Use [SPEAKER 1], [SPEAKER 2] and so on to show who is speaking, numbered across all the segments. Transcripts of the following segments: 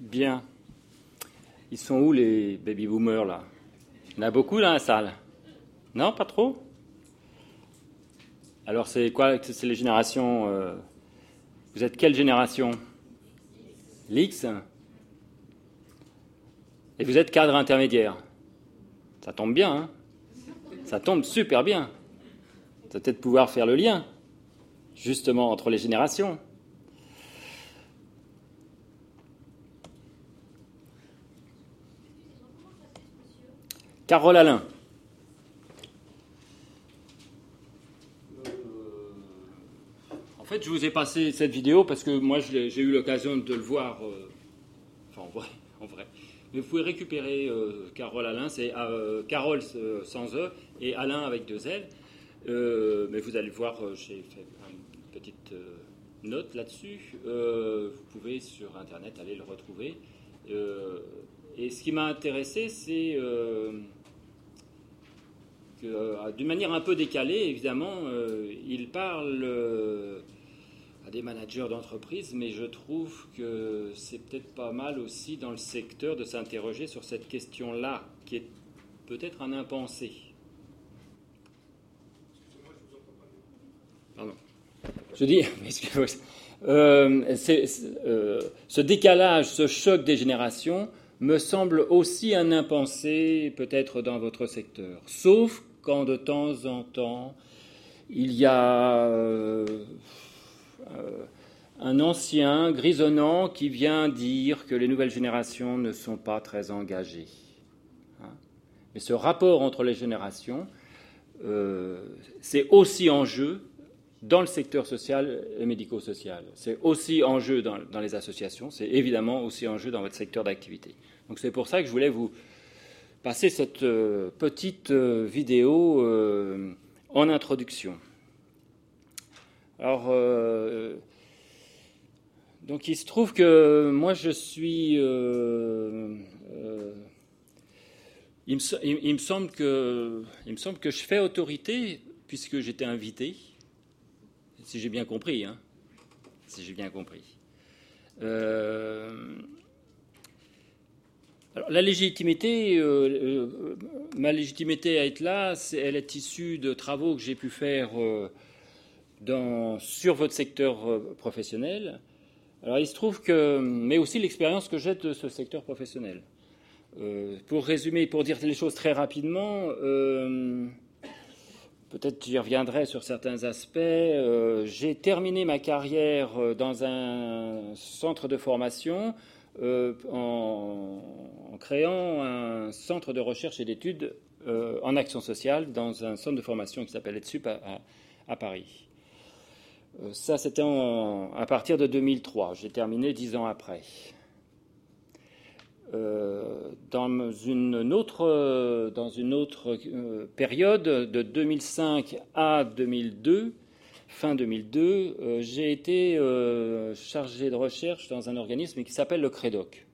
[SPEAKER 1] Bien. Ils sont où les baby boomers là? Il y en a beaucoup dans la salle Non, pas trop? Alors c'est quoi? C'est les générations. euh, Vous êtes quelle génération? L'X Et vous êtes cadre intermédiaire? Ça tombe bien, hein? Ça tombe super bien. Ça peut-être pouvoir faire le lien, justement, entre les générations. Carole Alain. En fait, je vous ai passé cette vidéo parce que moi, j'ai eu l'occasion de le voir, euh, enfin en vrai. Mais vous pouvez récupérer euh, Carole Alain, c'est euh, Carole sans E et Alain avec deux L. Mais vous allez voir, j'ai fait une petite note là-dessus. Vous pouvez sur Internet aller le retrouver. Et ce qui m'a intéressé, c'est euh, d'une manière un peu décalée, évidemment, euh, il parle euh, à des managers d'entreprise, mais je trouve que c'est peut-être pas mal aussi dans le secteur de s'interroger sur cette question-là, qui est peut-être un impensé. Pardon. Je dis, ce décalage, ce choc des générations me semble aussi un impensé peut-être dans votre secteur. Sauf quand de temps en temps il y a euh, un ancien grisonnant qui vient dire que les nouvelles générations ne sont pas très engagées. Hein? Mais ce rapport entre les générations, euh, c'est aussi en jeu dans le secteur social et médico-social. C'est aussi en jeu dans, dans les associations, c'est évidemment aussi en jeu dans votre secteur d'activité. Donc c'est pour ça que je voulais vous passer cette euh, petite euh, vidéo euh, en introduction. Alors, donc il se trouve que moi je suis... il me semble que je fais autorité puisque j'étais invité, si j'ai bien compris. Hein, si j'ai bien compris. Alors, la légitimité, euh, euh, ma légitimité à être là, elle est issue de travaux que j'ai pu faire euh, dans, sur votre secteur professionnel. Alors, il se trouve que, mais aussi l'expérience que j'ai de ce secteur professionnel. Pour résumer, pour dire les choses très rapidement, peut-être j'y reviendrai sur certains aspects. J'ai terminé ma carrière dans un centre de formation euh, en, créant un centre de recherche et d'études euh, en action sociale dans un centre de formation qui s'appelle ETSUP à, Paris. Euh, ça, c'était à partir de 2003. J'ai terminé dix ans après. Dans une autre, période, de 2005 à 2002, fin 2002, euh, j'ai été euh, chargé de recherche dans un organisme qui s'appelle le CREDOC.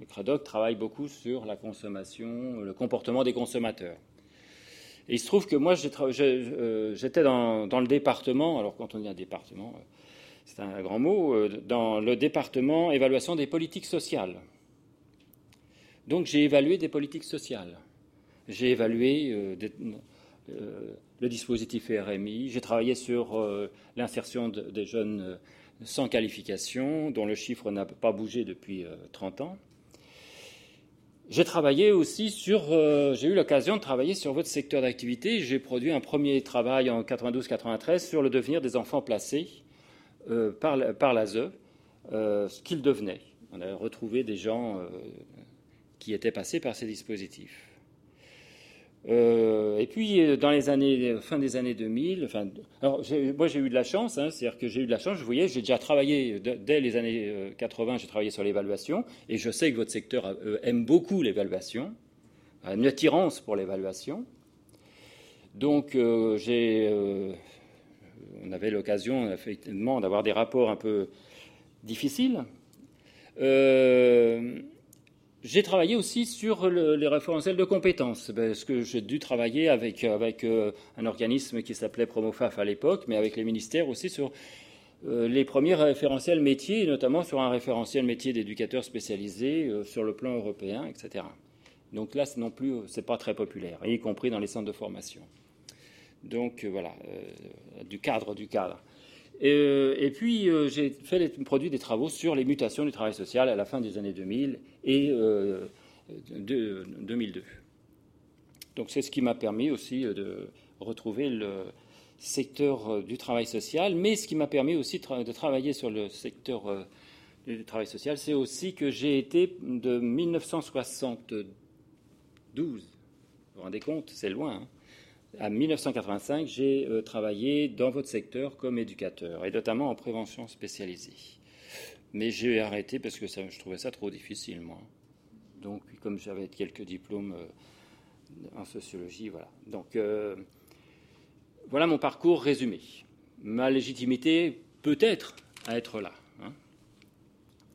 [SPEAKER 1] Le CREDOC travaille beaucoup sur la consommation, le comportement des consommateurs. Et il se trouve que moi, euh, j'étais dans, dans le département, alors quand on dit un département, c'est un grand mot, dans le département évaluation des politiques sociales. Donc j'ai évalué des politiques sociales. J'ai évalué des- le dispositif RMI. J'ai travaillé sur euh, l'insertion de- des jeunes euh, sans qualification, dont le chiffre n'a pas bougé depuis euh, 30 ans. J'ai travaillé aussi sur, euh, j'ai eu l'occasion de travailler sur votre secteur d'activité. J'ai produit un premier travail en 92-93 sur le devenir des enfants placés euh, par, par l'ASE, euh, ce qu'ils devenaient. On a retrouvé des gens euh, qui étaient passés par ces dispositifs. Euh, et puis, euh, dans les années, fin des années 2000, enfin, alors, moi j'ai eu de la chance, hein, c'est-à-dire que j'ai eu de la chance, je voyais, j'ai déjà travaillé, dès les années euh, 80, j'ai travaillé sur l'évaluation, et je sais que votre secteur euh, aime beaucoup l'évaluation, une attirance pour l'évaluation. Donc, euh, j'ai, euh, on avait l'occasion, effectivement, d'avoir des rapports un peu difficiles. Euh, j'ai travaillé aussi sur le- les référentiels de compétences, parce que j'ai dû travailler avec, avec euh, un organisme qui s'appelait Promofaf à l'époque, mais avec les ministères aussi sur les premiers référentiels métiers, notamment sur un référentiel métier d'éducateur spécialisé sur le plan européen, etc. Donc là, non plus, c'est pas très populaire, y compris dans les centres de formation. Donc voilà, du cadre du cadre. Euh, et, puis, euh, j'ai fait produit des travaux sur les mutations du travail social à la fin des années 2000 et 2002. Euh, Donc, c'est ce qui m'a permis aussi de retrouver le secteur du travail social, mais ce qui m'a permis aussi de travailler sur le secteur du travail social, c'est aussi que j'ai été de 1972, vous vous rendez compte, c'est loin, hein, à 1985, j'ai euh, travaillé dans votre secteur comme éducateur, et notamment en prévention spécialisée. Mais j'ai arrêté parce que je trouvais ça trop difficile, moi. Donc, comme j'avais quelques diplômes euh, en sociologie, voilà. Donc, euh, voilà mon parcours résumé. Ma légitimité peut-être à être là. Hein.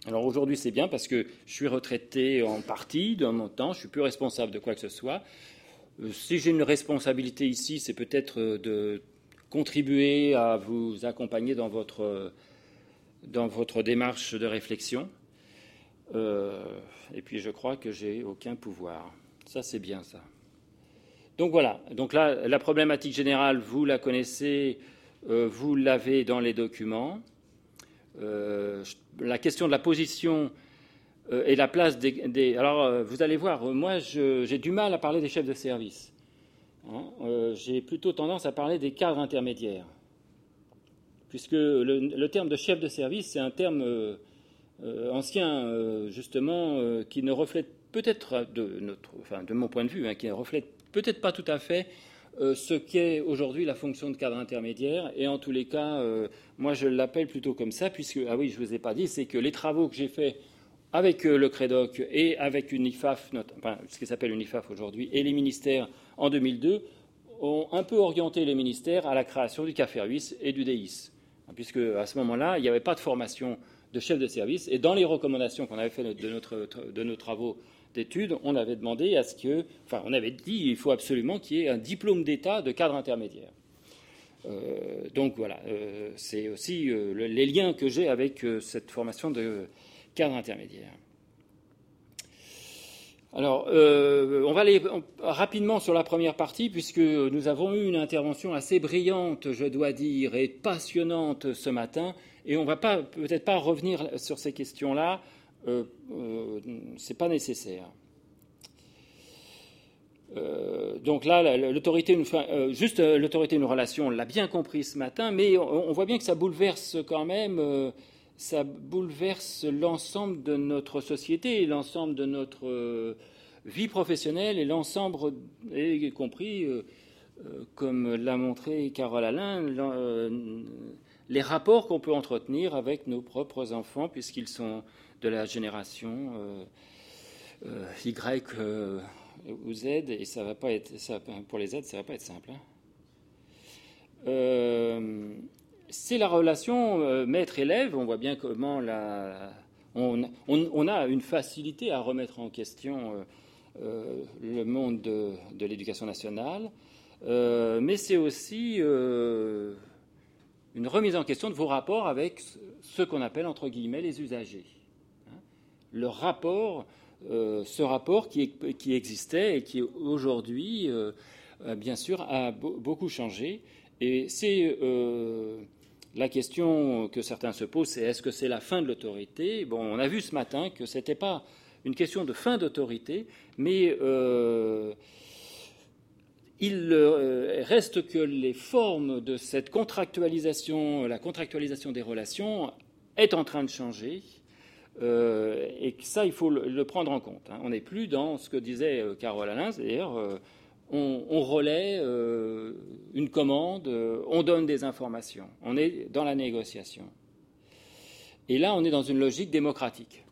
[SPEAKER 1] Alors aujourd'hui, c'est bien parce que je suis retraité en partie de mon temps, je suis plus responsable de quoi que ce soit. Euh, si j'ai une responsabilité ici, c'est peut-être euh, de contribuer à vous accompagner dans votre, dans votre démarche de réflexion. Euh, et puis je crois que j'ai aucun pouvoir. Ça, c'est bien ça. Donc voilà. Donc là, la problématique générale, vous la connaissez, vous l'avez dans les documents. la question de la position euh, et la place des. alors, euh, vous allez voir, euh, moi, j'ai du mal à parler des chefs de service. Hein. j'ai plutôt tendance à parler des cadres intermédiaires. Puisque le, terme de chef de service, c'est un terme ancien, justement, qui ne reflète peut-être, de, enfin, de mon point de vue, hein, qui ne reflète peut-être pas tout à fait ce qu'est aujourd'hui la fonction de cadre intermédiaire. Et en tous les cas, moi, je l'appelle plutôt comme ça, puisque, ah oui, je ne vous ai pas dit, c'est que les travaux que j'ai faits avec euh, le CREDOC et avec UNIFAF, ce qui s'appelle UNIFAF aujourd'hui, et les ministères en 2002, ont un peu orienté les ministères à la création du CAFERUIS et du DEIS. Puisque à ce moment-là, il n'y avait pas de formation de chef de service. Et dans les recommandations qu'on avait faites de, notre, de nos travaux d'études, on avait demandé à ce que, enfin, on avait dit qu'il faut absolument qu'il y ait un diplôme d'État de cadre intermédiaire. Euh, donc voilà, euh, c'est aussi les liens que j'ai avec cette formation de cadre intermédiaire. Alors, euh, on va aller rapidement sur la première partie, puisque nous avons eu une intervention assez brillante, je dois dire, et passionnante ce matin, et on ne va peut-être pas revenir sur ces questions-là, euh, euh c'est pas nécessaire. Donc là, l'autorité, juste l'autorité une relation, on l'a bien compris ce matin, mais on, voit bien que ça bouleverse quand même ça bouleverse l'ensemble de notre société, l'ensemble de notre euh, vie professionnelle et l'ensemble, y compris, euh, euh, comme l'a montré Carole Alain, les rapports qu'on peut entretenir avec nos propres enfants, puisqu'ils sont de la génération Y ou Z, et ça va pas être, pour les Z, ça va pas être simple. Hein c'est la relation euh, maître-élève. On voit bien comment on, a une facilité à remettre en question euh, euh, le monde de, l'éducation nationale, mais c'est aussi une remise en question de vos rapports avec ce qu'on appelle entre guillemets les usagers. Hein. le rapport, ce rapport qui, qui, existait et qui aujourd'hui, bien sûr, a beaucoup changé. Et c'est la question que certains se posent, c'est est-ce que c'est la fin de l'autorité? On a vu ce matin que ce n'était pas une question de fin d'autorité, mais euh, il euh, reste que les formes de cette contractualisation, la contractualisation des relations, est en train de changer. Euh, et ça, il faut le, prendre en compte. Hein. On n'est plus dans ce que disait Carole Alain, c'est-à-dire on, relaie euh, une commande, euh, on donne des informations. On est dans la négociation. Et là, on est dans une logique démocratique.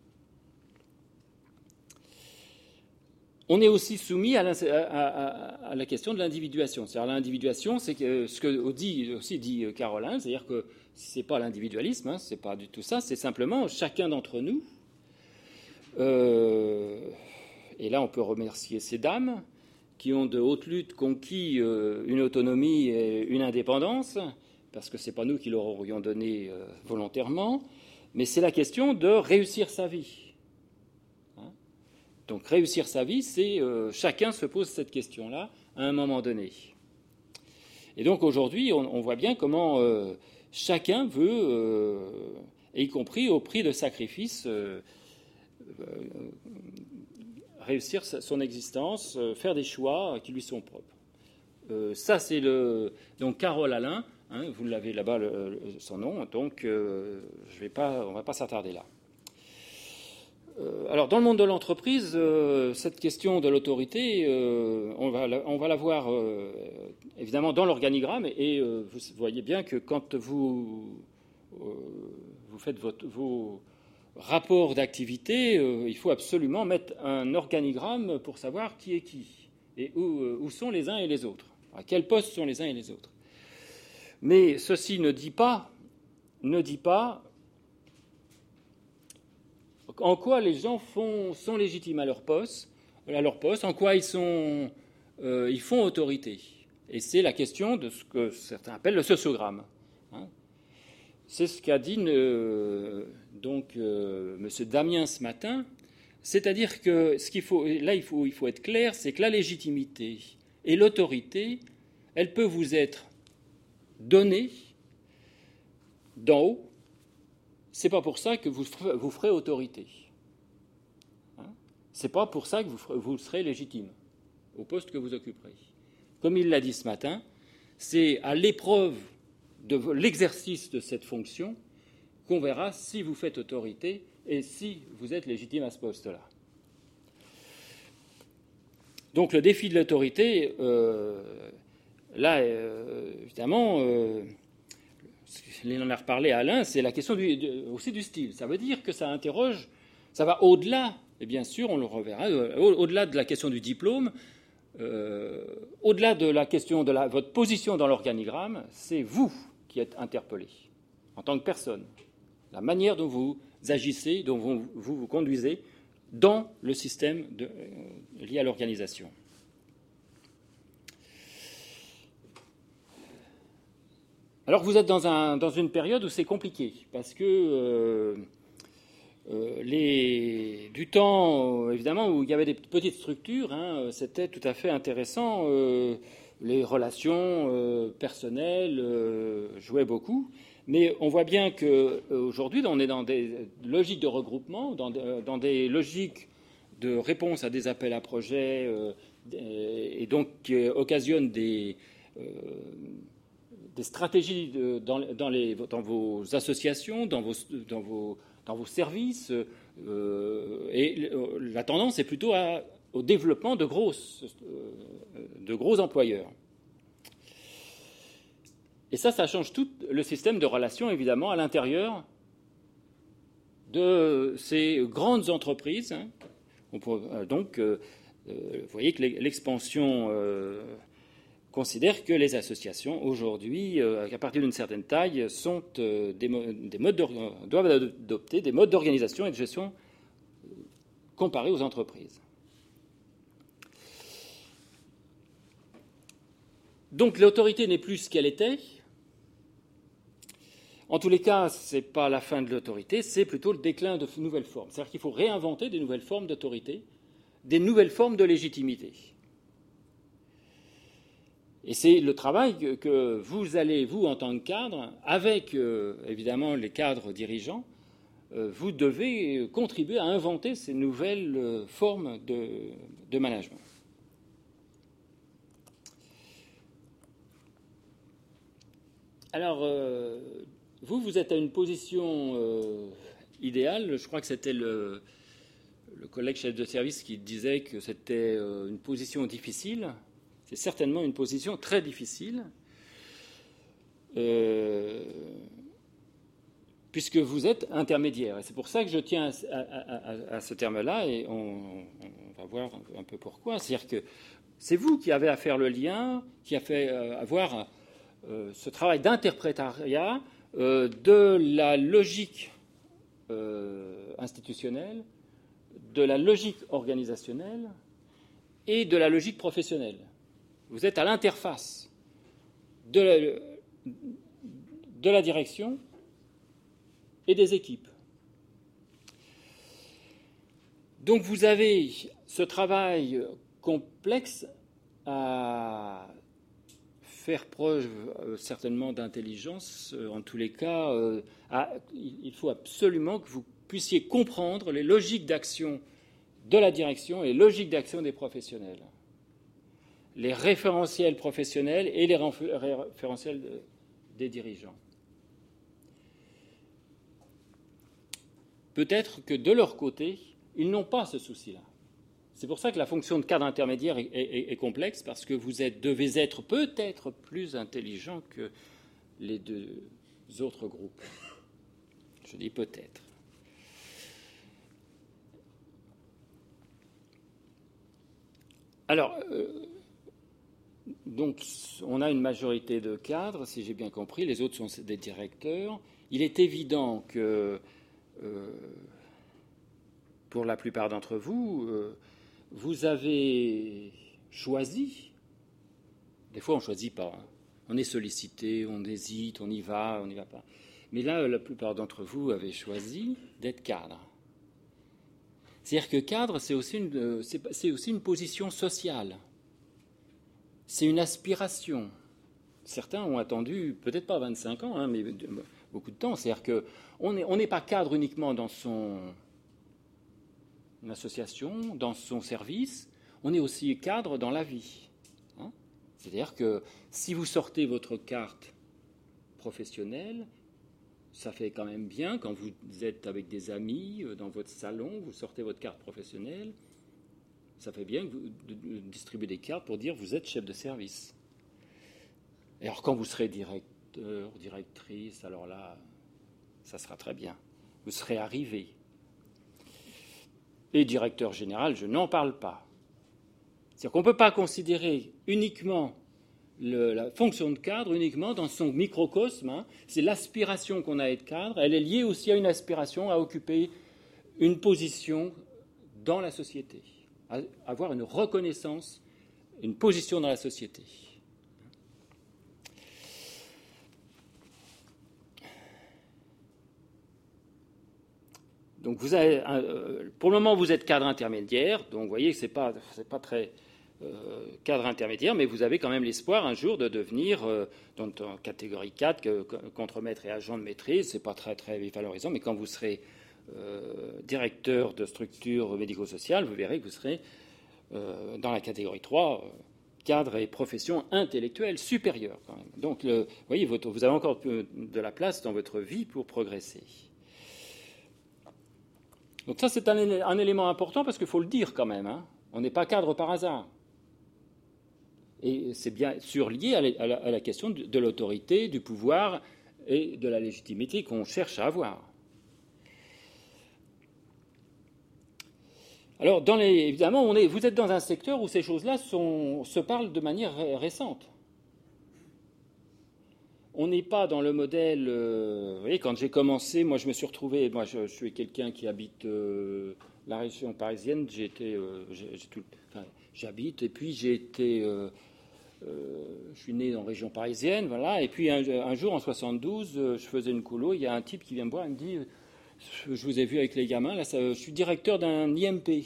[SPEAKER 1] On est aussi soumis à, la, question de l'individuation. C'est-à-dire l'individuation, c'est ce que dit, aussi dit euh, Caroline, c'est-à-dire que ce n'est pas l'individualisme, hein, ce n'est pas du tout ça, c'est simplement chacun d'entre nous. et là, on peut remercier ces dames qui ont de haute lutte conquis euh, une autonomie et une indépendance, parce que ce n'est pas nous qui leur aurions donné volontairement, mais c'est la question de réussir sa vie. Hein Donc réussir sa vie, c'est chacun se pose cette question-là à un moment donné. Et donc aujourd'hui, on, voit bien comment chacun veut, y compris au prix de sacrifices, réussir son existence, euh, faire des choix qui lui sont propres. Euh, ça, c'est le. Donc, Carole Alain, hein, vous l'avez là-bas, son nom, donc euh, je vais pas, on ne va pas s'attarder là. alors, dans le monde de l'entreprise, cette question de l'autorité, on, va la, on va la voir évidemment dans l'organigramme, et, vous voyez bien que quand vous, vous faites votre, vos rapport d'activité, euh, il faut absolument mettre un organigramme pour savoir qui est qui et euh, où, sont les uns et les autres, à quel poste sont les uns et les autres. Mais ceci ne dit pas, ne dit pas en quoi les gens sont légitimes à leur poste, en quoi ils, sont, euh, ils font autorité. Et c'est la question de ce que certains appellent le sociogramme. C'est ce qu'a dit donc euh, M. Damien ce matin, c'est-à-dire que ce qu'il faut, là il faut, il faut être clair, c'est que la légitimité et l'autorité, elle peut vous être donnée d'en haut. C'est pas pour ça que vous, vous ferez autorité. Hein? C'est pas pour ça que vous, vous serez légitime au poste que vous occuperez. Comme il l'a dit ce matin, c'est à l'épreuve de l'exercice de cette fonction qu'on verra si vous faites autorité et si vous êtes légitime à ce poste-là. Donc le défi de l'autorité, euh, là, euh, évidemment, euh, on en a reparlé à Alain, c'est la question aussi du style. Ça veut dire que ça interroge, ça va au-delà, et bien sûr, on le reverra, au-delà de la question du diplôme, au-delà de la question de votre position dans l'organigramme, c'est vous qui êtes interpellé en tant que personne la manière dont vous agissez, dont vous vous, conduisez dans le système euh, lié à l'organisation. Alors vous êtes dans, une période où c'est compliqué, parce que euh, euh, les, du temps, évidemment, où il y avait des petites structures, hein, c'était tout à fait intéressant. Les relations personnelles jouaient beaucoup. Mais on voit bien qu'aujourd'hui, on est dans des logiques de regroupement, dans, des logiques de réponse à des appels à projets, euh, et donc qui occasionnent des, euh, stratégies dans, vos associations, dans vos, services. Euh, et la tendance est plutôt au développement de, de gros employeurs. Et ça, ça change tout le système de relations, évidemment, à l'intérieur de ces grandes entreprises. Hein. Euh, donc, euh, euh, vous voyez que l'expansion considère que les associations, aujourd'hui, à partir d'une certaine taille, sont, des, modes doivent adopter des modes d'organisation et de gestion comparés aux entreprises. Donc l'autorité n'est plus ce qu'elle était, en tous les cas, ce n'est pas la fin de l'autorité, c'est plutôt le déclin de nouvelles formes. C'est-à-dire qu'il faut réinventer des nouvelles formes d'autorité, des nouvelles formes de légitimité. Et c'est le travail que vous allez, vous, en tant que cadre, avec euh, évidemment les cadres dirigeants, euh, vous devez contribuer à inventer ces nouvelles euh, formes de, management. Alors, vous, vous êtes à une position euh, idéale. Je crois que c'était le, collègue chef de service qui disait que c'était euh, une position difficile. C'est certainement une position très difficile. Euh, puisque vous êtes intermédiaire. Et c'est pour ça que je tiens à, ce terme-là, et on, va voir un peu pourquoi. C'est-à-dire que c'est vous qui avez à faire le lien, qui a fait avoir ce travail d'interprétariat euh, de la logique euh, institutionnelle, de la logique organisationnelle et de la logique professionnelle. Vous êtes à l'interface de de la direction et des équipes. Donc vous avez ce travail complexe à faire preuve euh, certainement d'intelligence, euh, en tous les cas, euh, il faut absolument que vous puissiez comprendre les logiques d'action de la direction et les logiques d'action des professionnels. Les référentiels professionnels et les référentiels des dirigeants. Peut-être que de leur côté, ils n'ont pas ce souci-là. C'est pour ça que la fonction de cadre intermédiaire est, complexe, parce que vous devez être peut-être plus intelligent que les deux autres groupes. Je dis peut-être. Alors, euh, donc, on a une majorité de cadres, si j'ai bien compris, les autres sont des directeurs. Il est évident que, euh, pour la plupart d'entre vous, euh, vous avez choisi, des fois on ne choisit pas, hein. on est sollicité, on hésite, on y va, on n'y va pas. Mais là, la plupart d'entre vous avez choisi d'être cadre. C'est-à-dire que cadre, c'est aussi, une, c'est, aussi une position sociale. C'est une aspiration. Certains ont attendu, peut-être pas 25 ans, hein, mais beaucoup de temps. C'est-à-dire qu'on n'est on n'est pas cadre uniquement dans son association, dans son service, on est aussi cadre dans la vie. Hein. C'est-à-dire que si vous sortez votre carte professionnelle, ça fait quand même bien quand vous êtes avec des amis euh, dans votre salon, vous sortez votre carte professionnelle, ça fait bien de distribuer des cartes pour dire vous êtes chef de service. alors quand vous serez directeur, directrice, alors là, ça sera très bien. Vous serez arrivé. Et directeur général, je n'en parle pas. C'est-à-dire qu'on ne peut pas considérer uniquement la fonction de cadre uniquement dans son microcosme. Hein. C'est l'aspiration qu'on a à être cadre. Elle est liée aussi à une aspiration à occuper une position dans la société, à avoir une reconnaissance, une position dans la société. Donc vous avez, euh, pour le moment, vous êtes cadre intermédiaire, donc vous voyez que ce n'est pas, pas, très euh, cadre intermédiaire, mais vous avez quand même l'espoir un jour de devenir, euh, en catégorie 4, que, contremaître et agent de maîtrise, ce n'est pas très, très valorisant, mais quand vous serez directeur de structure médico-sociale, vous verrez que vous serez dans la catégorie 3, cadre et profession intellectuelle supérieure quand même. Donc, vous voyez, vous avez encore de la place dans votre vie pour progresser. Donc ça, c'est un, élément important parce qu'il faut le dire quand même. Hein. On n'est pas cadre par hasard. Et c'est bien sûr lié à la, question de, l'autorité, du pouvoir et de la légitimité qu'on cherche à avoir. Alors, évidemment, vous êtes dans un secteur où ces choses-là se parlent de manière récente on n'est pas dans le modèle. Euh, vous voyez, quand j'ai commencé, moi je me suis retrouvé. Moi je, suis quelqu'un qui habite euh, la région parisienne. Été, euh, j'habite et puis j'ai été. je suis né en région parisienne, voilà. Et puis un, jour en 72, je faisais une colo. Il y a un type qui vient me voir, il me dit Je vous ai vu avec les gamins, là, je suis directeur d'un IMP.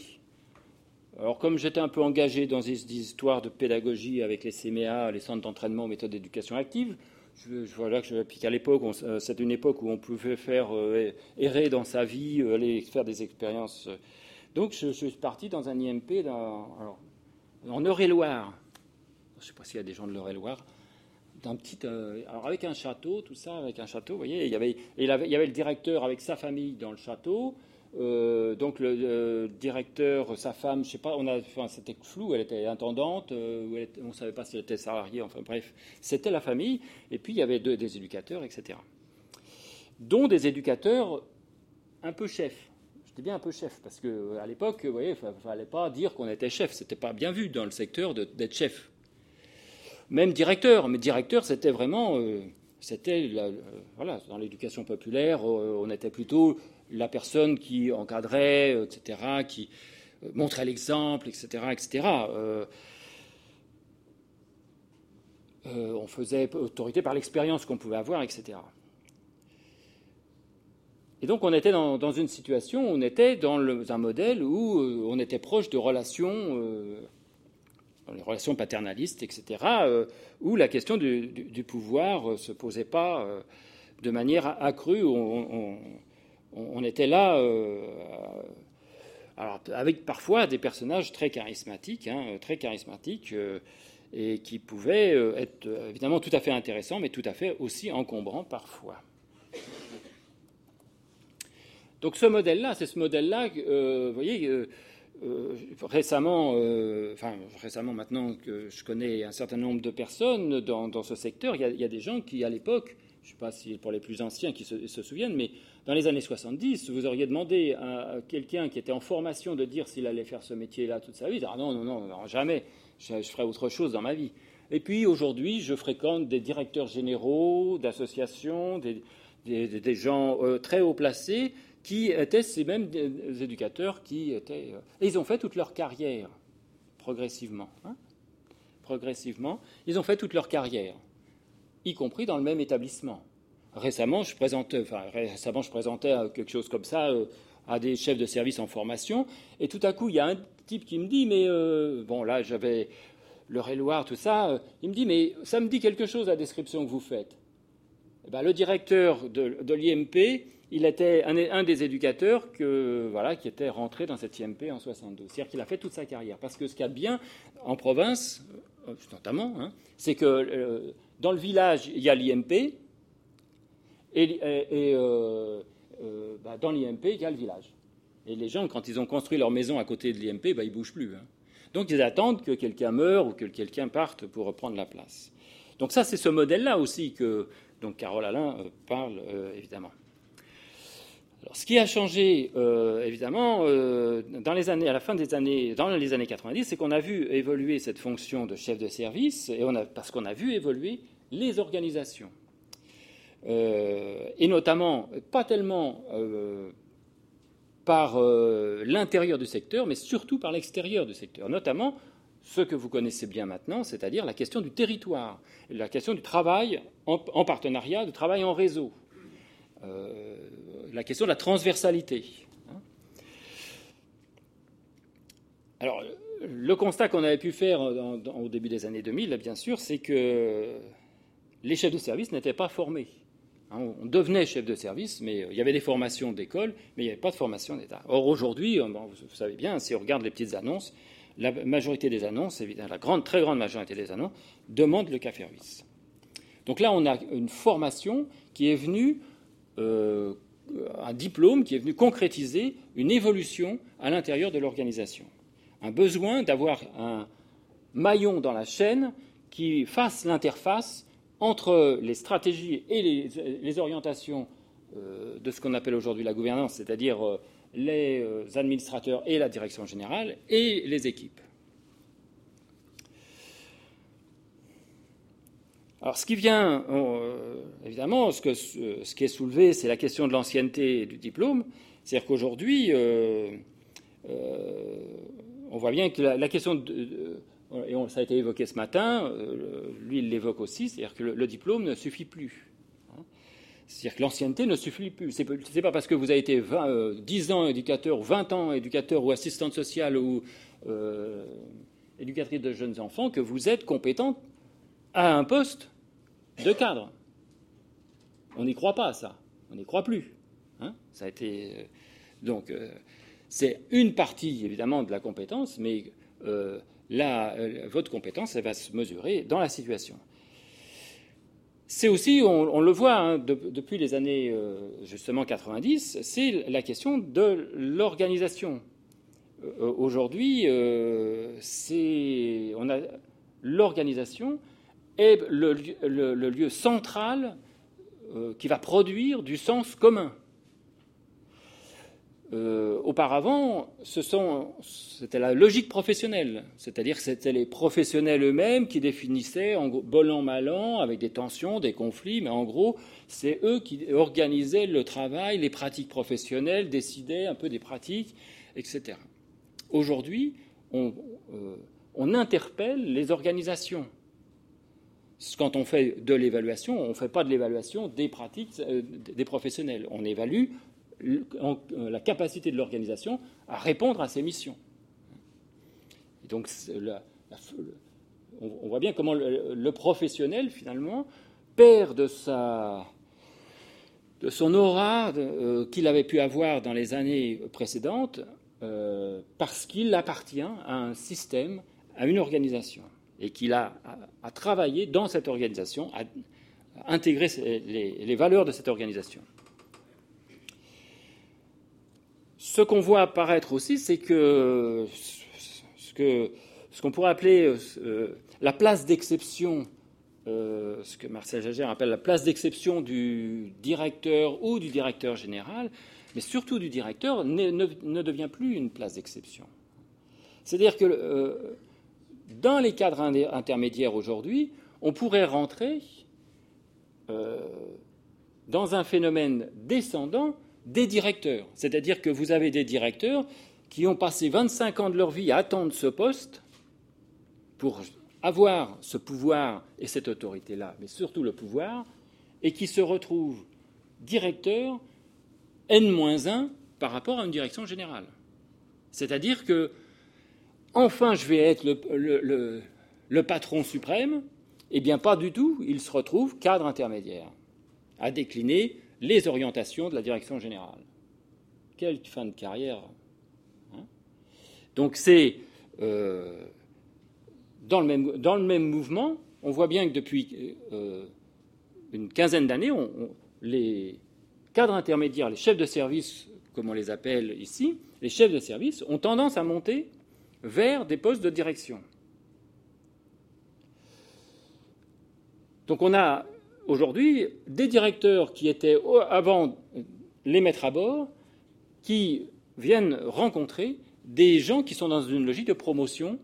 [SPEAKER 1] Alors, comme j'étais un peu engagé dans des histoires de pédagogie avec les CMA, les centres d'entraînement méthode d'éducation active, je, voilà que puis qu'à l'époque, euh, c'est une époque où on pouvait faire euh, errer dans sa vie, euh, aller faire des expériences. Donc, je, suis parti dans un IMP dans, en Eure-et-Loire. Je ne sais pas s'il y a des gens de l'Eure-et-Loire. D'un petit, alors avec un château, tout ça, avec un château, vous voyez, il y avait, il y avait le directeur avec sa famille dans le château. Euh, donc le, directeur, sa femme, je sais pas, on a, c'était flou, elle était intendante, euh, on ne savait pas si elle était salariée, enfin bref, c'était la famille, et puis il y avait des éducateurs, etc. Dont des éducateurs un peu chefs. Je dis bien un peu chef, parce qu'à euh, l'époque, vous voyez, il ne fallait pas dire qu'on était chef, c'était pas bien vu dans le secteur d'être chef. Même directeur, mais directeur, c'était vraiment, c'était, voilà, dans l'éducation populaire, on était plutôt la personne qui encadrait, euh, etc., qui euh, montrait l'exemple, etc., etc. Euh, on faisait autorité par l'expérience qu'on pouvait avoir, etc. Et donc on était dans, une situation, on était dans un modèle où on était proche de relations les relations paternalistes, etc., où la question du, pouvoir ne se posait pas de manière accrue. Était là, alors avec parfois des personnages très charismatiques, hein, très charismatiques, et qui pouvaient être évidemment tout à fait intéressants, mais tout à fait aussi encombrants parfois. Donc ce modèle-là, c'est ce modèle-là, vous voyez, euh, récemment, euh, enfin récemment maintenant que je connais un certain nombre de personnes dans, ce secteur, il y, a, des gens qui à l'époque, je ne sais pas si pour les plus anciens qui se, souviennent, mais dans les années 70, vous auriez demandé à, quelqu'un qui était en formation de dire s'il allait faire ce métier-là toute sa vie, ah non, non, non, jamais, je, ferai autre chose dans ma vie. Et puis aujourd'hui, je fréquente des directeurs généraux d'associations, des, gens euh, très haut placés qui étaient ces mêmes éducateurs qui étaient. Euh, et ils ont fait toute leur carrière, progressivement. Hein. progressivement, ils ont fait toute leur carrière, y compris dans le même établissement. Récemment, je présentais, présentais quelque chose comme ça euh, à des chefs de service en formation, et tout à coup, il y a un type qui me dit, mais euh, bon, là, j'avais le Réloir, tout ça, il me dit, mais ça me dit quelque chose la description que vous faites. Eh ben, le directeur de, de l'IMP, il était un, des éducateurs qui était rentré dans cette IMP en 72. C'est-à-dire qu'il a fait toute sa carrière. Parce que ce qu'il y a bien en province, euh, notamment, hein, c'est que euh, dans le village, il y a l'IMP, et, euh, bah, dans l'IMP, il y a le village. Et les gens, quand ils ont construit leur maison à côté de l'IMP, bah, ils ne bougent plus. Hein. Donc ils attendent que quelqu'un meure ou que quelqu'un parte pour reprendre la place. Donc ça, c'est ce modèle-là aussi que donc Carole Alain parle évidemment ce qui a changé, euh, évidemment, euh, dans les années, à la fin des années, dans les années 90, c'est qu'on a vu évoluer cette fonction de chef de service, et parce qu'on a vu évoluer les organisations. Euh, et notamment, pas tellement par l'intérieur du secteur, mais surtout par l'extérieur du secteur, notamment ce que vous connaissez bien maintenant, c'est-à-dire la question du territoire, la question du travail en partenariat, du travail en réseau. Euh, la question de la transversalité. Hein. Alors, le constat qu'on avait pu faire au début des années 2000, bien sûr, c'est que les chefs de service n'étaient pas formés. Hein. on devenait chef de service, mais il y avait des formations d'école, mais il n'y avait pas de formation d'État. Or, aujourd'hui, euh, vous savez bien, si on regarde les petites annonces, la majorité des annonces, évidemment, la grande, très grande majorité des annonces, demandent le CAFERVIS. Donc là, on a une formation qui est venue euh, un diplôme qui est venu concrétiser une évolution à l'intérieur de l'organisation. Un besoin d'avoir un maillon dans la chaîne qui fasse l'interface entre les stratégies et les, orientations euh, de ce qu'on appelle aujourd'hui la gouvernance, c'est-à-dire euh, les administrateurs et la direction générale, et les équipes. Alors, ce qui vient, euh, évidemment, ce, qui est soulevé, c'est la question de l'ancienneté du diplôme. C'est-à-dire qu'aujourd'hui, euh, euh, on voit bien que la, question, de, et ça a été évoqué ce matin, lui il l'évoque aussi, c'est-à-dire que le, diplôme ne suffit plus. Hein. C'est-à-dire que l'ancienneté ne suffit plus. Ce n'est pas parce que vous avez été 10 ans éducateur, 20 ans éducateur ou assistante sociale ou éducatrice de jeunes enfants que vous êtes compétente à un poste de cadre. On n'y croit pas, ça. On n'y croit plus. Hein. ça a été. Euh, donc, euh, c'est une partie, évidemment, de la compétence, mais euh, votre compétence, va se mesurer dans la situation. C'est aussi, on, le voit hein, depuis les années justement 90, c'est la question de l'organisation. Aujourd'hui, c'est on a l'organisation est le, lieu central euh, qui va produire du sens commun. Euh, auparavant, c'était la logique professionnelle, c'est-à-dire que c'était les professionnels eux-mêmes qui définissaient, en bon an, mal an, avec des tensions, des conflits, mais en gros, c'est eux qui organisaient le travail, les pratiques professionnelles, décidaient un peu des pratiques, etc. Aujourd'hui, on euh, interpelle les organisations quand on fait de l'évaluation, on ne fait pas de l'évaluation des pratiques euh, des professionnels. On évalue la capacité de l'organisation à répondre à ses missions. donc, on, voit bien comment le, professionnel, finalement, perd de, sa, de son aura euh, qu'il avait pu avoir dans les années précédentes euh, parce qu'il appartient à un système, à une organisation, et qu'il a à, travailler dans cette organisation, à, intégrer les, valeurs de cette organisation. Ce qu'on voit apparaître aussi, c'est que ce qu'on pourrait appeler euh, la place d'exception, euh, ce que Marcel Jagère appelle la place d'exception du directeur ou du directeur général, mais surtout du directeur, ne, devient plus une place d'exception. C'est-à-dire que euh, dans les cadres intermédiaires aujourd'hui, on pourrait rentrer euh, dans un phénomène descendant des directeurs. C'est-à-dire que vous avez des directeurs qui ont passé 25 ans de leur vie à attendre ce poste pour avoir ce pouvoir et cette autorité-là, mais surtout le pouvoir, et qui se retrouvent directeurs N-1 par rapport à une direction générale. C'est-à-dire que, enfin, je vais être le, patron suprême, eh bien, pas du tout, il se retrouve cadre intermédiaire, à décliner les orientations de la direction générale. Quelle fin de carrière hein Donc, c'est. Euh, dans le, même, mouvement, on voit bien que depuis euh, une quinzaine d'années, les cadres intermédiaires, les chefs de service, comme on les appelle ici, les chefs de service ont tendance à monter vers des postes de direction. Donc on a aujourd'hui des directeurs qui étaient avant les mettre à bord, qui viennent rencontrer des gens qui sont dans une logique de promotion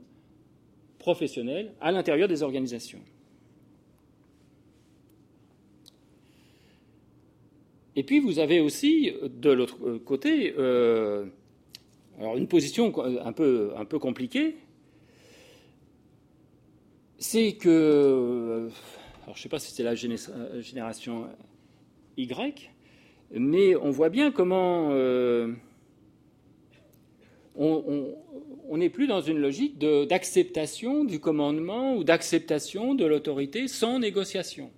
[SPEAKER 1] professionnels à l'intérieur des organisations. Et puis vous avez aussi, de l'autre côté, euh, alors une position un peu, un peu compliquée, c'est que, je ne sais pas si c'est la génération Y, mais on voit bien comment euh, on n'est plus dans une logique d'acceptation du commandement ou d'acceptation de l'autorité sans négociation.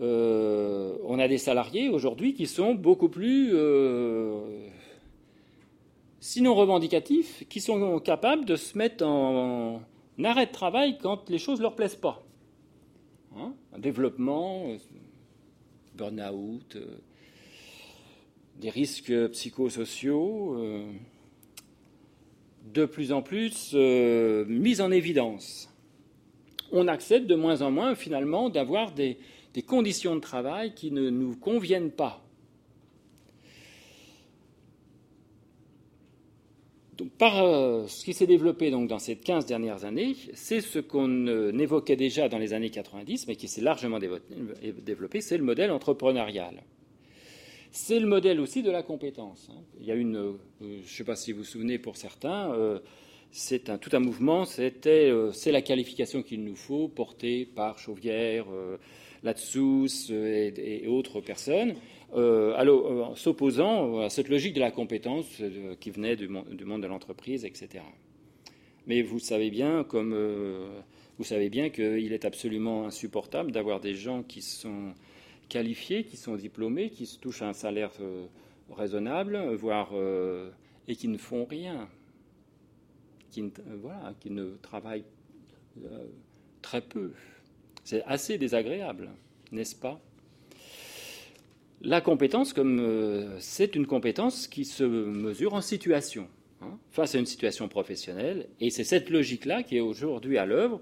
[SPEAKER 1] Euh, on a des salariés aujourd'hui qui sont beaucoup plus, euh, sinon revendicatifs, qui sont capables de se mettre en, arrêt de travail quand les choses ne leur plaisent pas. Hein un développement, euh, burn-out des risques psychosociaux euh, de plus en plus euh, mis en évidence. On accepte de moins en moins finalement d'avoir des, conditions de travail qui ne nous conviennent pas. Donc, par euh, ce qui s'est développé donc, dans ces 15 dernières années, c'est ce qu'on évoquait déjà dans les années 90, mais qui s'est largement développé, c'est le modèle entrepreneurial. C'est le modèle aussi de la compétence. Hein. Il y a une, euh, je ne sais pas si vous vous souvenez pour certains, euh, c'est un, tout un mouvement, c'était euh, c'est la qualification qu'il nous faut, portée par Chauvière, Latsous et, autres personnes, s'opposant à cette logique de la compétence qui venait du, monde de l'entreprise, etc. Mais vous savez bien, comme vous savez bien qu'il est absolument insupportable d'avoir des gens qui sont qualifiés, qui sont diplômés, qui se touchent un salaire euh, raisonnable, voire euh, et qui ne font rien, qui euh, voilà, qui ne travaillent très peu. C'est assez désagréable, n'est-ce pas? La compétence, comme c'est une compétence qui se mesure en situation, hein, face à une situation professionnelle, et c'est cette logique-là qui est aujourd'hui à l'œuvre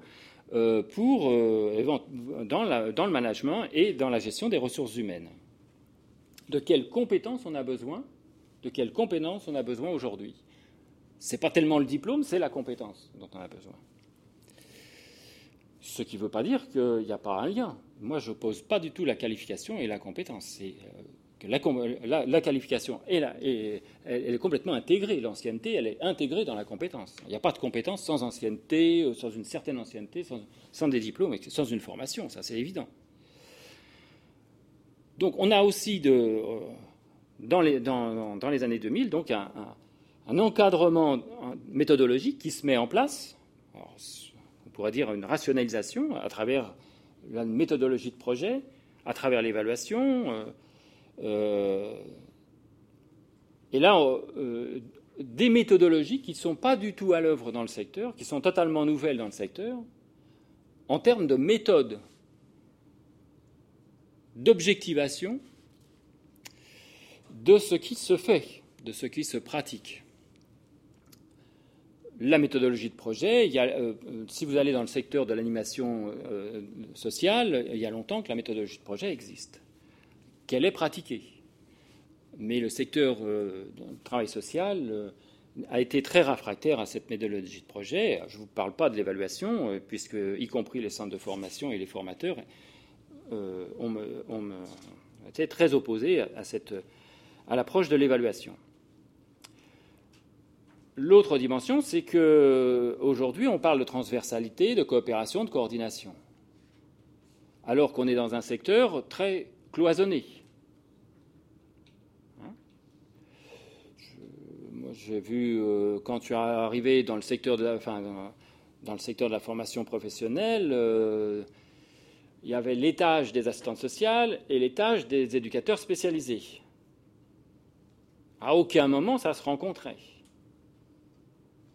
[SPEAKER 1] euh, euh, dans, le management et dans la gestion des ressources humaines. De quelles compétences on a besoin De quelles compétences on a besoin aujourd'hui? Ce n'est pas tellement le diplôme, c'est la compétence dont on a besoin. Ce qui ne veut pas dire qu'il n'y a pas un lien. Moi, je n'oppose pas du tout la qualification et la compétence. Euh, la, qualification est, complètement intégrée. L'ancienneté, elle est intégrée dans la compétence. Il n'y a pas de compétence sans ancienneté, euh, sans une certaine ancienneté, sans, des diplômes, sans une formation, ça c'est évident. Donc on a aussi euh, dans les, dans, les années 2000, donc un, encadrement méthodologique qui se met en place. on pourrait dire une rationalisation à travers la méthodologie de projet, à travers l'évaluation. Euh, euh, et là, euh, des méthodologies qui ne sont pas du tout à l'œuvre dans le secteur, qui sont totalement nouvelles dans le secteur, en termes de méthode, d'objectivation de ce qui se fait, de ce qui se pratique. La méthodologie de projet, euh, si vous allez dans le secteur de l'animation euh, sociale, il y a longtemps que la méthodologie de projet existe, qu'elle est pratiquée. Mais le secteur euh, du travail social a été très réfractaire à cette méthodologie de projet. Je ne vous parle pas de l'évaluation, puisque y compris les centres de formation et les formateurs ont, été très opposés à l'approche de l'évaluation. L'autre dimension, c'est qu'aujourd'hui, on parle de transversalité, de coopération, de coordination, alors qu'on est dans un secteur très cloisonné. Hein? J'ai vu euh, quand tu es arrivé dans le secteur de la, secteur de la formation professionnelle, euh, il y avait l'étage des assistantes sociales et l'étage des éducateurs spécialisés. À aucun moment ça se rencontrait,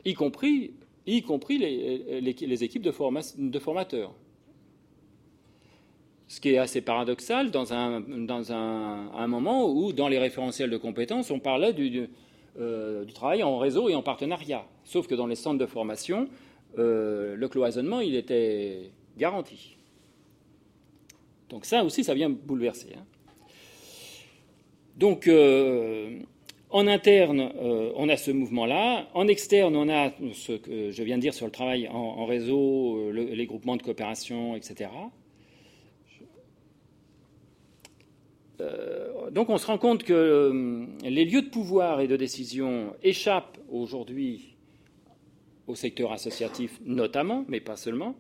[SPEAKER 1] y compris, y compris les, équipes de, formateurs. Ce qui est assez paradoxal dans un, dans un, moment où, dans les référentiels de compétences, on parlait du, euh, travail en réseau et en partenariat. Sauf que dans les centres de formation, euh, le cloisonnement, il était garanti. Donc ça aussi, ça vient bouleverser. Hein. Donc, euh, en interne, euh, on a ce mouvement-là. En externe, on a ce que je viens de dire sur le travail en, réseau, euh, les groupements de coopération, etc. Euh, donc on se rend compte que les lieux de pouvoir et de décision échappent aujourd'hui au secteur associatif notamment, mais pas seulement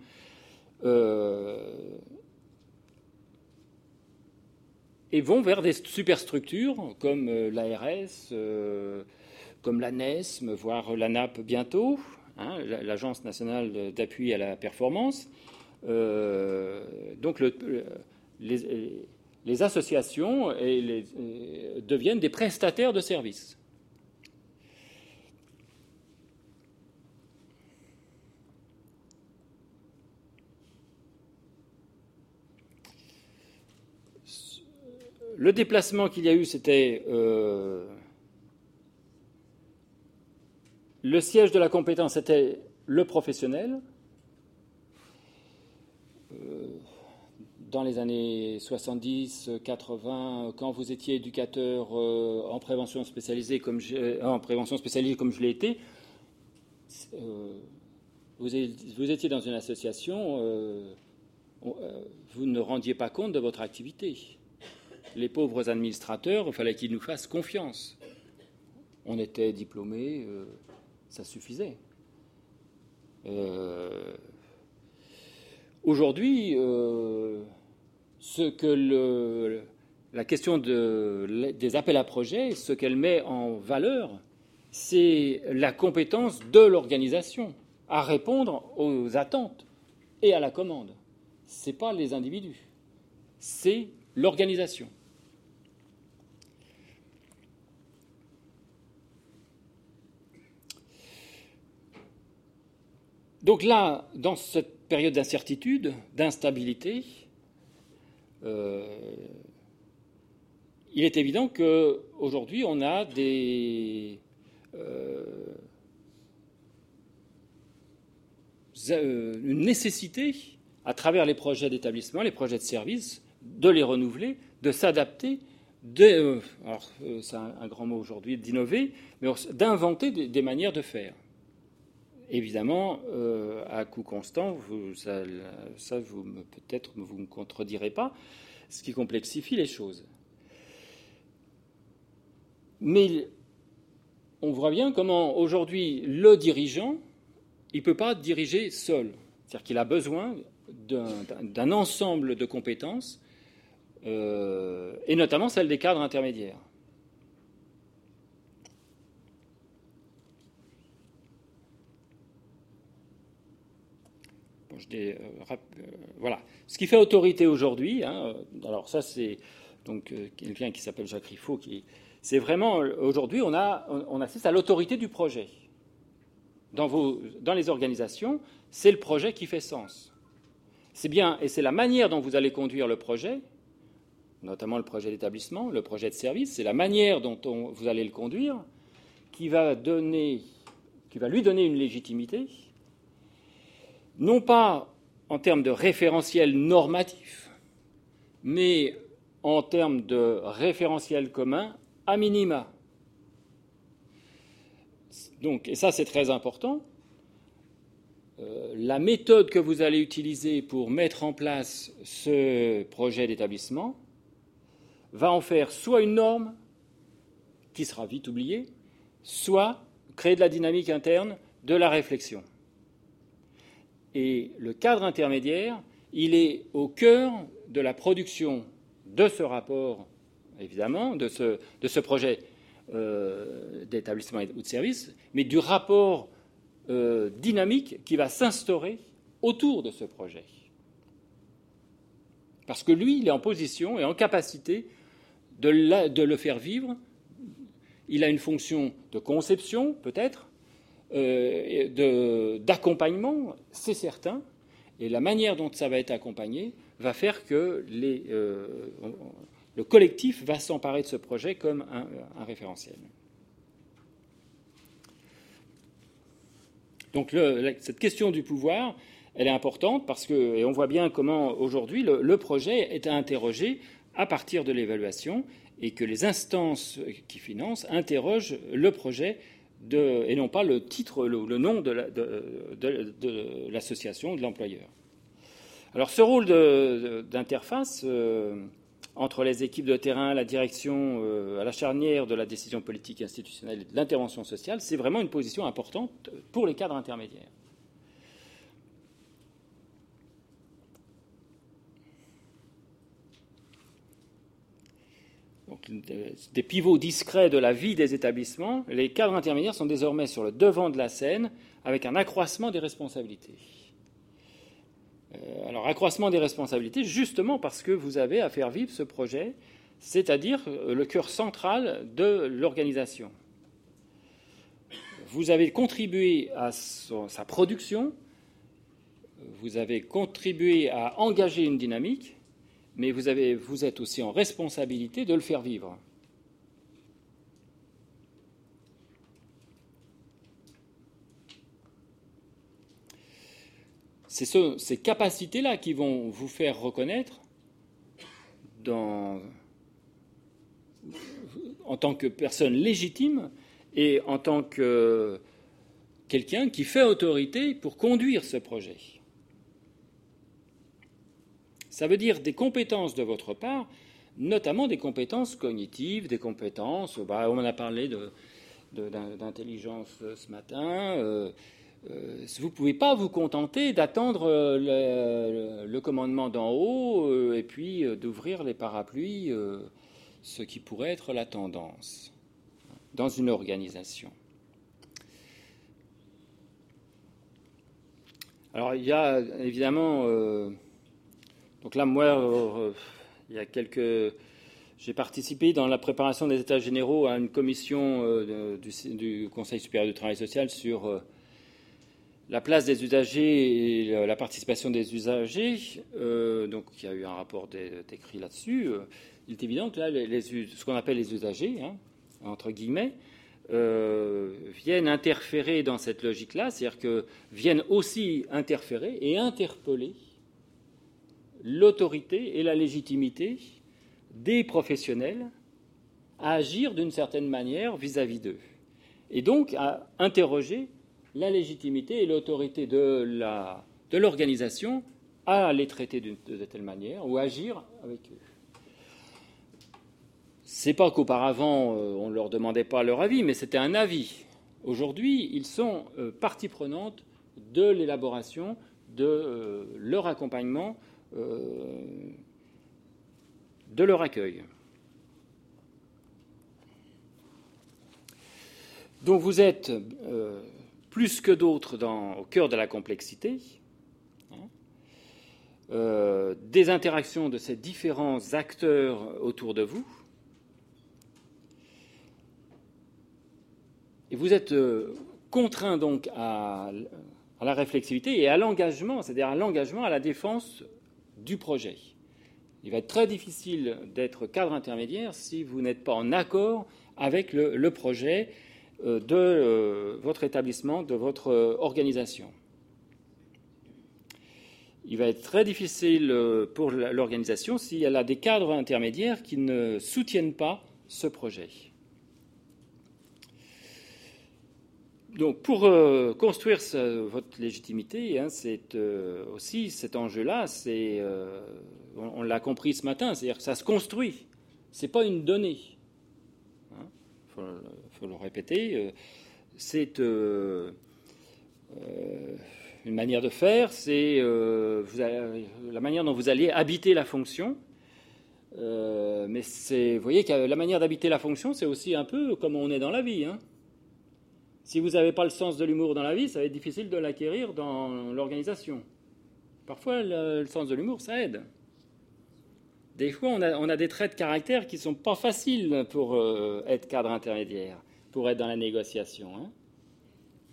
[SPEAKER 1] et vont vers des superstructures comme euh, l'ARS, euh, comme la NESM, voire l'ANAP bientôt, hein, l'Agence nationale d'appui à la performance. Euh, donc les, associations deviennent des prestataires de services. Le déplacement qu'il y a eu, c'était euh, le siège de la compétence, c'était le professionnel. Euh, dans les années 70, 80, quand vous étiez éducateur euh, en prévention spécialisée comme en prévention spécialisée comme je l'ai été, vous, étiez dans une association, vous ne rendiez pas compte de votre activité les pauvres administrateurs, il fallait qu'ils nous fassent confiance. On était diplômés, euh, ça suffisait. Euh, aujourd'hui, euh, ce que la question des appels à projets, ce qu'elle met en valeur, c'est la compétence de l'organisation à répondre aux attentes et à la commande. Ce n'est pas les individus, c'est l'organisation. Donc là, dans cette période d'incertitude, d'instabilité, euh, il est évident qu'aujourd'hui, on a des, euh, euh, une nécessité, à travers les projets d'établissement, les projets de service, de les renouveler, de s'adapter, c'est un, grand mot aujourd'hui, d'innover, mais d'inventer des manières de faire évidemment, euh, à coût constant, vous, ça, vous peut-être vous ne me contredirez pas, ce qui complexifie les choses. Mais on voit bien comment aujourd'hui le dirigeant, il ne peut pas diriger seul. C'est-à-dire qu'il a besoin d'un ensemble de compétences, euh, et notamment celles des cadres intermédiaires. Voilà. Ce qui fait autorité aujourd'hui, hein, alors ça c'est donc quelqu'un qui s'appelle Jacques Riffaut, qui, c'est vraiment aujourd'hui on, on assiste à l'autorité du projet. Dans, vos, dans les organisations, c'est le projet qui fait sens. C'est bien, et c'est la manière dont vous allez conduire le projet, notamment le projet d'établissement, le projet de service, c'est la manière dont vous allez le conduire qui va, donner, qui va lui donner une légitimité, non pas en termes de référentiel normatif, mais en termes de référentiel commun à minima. Donc, et ça c'est très important, euh, la méthode que vous allez utiliser pour mettre en place ce projet d'établissement va en faire soit une norme qui sera vite oubliée, soit créer de la dynamique interne, de la réflexion. Et le cadre intermédiaire, il est au cœur de la production de ce rapport, évidemment, de ce, projet euh, d'établissement ou de service, mais du rapport euh, dynamique qui va s'instaurer autour de ce projet. Parce que lui, il est en position et en capacité de, le faire vivre. Il a une fonction de conception, peut-être, euh, d'accompagnement, c'est certain, et la manière dont ça va être accompagné va faire que euh, le collectif va s'emparer de ce projet comme un référentiel. Donc cette question du pouvoir, elle est importante parce que, on voit bien comment aujourd'hui le, projet est à interroger à partir de l'évaluation et que les instances qui financent interrogent le projet et non pas le titre, le, le nom de, l'association, de, de l'employeur. Alors ce rôle d'interface, euh, entre les équipes de terrain, la direction, euh, à la charnière de la décision politique institutionnelle et de l'intervention sociale, c'est vraiment une position importante pour les cadres intermédiaires. Des pivots discrets de la vie des établissements, les cadres intermédiaires sont désormais sur le devant de la scène avec un accroissement des responsabilités. Euh, alors, accroissement des responsabilités, justement parce que vous avez à faire vivre ce projet, c'est-à-dire euh, le cœur central de l'organisation. Vous avez contribué à sa production, vous avez contribué à engager une dynamique, mais vous, êtes aussi en responsabilité de le faire vivre. c'est ces capacités-là qui vont vous faire reconnaître en tant que personne légitime et en tant que quelqu'un qui fait autorité pour conduire ce projet. Ça veut dire des compétences de votre part, notamment des compétences cognitives, des compétences, bah, on a parlé d'intelligence ce matin, euh, euh, vous ne pouvez pas vous contenter d'attendre euh, le, commandement d'en haut euh, et puis d'ouvrir les parapluies, ce qui pourrait être la tendance dans une organisation. Alors il y a évidemment, donc là moi, il y a quelques, j'ai participé dans la préparation des États généraux à une commission du, du, Conseil supérieur du travail social sur la place des usagers et la participation des usagers, euh, donc il y a eu un rapport écrit là-dessus. Euh, il est évident que là, ce qu'on appelle les usagers, hein, entre guillemets, euh, viennent interférer dans cette logique-là, c'est-à-dire que viennent aussi interférer et interpeller l'autorité et la légitimité des professionnels à agir d'une certaine manière vis-à-vis d'eux, et donc à interroger la légitimité et l'autorité de l'organisation à les traiter de, telle manière ou agir avec eux. C'est pas qu'auparavant euh, on ne leur demandait pas leur avis, mais c'était un avis. Aujourd'hui, ils sont euh, partie prenante de l'élaboration de euh, leur accompagnement, de leur accueil. Donc vous êtes plus que d'autres au cœur de la complexité. Hein. des interactions de ces différents acteurs autour de vous. Et vous êtes contraint donc à la réflexivité et à l'engagement, c'est-à-dire à l'engagement à la défense du projet. Il va être très difficile d'être cadre intermédiaire si vous n'êtes pas en accord avec le, projet euh, de euh, votre établissement, de votre euh, organisation. Il va être très difficile pour l'organisation si elle a des cadres intermédiaires qui ne soutiennent pas ce projet. Donc, pour euh, construire votre légitimité, hein, c'est euh, aussi cet enjeu-là. C'est, euh, on, l'a compris ce matin, c'est-à-dire que ça se construit. C'est pas une donnée. Il hein. faut, le répéter. c'est une manière de faire. C'est la manière dont vous allez habiter la fonction. mais c'est, vous voyez que la manière d'habiter la fonction, c'est aussi un peu comme on est dans la vie. Hein. Si vous n'avez pas le sens de l'humour dans la vie, ça va être difficile de l'acquérir dans l'organisation. Parfois, le, sens de l'humour, ça aide. Des fois, on a, des traits de caractère qui ne sont pas faciles pour euh, être cadre intermédiaire, pour être dans la négociation. Hein.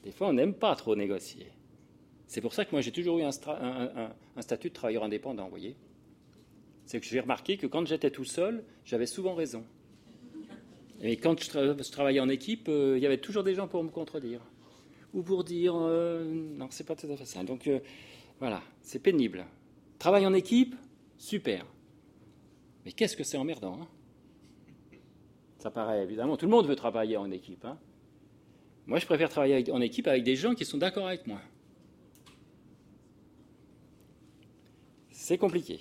[SPEAKER 1] Des fois, on n'aime pas trop négocier. C'est pour ça que moi, j'ai toujours eu un, un, statut de travailleur indépendant, vous voyez. C'est que j'ai remarqué que quand j'étais tout seul, j'avais souvent raison. Et quand je, travaillais en équipe, euh, il y avait toujours des gens pour me contredire. Ou pour dire euh, non, c'est pas tout à fait ça. Donc euh, voilà, c'est pénible. Travail en équipe, super. Mais qu'est-ce que c'est emmerdant hein? Ça paraît évidemment, tout le monde veut travailler en équipe. Hein moi, je préfère travailler en équipe avec des gens qui sont d'accord avec moi. C'est compliqué.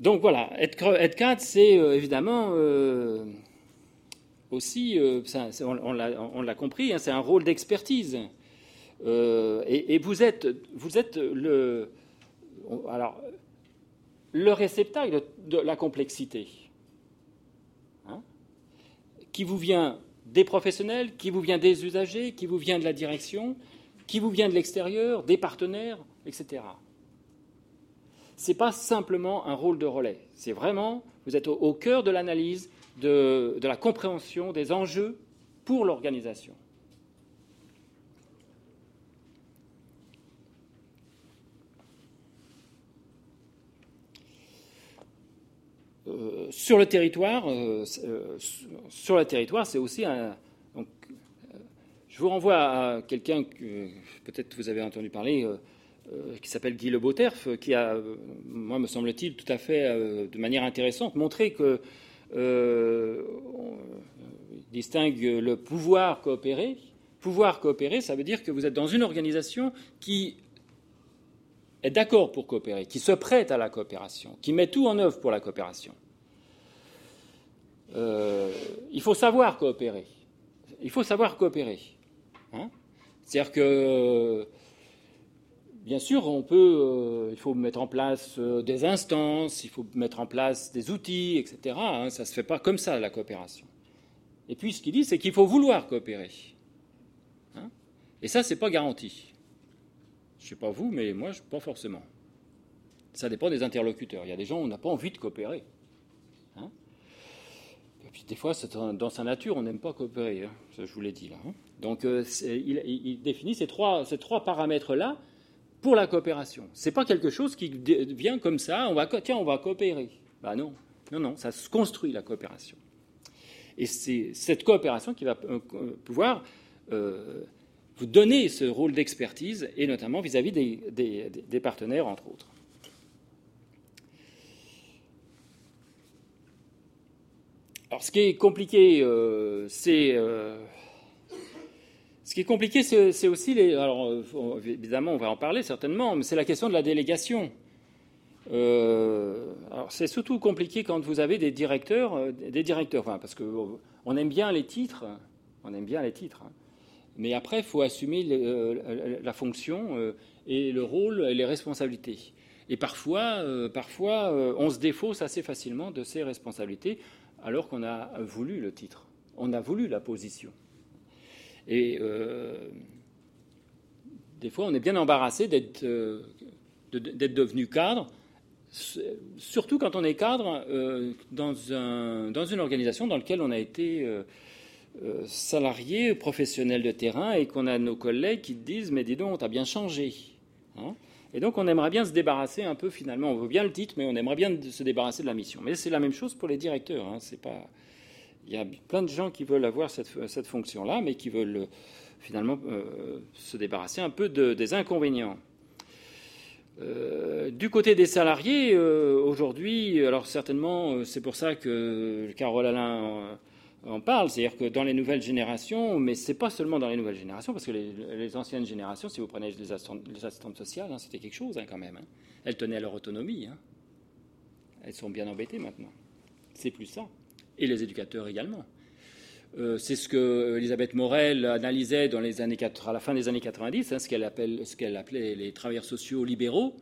[SPEAKER 1] Donc voilà, être, cadre, c'est euh, évidemment euh, aussi, euh, on, l'a compris, hein, c'est un rôle d'expertise. Et, vous êtes, vous êtes le, réceptacle de, la complexité, hein, qui vous vient des professionnels, qui vous vient des usagers, qui vous vient de la direction, qui vous vient de l'extérieur, des partenaires, etc n'est pas simplement un rôle de relais. C'est vraiment, vous êtes au, cœur de l'analyse, de, la compréhension des enjeux pour l'organisation. Euh, sur le territoire, euh, euh, sur le territoire, c'est aussi un. je vous renvoie à quelqu'un que peut-être vous avez entendu parler, qui s'appelle Guy Le Beauterf, qui a, euh, moi me semble-t-il, tout à fait euh, de manière intéressante, montré que distingue le pouvoir coopérer. Pouvoir coopérer, ça veut dire que vous êtes dans une organisation qui est d'accord pour coopérer, qui se prête à la coopération, qui met tout en œuvre pour la coopération. il faut savoir coopérer. Il faut savoir coopérer. Hein. C'est-à-dire que Bien sûr, on peut, euh, il faut mettre en place euh, des instances, il faut mettre en place des outils, etc. Hein. ça ne se fait pas comme ça, la coopération. Et puis, ce qu'il dit, c'est qu'il faut vouloir coopérer. Hein. Et ça, ce n'est pas garanti. Je ne sais pas vous, mais moi, pas forcément. Ça dépend des interlocuteurs. Il y a des gens on n'a pas envie de coopérer. Hein. Et puis, des fois, dans sa nature, on n'aime pas coopérer. Ça, je vous l'ai dit là. Donc, euh, il, définit ces trois, ces trois paramètres-là pour la coopération. Ce n'est pas quelque chose qui vient comme ça, on va, tiens, on va coopérer. Ben non, non, non, ça se construit la coopération. Et c'est cette coopération qui va euh, pouvoir euh, vous donner ce rôle d'expertise, et notamment vis-à-vis des, partenaires, entre autres. Alors, ce qui est compliqué, euh, c'est ce qui est compliqué, c'est aussi les. Alors, euh, évidemment, on va en parler certainement, mais c'est la question de la délégation. Euh, alors, c'est surtout compliqué quand vous avez des directeurs, euh, des directeurs, parce qu'on on aime bien les titres, on aime bien les titres, hein. mais après, il faut assumer la fonction et le rôle et les responsabilités. Et parfois, parfois, on se défausse assez facilement de ces responsabilités, alors qu'on a voulu le titre, on a voulu la position. Et euh, des fois, on est bien embarrassé d'être devenu cadre, surtout quand on est cadre dans, dans, une organisation dans laquelle on a été salarié, professionnel de terrain, et qu'on a nos collègues qui disent Mais dis donc, t'as bien changé. Hein et donc, on aimerait bien se débarrasser un peu, finalement, on veut bien le titre, mais on aimerait bien se débarrasser de la mission. Mais c'est la même chose pour les directeurs. Hein. C'est pas... Il y a plein de gens qui veulent avoir cette, fonction-là, mais qui veulent finalement euh, se débarrasser un peu de, des inconvénients. Euh, du côté des salariés, euh, aujourd'hui, alors certainement, c'est pour ça que Carole Alain on parle, c'est-à-dire que dans les nouvelles générations, mais c'est pas seulement dans les nouvelles générations, parce que les, anciennes générations, si vous prenez les assistantes, sociales, hein, c'était quelque chose hein, quand même. Hein. Elles tenaient à leur autonomie. Elles sont bien embêtées maintenant. C'est plus ça. Et les éducateurs également. Euh, c'est ce que Elisabeth Morel analysait dans les années, à la fin des années 90, ce qu'elle appelait les travailleurs sociaux libéraux.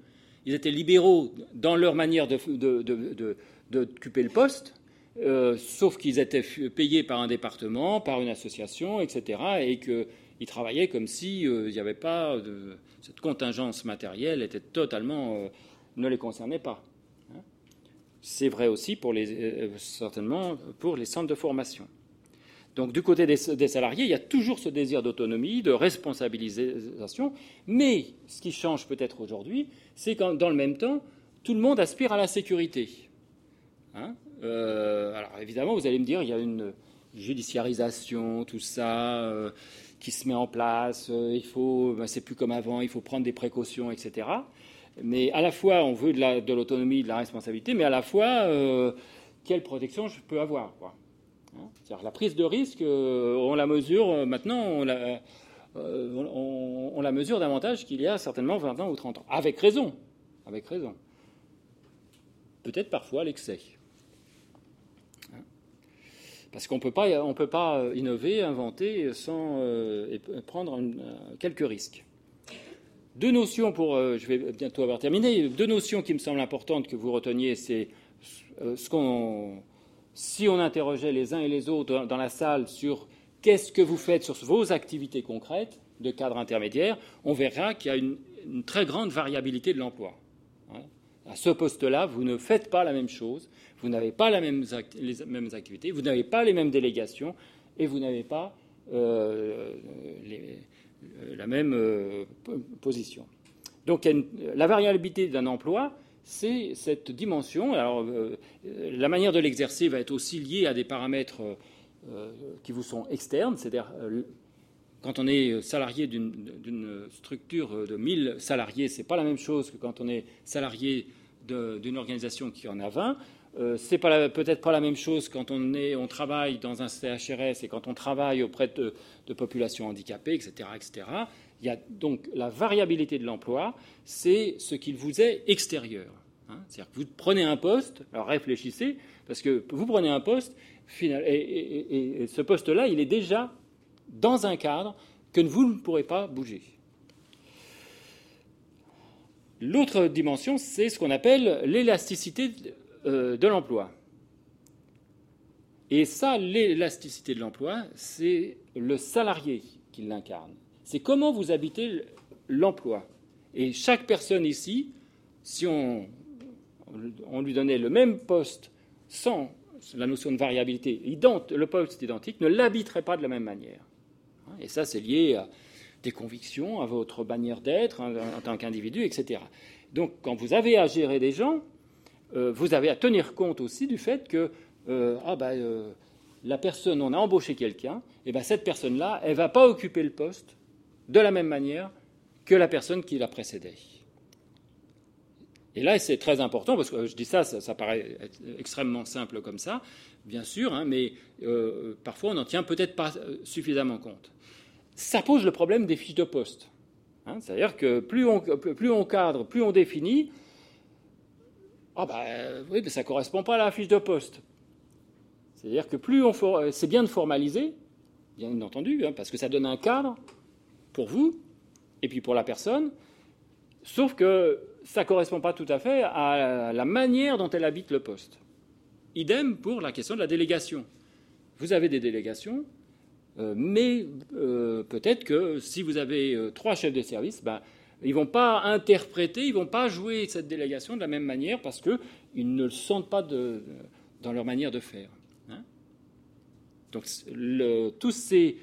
[SPEAKER 1] Ils étaient libéraux dans leur manière d'occuper le poste, euh, sauf qu'ils étaient payés par un département, par une association, etc., et qu'ils travaillaient comme s'il euh, n'y avait pas de, cette contingence matérielle était totalement ne les concernait pas. C'est vrai aussi pour les, certainement pour les centres de formation. Donc du côté des, salariés, il y a toujours ce désir d'autonomie, de responsabilisation, mais ce qui change peut-être aujourd'hui, c'est qu'en dans le même temps, tout le monde aspire à la sécurité. Hein? Euh, alors évidemment, vous allez me dire, il y a une judiciarisation, tout ça, euh, qui se met en place. Euh, il faut, ben, c'est plus comme avant, il faut prendre des précautions, etc. Mais à la fois, on veut de l'autonomie, de, la responsabilité, mais à la fois, quelle protection je peux avoir hein? C'est-à-dire la prise de risque, on la mesure maintenant, on la, la mesure davantage qu'il y a certainement 20 ans ou 30 ans. Avec raison. Avec raison. Peut-être parfois l'excès. Parce qu'on ne peut pas euh, innover, inventer sans euh, prendre euh, quelques risques. Deux notions pour, je vais bientôt avoir terminé, deux notions qui me semblent importantes que vous reteniez, c'est ce qu'on, si on interrogeait les uns et les autres dans la salle sur qu'est-ce que vous faites sur vos activités concrètes de cadre intermédiaire, on verra qu'il y a une, très grande variabilité de l'emploi. Hein. À ce poste-là, vous ne faites pas la même chose, vous n'avez pas les mêmes activités, vous n'avez pas les mêmes délégations et vous n'avez pas euh, la même euh, position. Donc la variabilité d'un emploi, c'est cette dimension. Alors euh, la manière de l'exercer va être aussi liée à des paramètres qui vous sont externes, c'est-à-dire quand on est salarié d'une structure de 1000 salariés, ce n'est pas la même chose que quand on est salarié d'une organisation qui en a 20. Euh, c'est peut-être pas la même chose quand on, travaille dans un CHRS et quand on travaille auprès de, populations handicapées, etc., etc. Il y a donc la variabilité de l'emploi, c'est ce qu'il vous est extérieur. Hein. C'est-à-dire que vous prenez un poste, alors réfléchissez, parce que vous prenez un poste, et, et ce poste-là, il est déjà dans un cadre que vous ne pourrez pas bouger. L'autre dimension, c'est ce qu'on appelle l'élasticité de l'emploi. Et ça, l'élasticité de l'emploi, c'est le salarié qui l'incarne. C'est comment vous habitez l'emploi. Et chaque personne ici, si on, lui donnait le même poste sans la notion de variabilité, le poste identique, ne l'habiterait pas de la même manière. Et ça, c'est lié à des convictions, à votre manière d'être en tant qu'individu, etc. Donc, quand vous avez à gérer des gens, euh, vous avez à tenir compte aussi du fait que euh, ah ben, la personne, on a embauché quelqu'un, et ben cette personne-là, elle ne va pas occuper le poste de la même manière que la personne qui la précédait. Et là, c'est très important, parce que je dis ça, ça, paraît extrêmement simple comme ça, bien sûr, hein, mais parfois on n'en tient peut-être pas suffisamment compte. Ça pose le problème des fiches de poste. Hein, c'est-à-dire que plus on cadre, plus on définit, ah ben oui, mais ça ne correspond pas à la fiche de poste. C'est-à-dire que plus on c'est bien de formaliser, bien entendu, hein, parce que ça donne un cadre pour vous et puis pour la personne, sauf que ça ne correspond pas tout à fait à la manière dont elle habite le poste. Idem pour la question de la délégation. Vous avez des délégations, mais peut-être que si vous avez trois chefs de service, ben, ils ne vont pas interpréter, ils ne vont pas jouer cette délégation de la même manière parce qu'ils ne le sentent pas dans leur manière de faire. Hein. Donc tous, ces,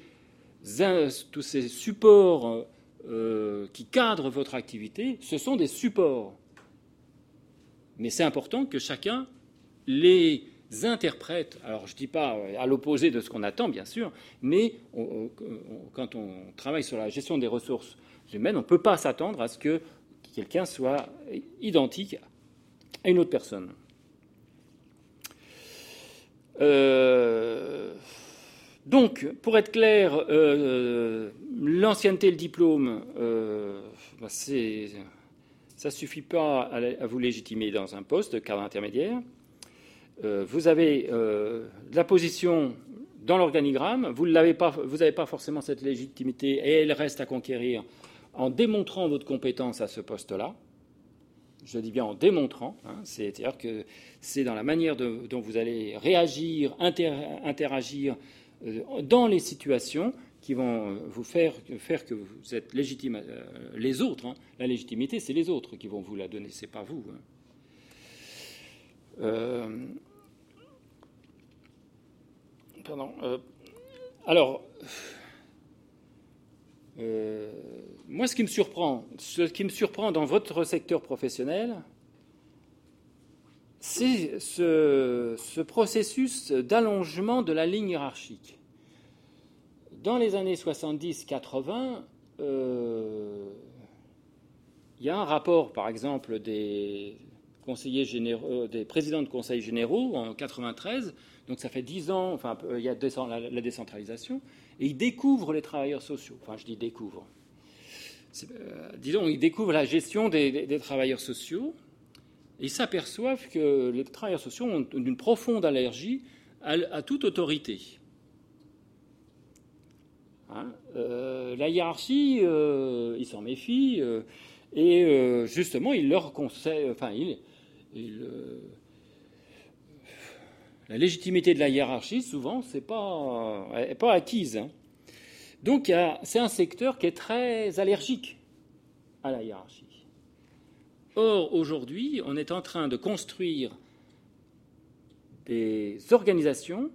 [SPEAKER 1] tous, ces, supports euh, qui cadrent votre activité, ce sont des supports. Mais c'est important que chacun les interprète. Alors je ne dis pas à l'opposé de ce qu'on attend, bien sûr, mais quand on travaille sur la gestion des ressources on ne peut pas s'attendre à ce que quelqu'un soit identique à une autre personne. Euh, donc, pour être clair, euh, l'ancienneté, le diplôme, euh, bah, ça ne suffit pas à, vous légitimer dans un poste cadre intermédiaire. vous avez la position dans l'organigramme, vous n'avez pas, pas forcément cette légitimité et elle reste à conquérir en démontrant votre compétence à ce poste-là. Je dis bien en démontrant, hein, c'est-à-dire que c'est dans la manière dont vous allez réagir, interagir euh, dans les situations qui vont euh, vous faire, faire que vous êtes légitime. Euh, les autres, hein. la légitimité, c'est les autres qui vont vous la donner, c'est pas vous. Hein. pardon. alors, euh, moi, ce qui me surprend, ce qui me surprend dans votre secteur professionnel, c'est ce, processus d'allongement de la ligne hiérarchique. Dans les années 70-80, euh, il y a un rapport, par exemple, des conseillers généraux, euh, des présidents de conseils généraux en 93, donc ça fait dix ans, enfin il y a la décentralisation, et ils découvrent les travailleurs sociaux. Enfin, je dis découvre. Euh, disons, ils découvrent la gestion des, travailleurs sociaux. Et ils s'aperçoivent que les travailleurs sociaux ont une profonde allergie à, toute autorité. Hein, euh, la hiérarchie, euh, ils s'en méfient, et justement, ils leur conseillent, enfin, ils, la légitimité de la hiérarchie, souvent, n'est pas, acquise. Hein. Donc, c'est un secteur qui est très allergique à la hiérarchie. Or, aujourd'hui, on est en train de construire des organisations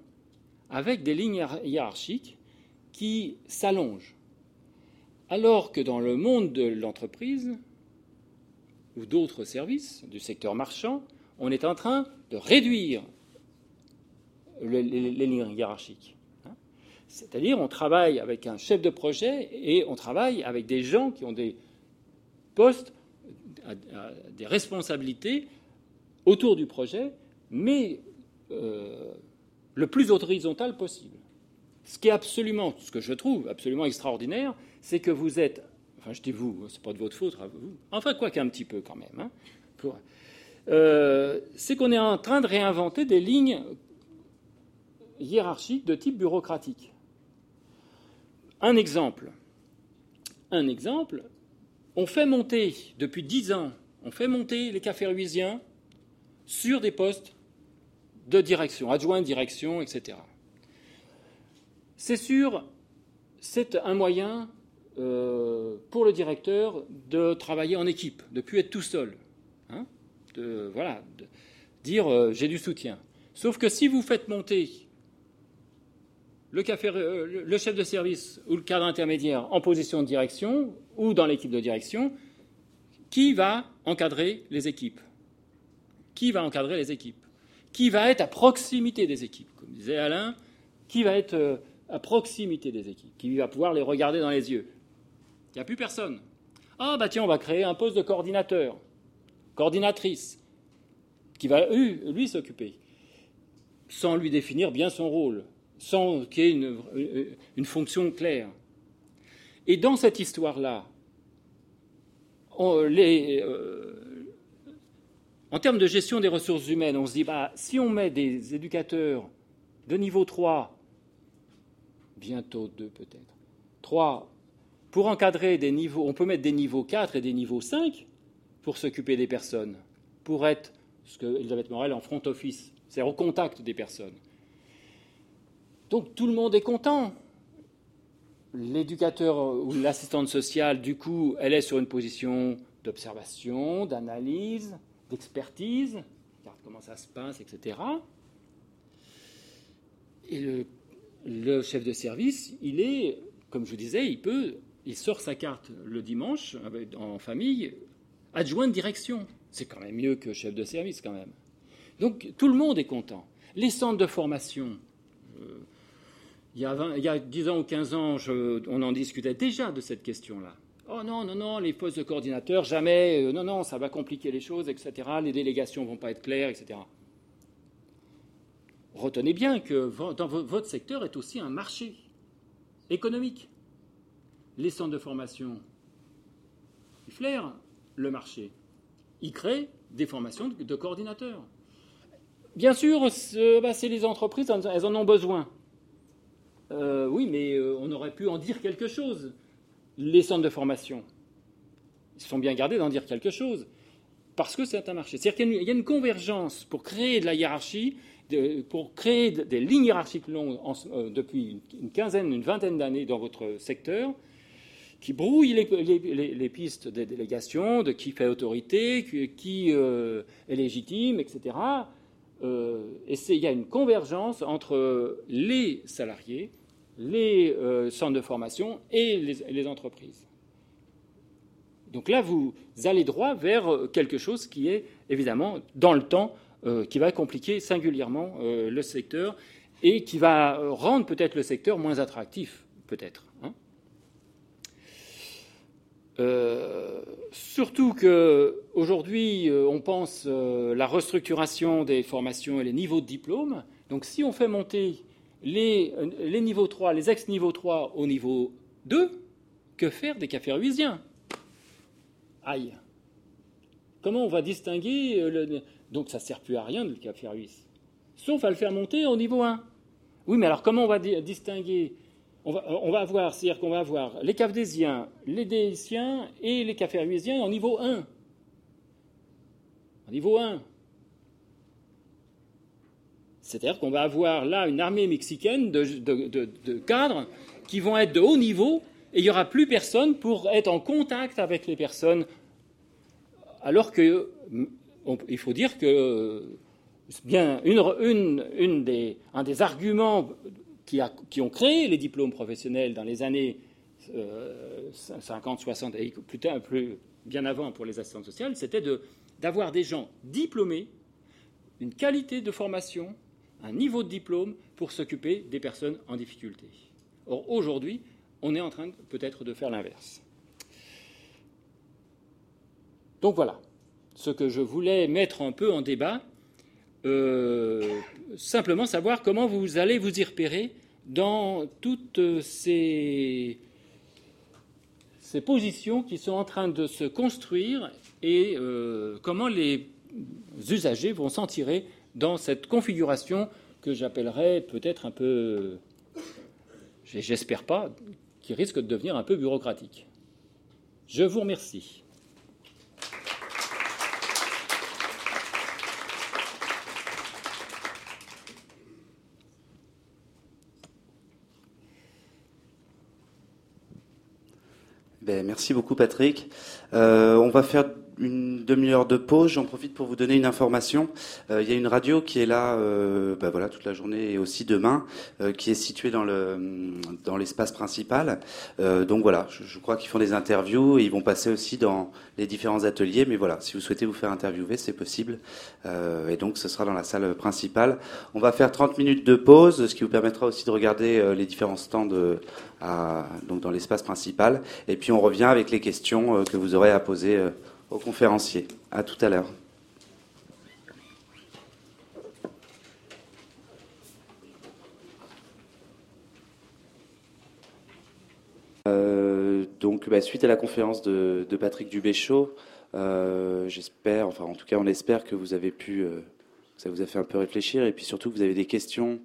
[SPEAKER 1] avec des lignes hiérarchiques qui s'allongent. Alors que dans le monde de l'entreprise ou d'autres services du secteur marchand, on est en train de réduire les, lignes hiérarchiques. Hein. C'est-à-dire, on travaille avec un chef de projet et on travaille avec des gens qui ont des postes, des responsabilités autour du projet, mais euh, le plus horizontal possible. Ce qui est absolument, ce que je trouve absolument extraordinaire, c'est que vous êtes, enfin je dis vous, c'est pas de votre faute, vous, enfin quoi qu'un petit peu quand même, hein, euh, c'est qu'on est en train de réinventer des lignes hiérarchique de type bureaucratique. Un exemple. Un exemple, on fait monter, depuis dix ans, on fait monter les cafés ruisiens sur des postes de direction, adjoint direction, etc. C'est sûr, c'est un moyen euh, pour le directeur de travailler en équipe, de ne plus être tout seul. Hein, de, voilà, dire euh, j'ai du soutien. Sauf que si vous faites monter le, euh, le chef de service ou le cadre intermédiaire en position de direction ou dans l'équipe de direction, qui va encadrer les équipes? Qui va encadrer les équipes? Qui va être à proximité des équipes? Comme disait Alain, qui va être euh, à proximité des équipes? Qui va pouvoir les regarder dans les yeux? Il n'y a plus personne. Ah bah tiens, on va créer un poste de coordinateur, coordinatrice, qui va lui s'occuper, sans lui définir bien son rôle sans qu'il y ait une, fonction claire. Et dans cette histoire-là, euh, en termes de gestion des ressources humaines, on se dit, bah, si on met des éducateurs de niveau 3, bientôt 2 peut-être, 3, pour encadrer des niveaux, on peut mettre des niveaux 4 et des niveaux 5 pour s'occuper des personnes, pour être ce que Elisabeth Morel en front office, c'est au contact des personnes. Donc tout le monde est content. l'éducateur ou l'assistante sociale, du coup, elle est sur une position d'observation, d'analyse, d'expertise, regarde comment ça se passe, etc. Et le, chef de service, il est, comme je vous disais, il peut, il sort sa carte le dimanche en famille, adjoint de direction. C'est quand même mieux que chef de service, quand même. Donc tout le monde est content. Les centres de formation, euh, il, y a il, y a 10 ans ou 15 ans, on en discutait déjà de cette question-là. Oh non, non, non, les postes de coordinateurs, jamais, euh, non, non, ça va compliquer les choses, etc. Les délégations ne vont pas être claires, etc. Retenez bien que dans votre secteur est aussi un marché économique. Les centres de formation, ils flairent le marché. Ils créent des formations de coordinateurs. Bien sûr, bah, c'est les entreprises, elles en ont besoin. Euh, oui, mais euh, on aurait pu en dire quelque chose. Les centres de formation, ils sont bien gardés d'en dire quelque chose, parce que c'est un marché. C'est-à-dire qu'il y a une convergence pour créer de la hiérarchie, pour créer des lignes hiérarchiques longues euh, depuis une quinzaine, une vingtaine d'années dans votre secteur, qui brouillent les, pistes des délégations, de qui fait autorité, qui, est légitime, etc. Et il y a une convergence entre les salariés, les euh, centres de formation et les, entreprises. Donc là, vous allez droit vers quelque chose qui est évidemment dans le temps, euh, qui va compliquer singulièrement le secteur et qui va rendre peut-être le secteur moins attractif, peut-être. Euh, surtout qu'aujourd'hui, euh, on pense euh, la restructuration des formations et les niveaux de diplôme. Donc, si on fait monter les, les niveaux 3, les ex-niveaux 3 au niveau 2, que faire des cafés ruisiens Aïe Comment on va distinguer le... Donc, ça ne sert plus à rien, le café ruisse. Sauf à le faire monter au niveau 1. Oui, mais alors comment on va distinguer? On va, avoir, c'est-à-dire qu'on va avoir les cafdésiens, les déiciens et les caféruisiens en niveau 1. En niveau 1. C'est-à-dire qu'on va avoir là une armée mexicaine de, cadres qui vont être de haut niveau et il n'y aura plus personne pour être en contact avec les personnes. Alors que, il faut dire que bien une, des, un des arguments qui, ont créé les diplômes professionnels dans les années 50, euh, 60 et plus bien avant pour les assistantes sociales, c'était d'avoir des gens diplômés, une qualité de formation, un niveau de diplôme pour s'occuper des personnes en difficulté. Or, aujourd'hui, on est en train peut-être de faire l'inverse. Donc voilà, ce que je voulais mettre un peu en débat, euh, simplement savoir comment vous allez vous y repérer dans toutes ces, positions qui sont en train de se construire et euh, comment les usagers vont s'en tirer dans cette configuration que j'appellerais peut-être un peu, j'espère pas, qui risque de devenir un peu bureaucratique. Je vous remercie.
[SPEAKER 2] Ben, merci beaucoup Patrick. Euh, on va faire une demi-heure de pause. J'en profite pour vous donner une information. Euh, il y a une radio qui est là, euh, bah voilà, toute la journée et aussi demain, qui est située dans le dans l'espace principal. Donc voilà, je, crois qu'ils font des interviews et ils vont passer aussi dans les différents ateliers. Mais voilà, si vous souhaitez vous faire interviewer, c'est possible. Et donc ce sera dans la salle principale. On va faire 30 minutes de pause, ce qui vous permettra aussi de regarder les différents stands dans l'espace principal. Et puis on revient avec les questions que vous aurez à poser aux conférenciers. À tout à l'heure. Euh, donc, bah, suite à la conférence de, Patrick Dubéchaud, euh, j'espère, enfin en tout cas on espère que vous avez pu, euh, ça vous a fait un peu réfléchir et puis surtout que vous avez des questions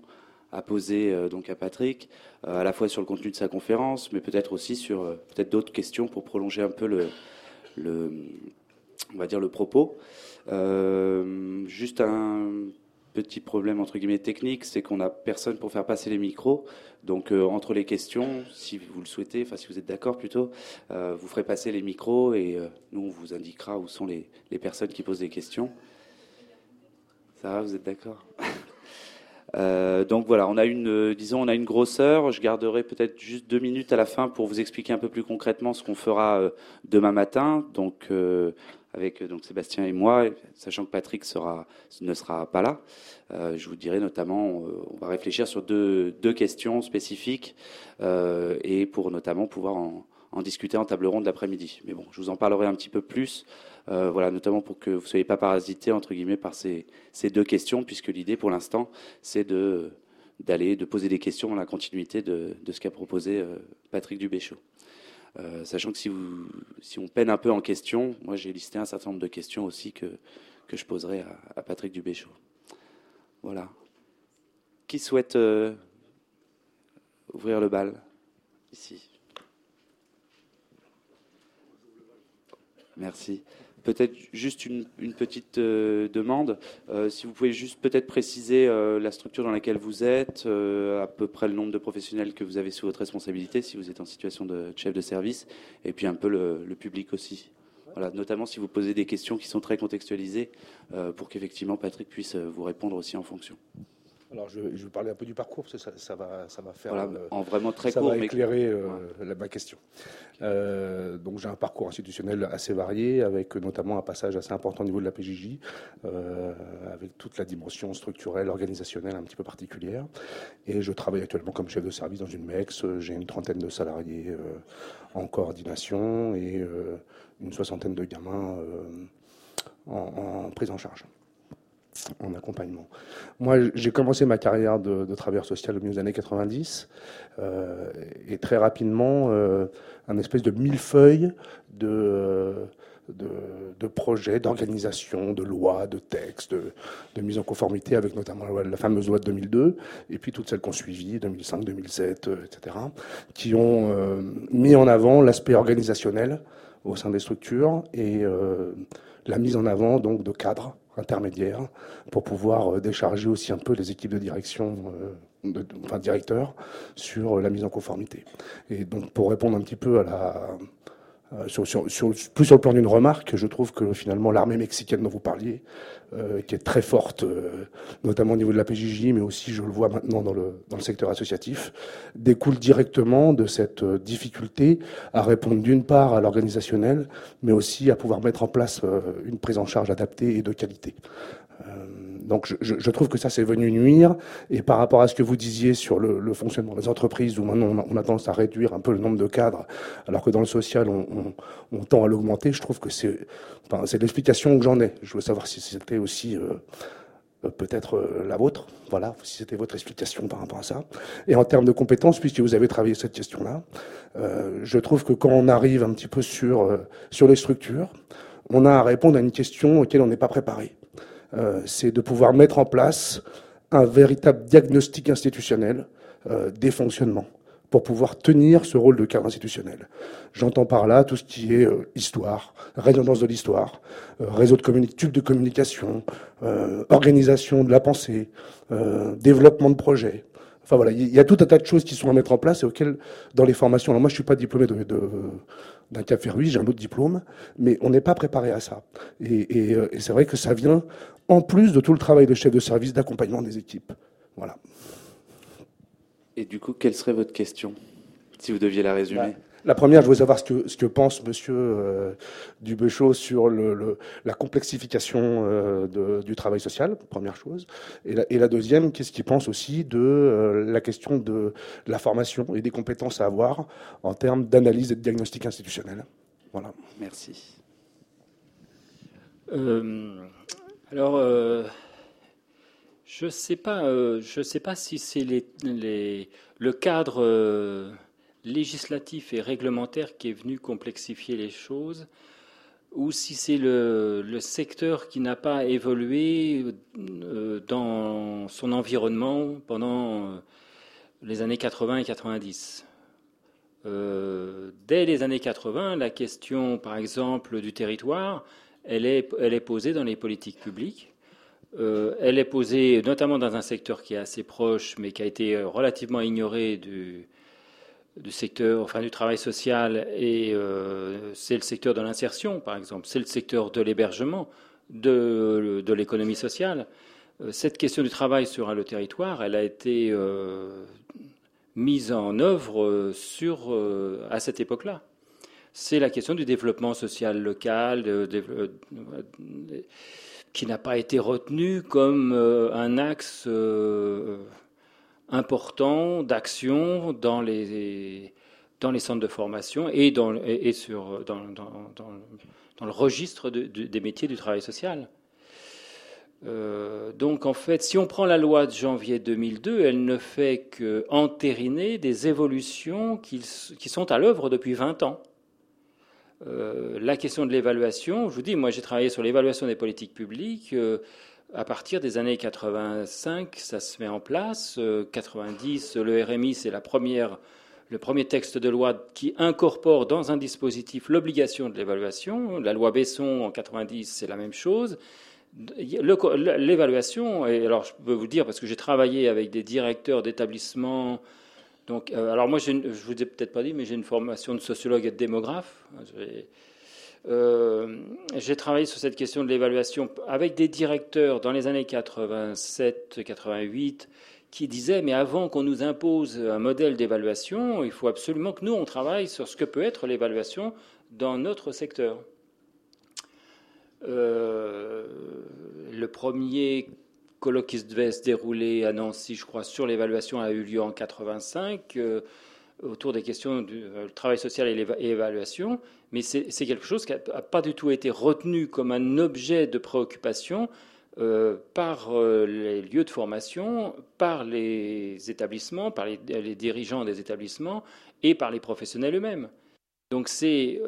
[SPEAKER 2] à poser donc à Patrick, à la fois sur le contenu de sa conférence, mais peut-être aussi sur peut-être d'autres questions pour prolonger un peu le, le, on va dire le propos. Euh, juste un petit problème entre guillemets technique, c'est qu'on n'a personne pour faire passer les micros. Donc entre les questions, si vous le souhaitez, enfin si vous êtes d'accord plutôt, vous ferez passer les micros et nous on vous indiquera où sont les, les personnes qui posent des questions. Ça va, vous êtes d'accord? Euh, donc voilà, on a une, euh, disons, on a une grosseur. Je garderai peut-être juste deux minutes à la fin pour vous expliquer un peu plus concrètement ce qu'on fera euh, demain matin. Donc avec donc Sébastien et moi, sachant que Patrick ne sera pas là. je vous dirai notamment, on va réfléchir sur deux, questions spécifiques et pour notamment pouvoir en, en discuter en table ronde l'après-midi. Mais bon, je vous en parlerai un petit peu plus, euh, voilà, notamment pour que vous ne soyez pas parasité entre guillemets par ces, deux questions, puisque l'idée pour l'instant, c'est de d'aller de poser des questions dans la continuité de, ce qu'a proposé euh, Patrick Dubéchaud. Euh, sachant que si, vous, si on peine un peu en question, moi j'ai listé un certain nombre de questions aussi que, je poserai à, Patrick Dubéchaud. Voilà. Qui souhaite ouvrir le bal? Ici Merci. Peut-être juste une, petite euh, demande. Euh, si vous pouvez juste peut-être préciser euh, la structure dans laquelle vous êtes, à peu près le nombre de professionnels que vous avez sous votre responsabilité, si vous êtes en situation de chef de service, et puis un peu le, public aussi. Voilà, notamment si vous posez des questions qui sont très contextualisées, pour qu'effectivement Patrick puisse vous répondre aussi en fonction.
[SPEAKER 3] Alors, je, vais parler un peu du parcours, parce que ça, ça va, ça va faire.
[SPEAKER 2] Euh, en vraiment très
[SPEAKER 3] ça
[SPEAKER 2] court,
[SPEAKER 3] va éclairer euh, ma question. Euh, donc, j'ai un parcours institutionnel assez varié, avec notamment un passage assez important au niveau de la PJJ, avec toute la dimension structurelle, organisationnelle un petit peu particulière. Et je travaille actuellement comme chef de service dans une MEX. J'ai une trentaine de salariés en coordination et une soixantaine de gamins en, en prise en charge en accompagnement. Moi, j'ai commencé ma carrière de, travailleur social au milieu des années 90 euh, et très rapidement, euh, un espèce de millefeuille de, de, projets, d'organisation, de lois, de textes, de, mise en conformité avec notamment la, fameuse loi de 2002 et puis toutes celles qu'on suivi, 2005, 2007, etc., qui ont euh, mis en avant l'aspect organisationnel au sein des structures et la mise en avant donc de cadres intermédiaires pour pouvoir euh, décharger aussi un peu les équipes de direction, euh, de, enfin directeurs, sur la mise en conformité. Et donc pour répondre un petit peu à la sur, sur, plus sur le plan d'une remarque, je trouve que finalement l'armée mexicaine dont vous parliez, euh, qui est très forte, euh, notamment au niveau de la PJJ, mais aussi je le vois maintenant dans le, dans le secteur associatif, découle directement de cette difficulté à répondre d'une part à l'organisationnel, mais aussi à pouvoir mettre en place une prise en charge adaptée et de qualité. Donc je, trouve que ça c'est venu nuire. Et par rapport à ce que vous disiez sur le, fonctionnement des entreprises, où maintenant on a, tendance à réduire un peu le nombre de cadres, alors que dans le social on, tend à l'augmenter, je trouve que c'est l'explication que j'en ai. Je veux savoir si c'était aussi euh, euh peut-être euh, la vôtre, voilà, si c'était votre explication par rapport à ça. Et en termes de compétences, puisque vous avez travaillé cette question-là, euh, je trouve que quand on arrive un petit peu sur, euh, sur les structures, on a à répondre à une question auquel on n'est pas préparé. Euh, c'est de pouvoir mettre en place un véritable diagnostic institutionnel euh, des fonctionnements pour pouvoir tenir ce rôle de cadre institutionnel. J'entends par là tout ce qui est euh, histoire, résonance de l'histoire, réseau de communication, tube de communication, organisation de la pensée, développement de projets. Enfin voilà, il y a tout un tas de choses qui sont à mettre en place et auxquelles, dans les formations, alors moi je suis pas diplômé de, d'un cap Ferruis, j'ai un autre diplôme, mais on n'est pas préparé à ça. Et c'est vrai que ça vient en plus de tout le travail de chef de service d'accompagnement des équipes. Voilà.
[SPEAKER 2] Et du coup, quelle serait votre question, si vous deviez la résumer?
[SPEAKER 3] La première, je veux savoir ce que, ce que pense Monsieur euh, Dubéchaud sur le, le, la complexification euh, de, du travail social, première chose. Et la, et la deuxième, qu'est-ce qu'il pense aussi de euh, la question de la formation et des compétences à avoir en termes d'analyse et de diagnostic institutionnel? Voilà.
[SPEAKER 2] Merci.
[SPEAKER 1] Alors, euh, je ne sais, pas, euh, sais pas si c'est le cadre euh, législatif et réglementaire qui est venu complexifier les choses, ou si c'est le, secteur qui n'a pas évolué dans son environnement pendant les années 80 et 90. Euh, dès les années 80, la question, par exemple, du territoire, elle est, posée dans les politiques publiques. elle est posée notamment dans un secteur qui est assez proche, mais qui a été relativement ignoré du, secteur, enfin du travail social, et c'est le secteur de l'insertion, par exemple, c'est le secteur de l'hébergement, de, l'économie sociale. Cette question du travail sur le territoire, elle a été mise en œuvre euh, sur, euh, à cette époque-là. C'est la question du développement social local, euh, qui n'a pas été retenu comme un axe important d'action dans les, centres de formation et, dans, le registre des métiers du travail social. Euh, donc en fait, si on prend la loi de janvier 2002, elle ne fait qu'entériner des évolutions qui, sont à l'œuvre depuis 20 ans. Euh, la question de l'évaluation, je vous dis, moi j'ai travaillé sur l'évaluation des politiques publiques. Euh, à partir des années 85, ça se met en place. 90, le RMI, c'est la première, le premier texte de loi qui incorpore dans un dispositif l'obligation de l'évaluation. La loi Besson en 90, c'est la même chose. L'évaluation, et alors je peux vous dire, parce que j'ai travaillé avec des directeurs d'établissements. Donc, euh, alors moi, je ne vous ai peut-être pas dit, mais j'ai une formation de sociologue et de démographe. Euh, j'ai travaillé sur cette question de l'évaluation avec des directeurs dans les années 87-88 qui disaient, mais avant qu'on nous impose un modèle d'évaluation, il faut absolument que nous, on travaille sur ce que peut être l'évaluation dans notre secteur. Euh, le premier colloque qui devait se dérouler à Nancy, je crois, sur l'évaluation a eu lieu en 85 euh, autour des questions du euh, travail social et l'évaluation, mais c'est quelque chose qui n'a pas du tout été retenu comme un objet de préoccupation par les lieux de formation, par les établissements, par les, dirigeants des établissements et par les professionnels eux-mêmes. Donc c'est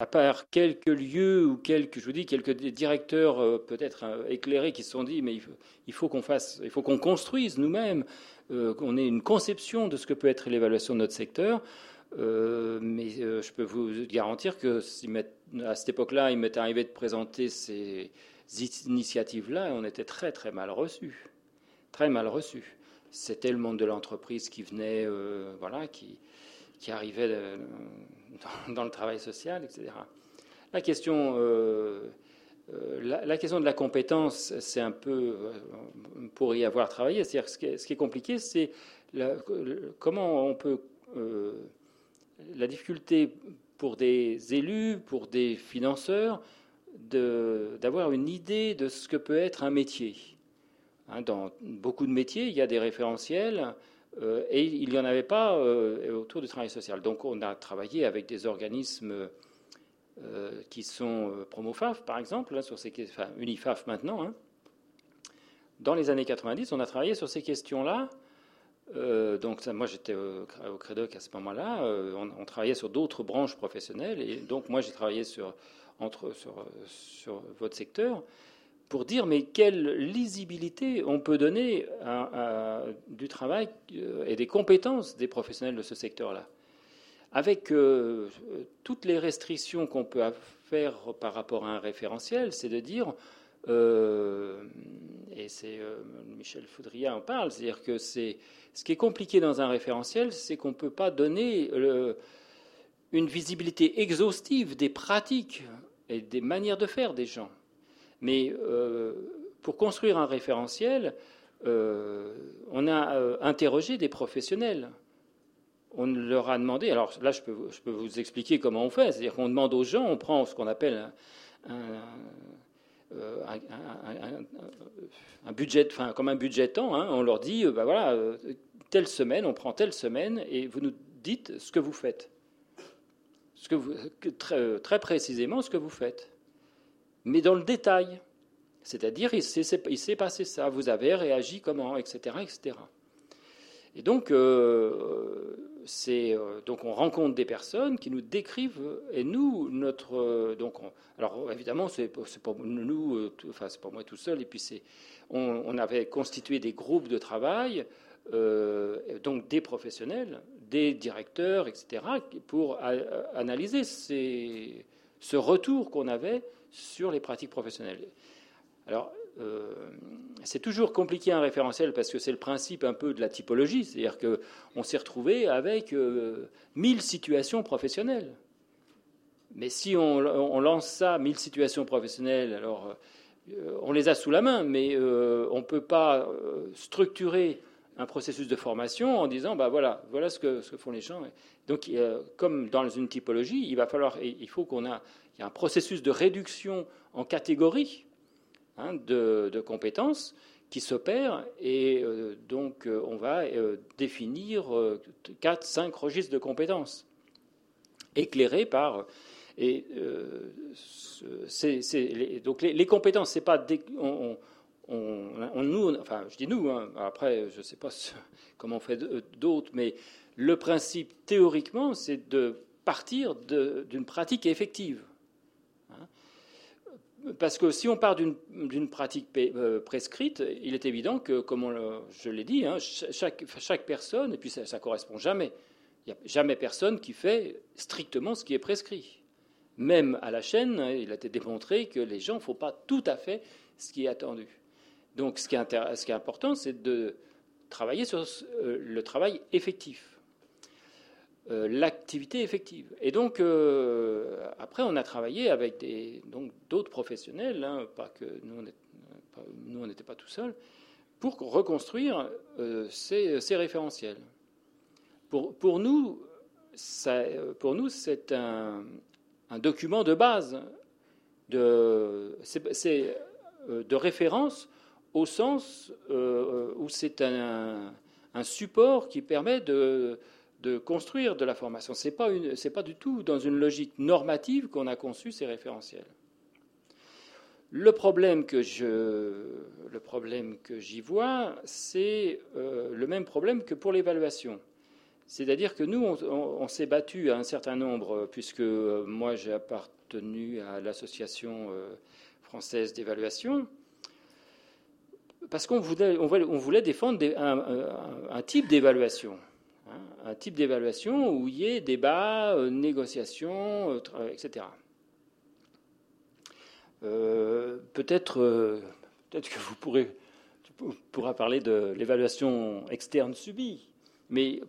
[SPEAKER 1] à part quelques lieux ou quelques, je vous dis, quelques directeurs euh, peut-être euh, éclairés qui se sont dit, mais il faut, qu'on fasse, il faut qu'on construise nous-mêmes, euh, qu'on ait une conception de ce que peut être l'évaluation de notre secteur. mais je peux vous garantir que à cette époque-là, il m'est arrivé de présenter ces initiatives-là, on était très très mal reçus, très mal reçus. C'était le monde de l'entreprise qui venait, voilà, qui, qui arrivait dans, le travail social, etc. La question, euh, euh, la, question de la compétence, c'est un peu euh, pour y avoir travaillé. C'est-à-dire ce, qui est compliqué, c'est comment on peut la difficulté pour des élus, pour des financeurs, d'avoir une idée de ce que peut être un métier. Hein, dans beaucoup de métiers, il y a des référentiels euh, et il n'y en avait pas euh, autour du travail social. Donc on a travaillé avec des organismes euh, qui sont Promofaf, par exemple, sur ces, enfin Unifaf maintenant. Hein. Dans les années 90, on a travaillé sur ces questions-là. donc moi j'étais au, Crédoc à ce moment-là. On, travaillait sur d'autres branches professionnelles et donc moi j'ai travaillé sur, entre, sur votre secteur pour dire mais quelle lisibilité on peut donner du travail euh, et des compétences des professionnels de ce secteur-là. Avec euh, toutes les restrictions qu'on peut faire par rapport à un référentiel, c'est de dire, euh, et c'est Michel Foudria en parle, c'est-à-dire que c'est ce qui est compliqué dans un référentiel, c'est qu'on ne peut pas donner une visibilité exhaustive des pratiques et des manières de faire des gens. Mais euh, pour construire un référentiel, euh, on a euh, interrogé des professionnels. On leur a demandé, alors là je peux, vous expliquer comment on fait, c'est-à-dire qu'on demande aux gens, on prend ce qu'on appelle un, budget, enfin comme un budget temps, hein, on leur dit, ben voilà, telle semaine, on prend telle semaine et vous nous dites ce que vous faites. Ce que vous, très précisément ce que vous faites mais dans le détail. C'est-à-dire, il s'est passé ça, vous avez réagi comment, etc. etc. Et donc, euh, euh, donc, on rencontre des personnes qui nous décrivent, et nous, notre. Euh, donc alors, évidemment, c'est pour nous, enfin, c'est pour moi tout seul, et puis c'est. On, avait constitué des groupes de travail, donc des professionnels, des directeurs, etc., pour analyser ce retour qu'on avait sur les pratiques professionnelles. Alors, c'est toujours compliqué un référentiel parce que c'est le principe un peu de la typologie, c'est-à-dire qu'on s'est retrouvé avec mille situations professionnelles. Mais si on, lance ça, mille situations professionnelles, alors on les a sous la main, mais on ne peut pas structurer un processus de formation en disant bah voilà voilà ce que, ce font les gens. Donc comme dans une typologie il va falloir il faut qu'on a il y a un processus de réduction en catégories hein, de, compétences qui s'opère et euh, donc euh, on va euh, définir quatre cinq registres de compétences éclairés par et donc les, les compétences c'est pas on, on, nous, enfin, je dis nous, hein, après, je ne sais pas comment on fait d'autres, mais le principe théoriquement, c'est de partir d'une pratique effective. Hein. Parce que si on part d'une pratique euh, prescrite, il est évident que, comme je l'ai dit, hein, chaque, chaque, personne, et puis ça ne correspond jamais, il n'y a jamais personne qui fait strictement ce qui est prescrit. Même à la chaîne, il a été démontré que les gens ne font pas tout à fait ce qui est attendu. Donc ce qui est, important, c'est de travailler sur euh, le travail effectif, euh, l'activité effective. Et donc, euh, après, on a travaillé avec d'autres professionnels, hein, pas que nous, on n'était pas tout seuls, pour reconstruire ces, référentiels. Pour, nous, pour nous, c'est un, document de base, de référence au sens euh, où c'est un, support qui permet de, construire de la formation. Ce n'est pas, du tout dans une logique normative qu'on a conçu ces référentiels. Le problème que, j'y vois, c'est euh, le même problème que pour l'évaluation. C'est-à-dire que nous, on, s'est battu à un certain nombre, puisque euh, moi j'ai appartenu à l'association française d'évaluation, parce qu'on voulait, défendre un, type d'évaluation. Hein, un type d'évaluation où il y ait débat, euh, négociation, euh, etc. Euh, peut-être, peut-être que vous pourrez parler de l'évaluation externe subie, mais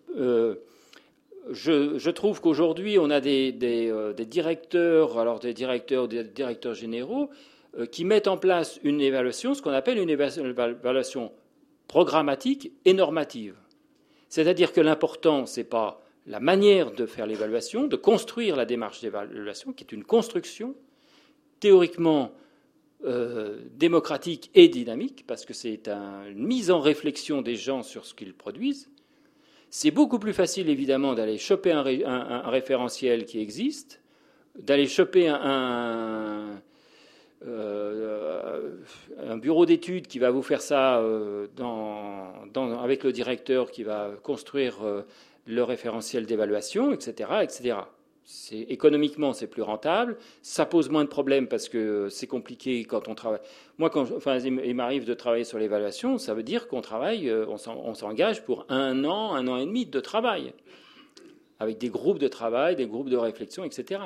[SPEAKER 1] je, trouve qu'aujourd'hui on a des, des, directeurs, alors des directeurs, des directeurs généraux qui mettent en place une évaluation, ce qu'on appelle une évaluation programmatique et normative. C'est-à-dire que l'important, ce n'est pas la manière de faire l'évaluation, de construire la démarche d'évaluation, qui est une construction théoriquement euh, démocratique et dynamique, parce que c'est une mise en réflexion des gens sur ce qu'ils produisent. C'est beaucoup plus facile, évidemment, d'aller choper un, référentiel qui existe, d'aller choper un, euh, un bureau d'études qui va vous faire ça euh, avec le directeur qui va construire euh, le référentiel d'évaluation, etc., etc. économiquement, c'est plus rentable. Ça pose moins de problèmes parce que c'est compliqué quand on travaille. Moi, quand, enfin, il m'arrive de travailler sur l'évaluation, ça veut dire qu'on travaille, on s'engage pour un an, un an et demi de travail, avec des groupes de travail, des groupes de réflexion, etc.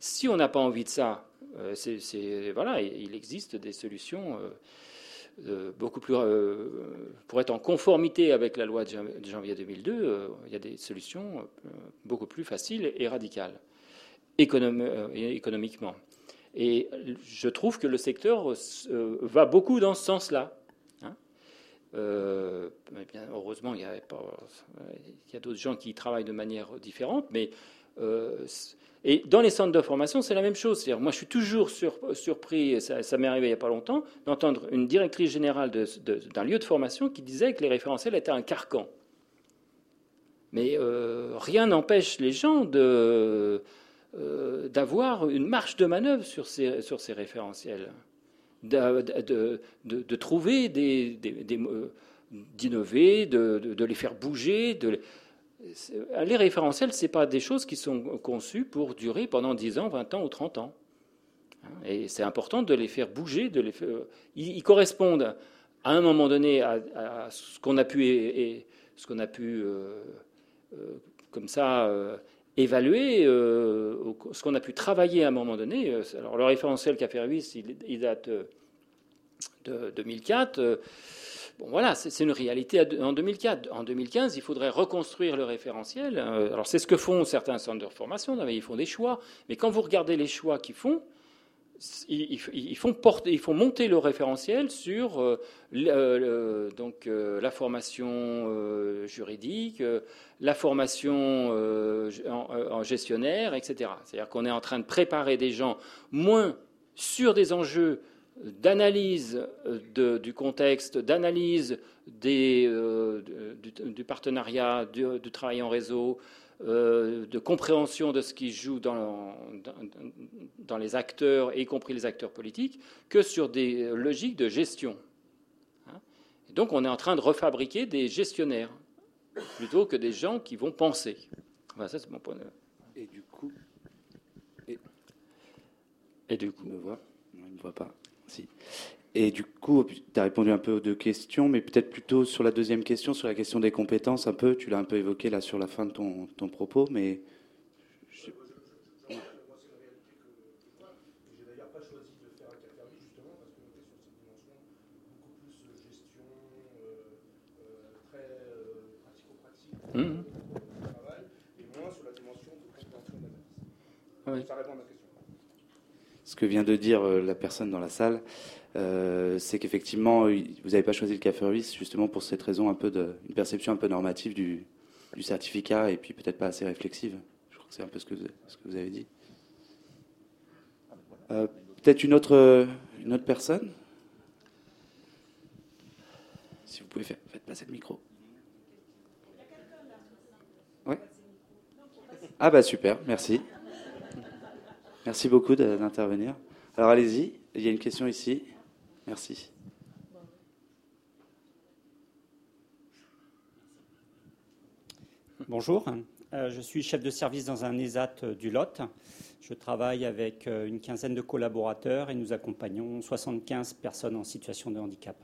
[SPEAKER 1] Si on n'a pas envie de ça, euh, voilà, il existe des solutions euh, euh, beaucoup plus. pour être en conformité avec la loi de janvier 2002, il y a des solutions beaucoup plus faciles et radicales, économiquement. Et je trouve que le secteur va beaucoup dans ce sens-là. Hein. heureusement, il y a, a d'autres gens qui travaillent de manière différente, mais et dans les centres de formation, c'est la même chose. moi, je suis toujours surpris, ça, m'est arrivé il n'y a pas longtemps, d'entendre une directrice générale d'un lieu de formation qui disait que les référentiels étaient un carcan. Mais euh, rien n'empêche les gens euh, d'avoir une marche de manœuvre sur ces, référentiels, de, trouver des, euh, d'innover, de, les faire bouger, de, les référentiels, ce pas des choses qui sont conçues pour durer pendant 10 ans, 20 ans ou 30 ans. Et c'est important de les faire bouger, de les Ils, correspondent à un moment donné à, ce qu'on a pu, et, ce qu'on a pu euh, euh, comme ça, euh, évaluer, ce qu'on a pu travailler à un moment donné. Alors, le référentiel CAFER il, il date de 2004. Bon, voilà, c'est une réalité en 2004. En 2015, il faudrait reconstruire le référentiel. Alors, c'est ce que font certains centres de formation. Ils font des choix. Mais quand vous regardez les choix qu'ils font, ils, font porter, ils font monter le référentiel sur euh, euh, donc, euh, la formation juridique, la formation en, gestionnaire, etc. C'est-à-dire qu'on est en train de préparer des gens moins sur des enjeux d'analyse du contexte, d'analyse du, du, partenariat, du, travail en réseau, euh, de compréhension de ce qui joue dans, dans, les acteurs, y compris les acteurs politiques, que sur des logiques de gestion. Hein. donc on est en train de refabriquer des gestionnaires plutôt que des gens qui vont penser. ça, c'est mon point de vue.
[SPEAKER 2] Et du coup.
[SPEAKER 1] Et, du coup.
[SPEAKER 2] Il me voit ne me voit pas. Si. Et du coup, tu as répondu un peu aux deux questions, mais peut-être plutôt sur la deuxième question, sur la question des compétences, un peu. Tu l'as un peu évoqué là sur la fin de ton, ton propos, mais. Je...
[SPEAKER 3] Mmh. Travail, et moins sur la dimension de compréhension
[SPEAKER 2] oui. Ça répond à ma question. Ce que vient de dire euh, la personne dans la salle, euh, c'est qu'effectivement, vous n'avez pas choisi le café justement pour cette raison, un peu de, une perception un peu normative du, certificat et puis peut-être pas assez réflexive. Je crois que c'est un peu ce que vous, ce que vous avez dit. Euh, peut-être une autre, une autre personne? Si vous pouvez faire, faites passer le micro. Ouais. Ah bah super, merci. Merci beaucoup d'intervenir. Alors allez-y, il y a une question ici. Merci.
[SPEAKER 4] Bonjour, euh, je suis chef de service dans un ESAT du Lot. Je travaille avec euh, une quinzaine de collaborateurs et nous accompagnons 75 personnes en situation de handicap.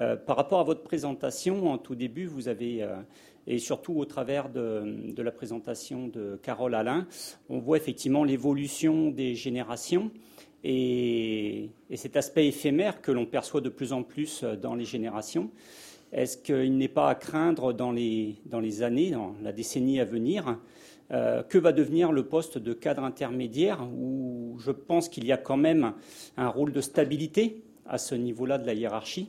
[SPEAKER 4] Euh, par rapport à votre présentation, en tout début, vous avez, et surtout au travers de, la présentation de Carole Alain, on voit effectivement l'évolution des générations et, cet aspect éphémère que l'on perçoit de plus en plus dans les générations. Est-ce qu'il n'est pas à craindre dans les, dans les, années, dans la décennie à venir, euh, que va devenir le poste de cadre intermédiaire où je pense qu'il y a quand même un rôle de stabilité à ce niveau-là de la hiérarchie?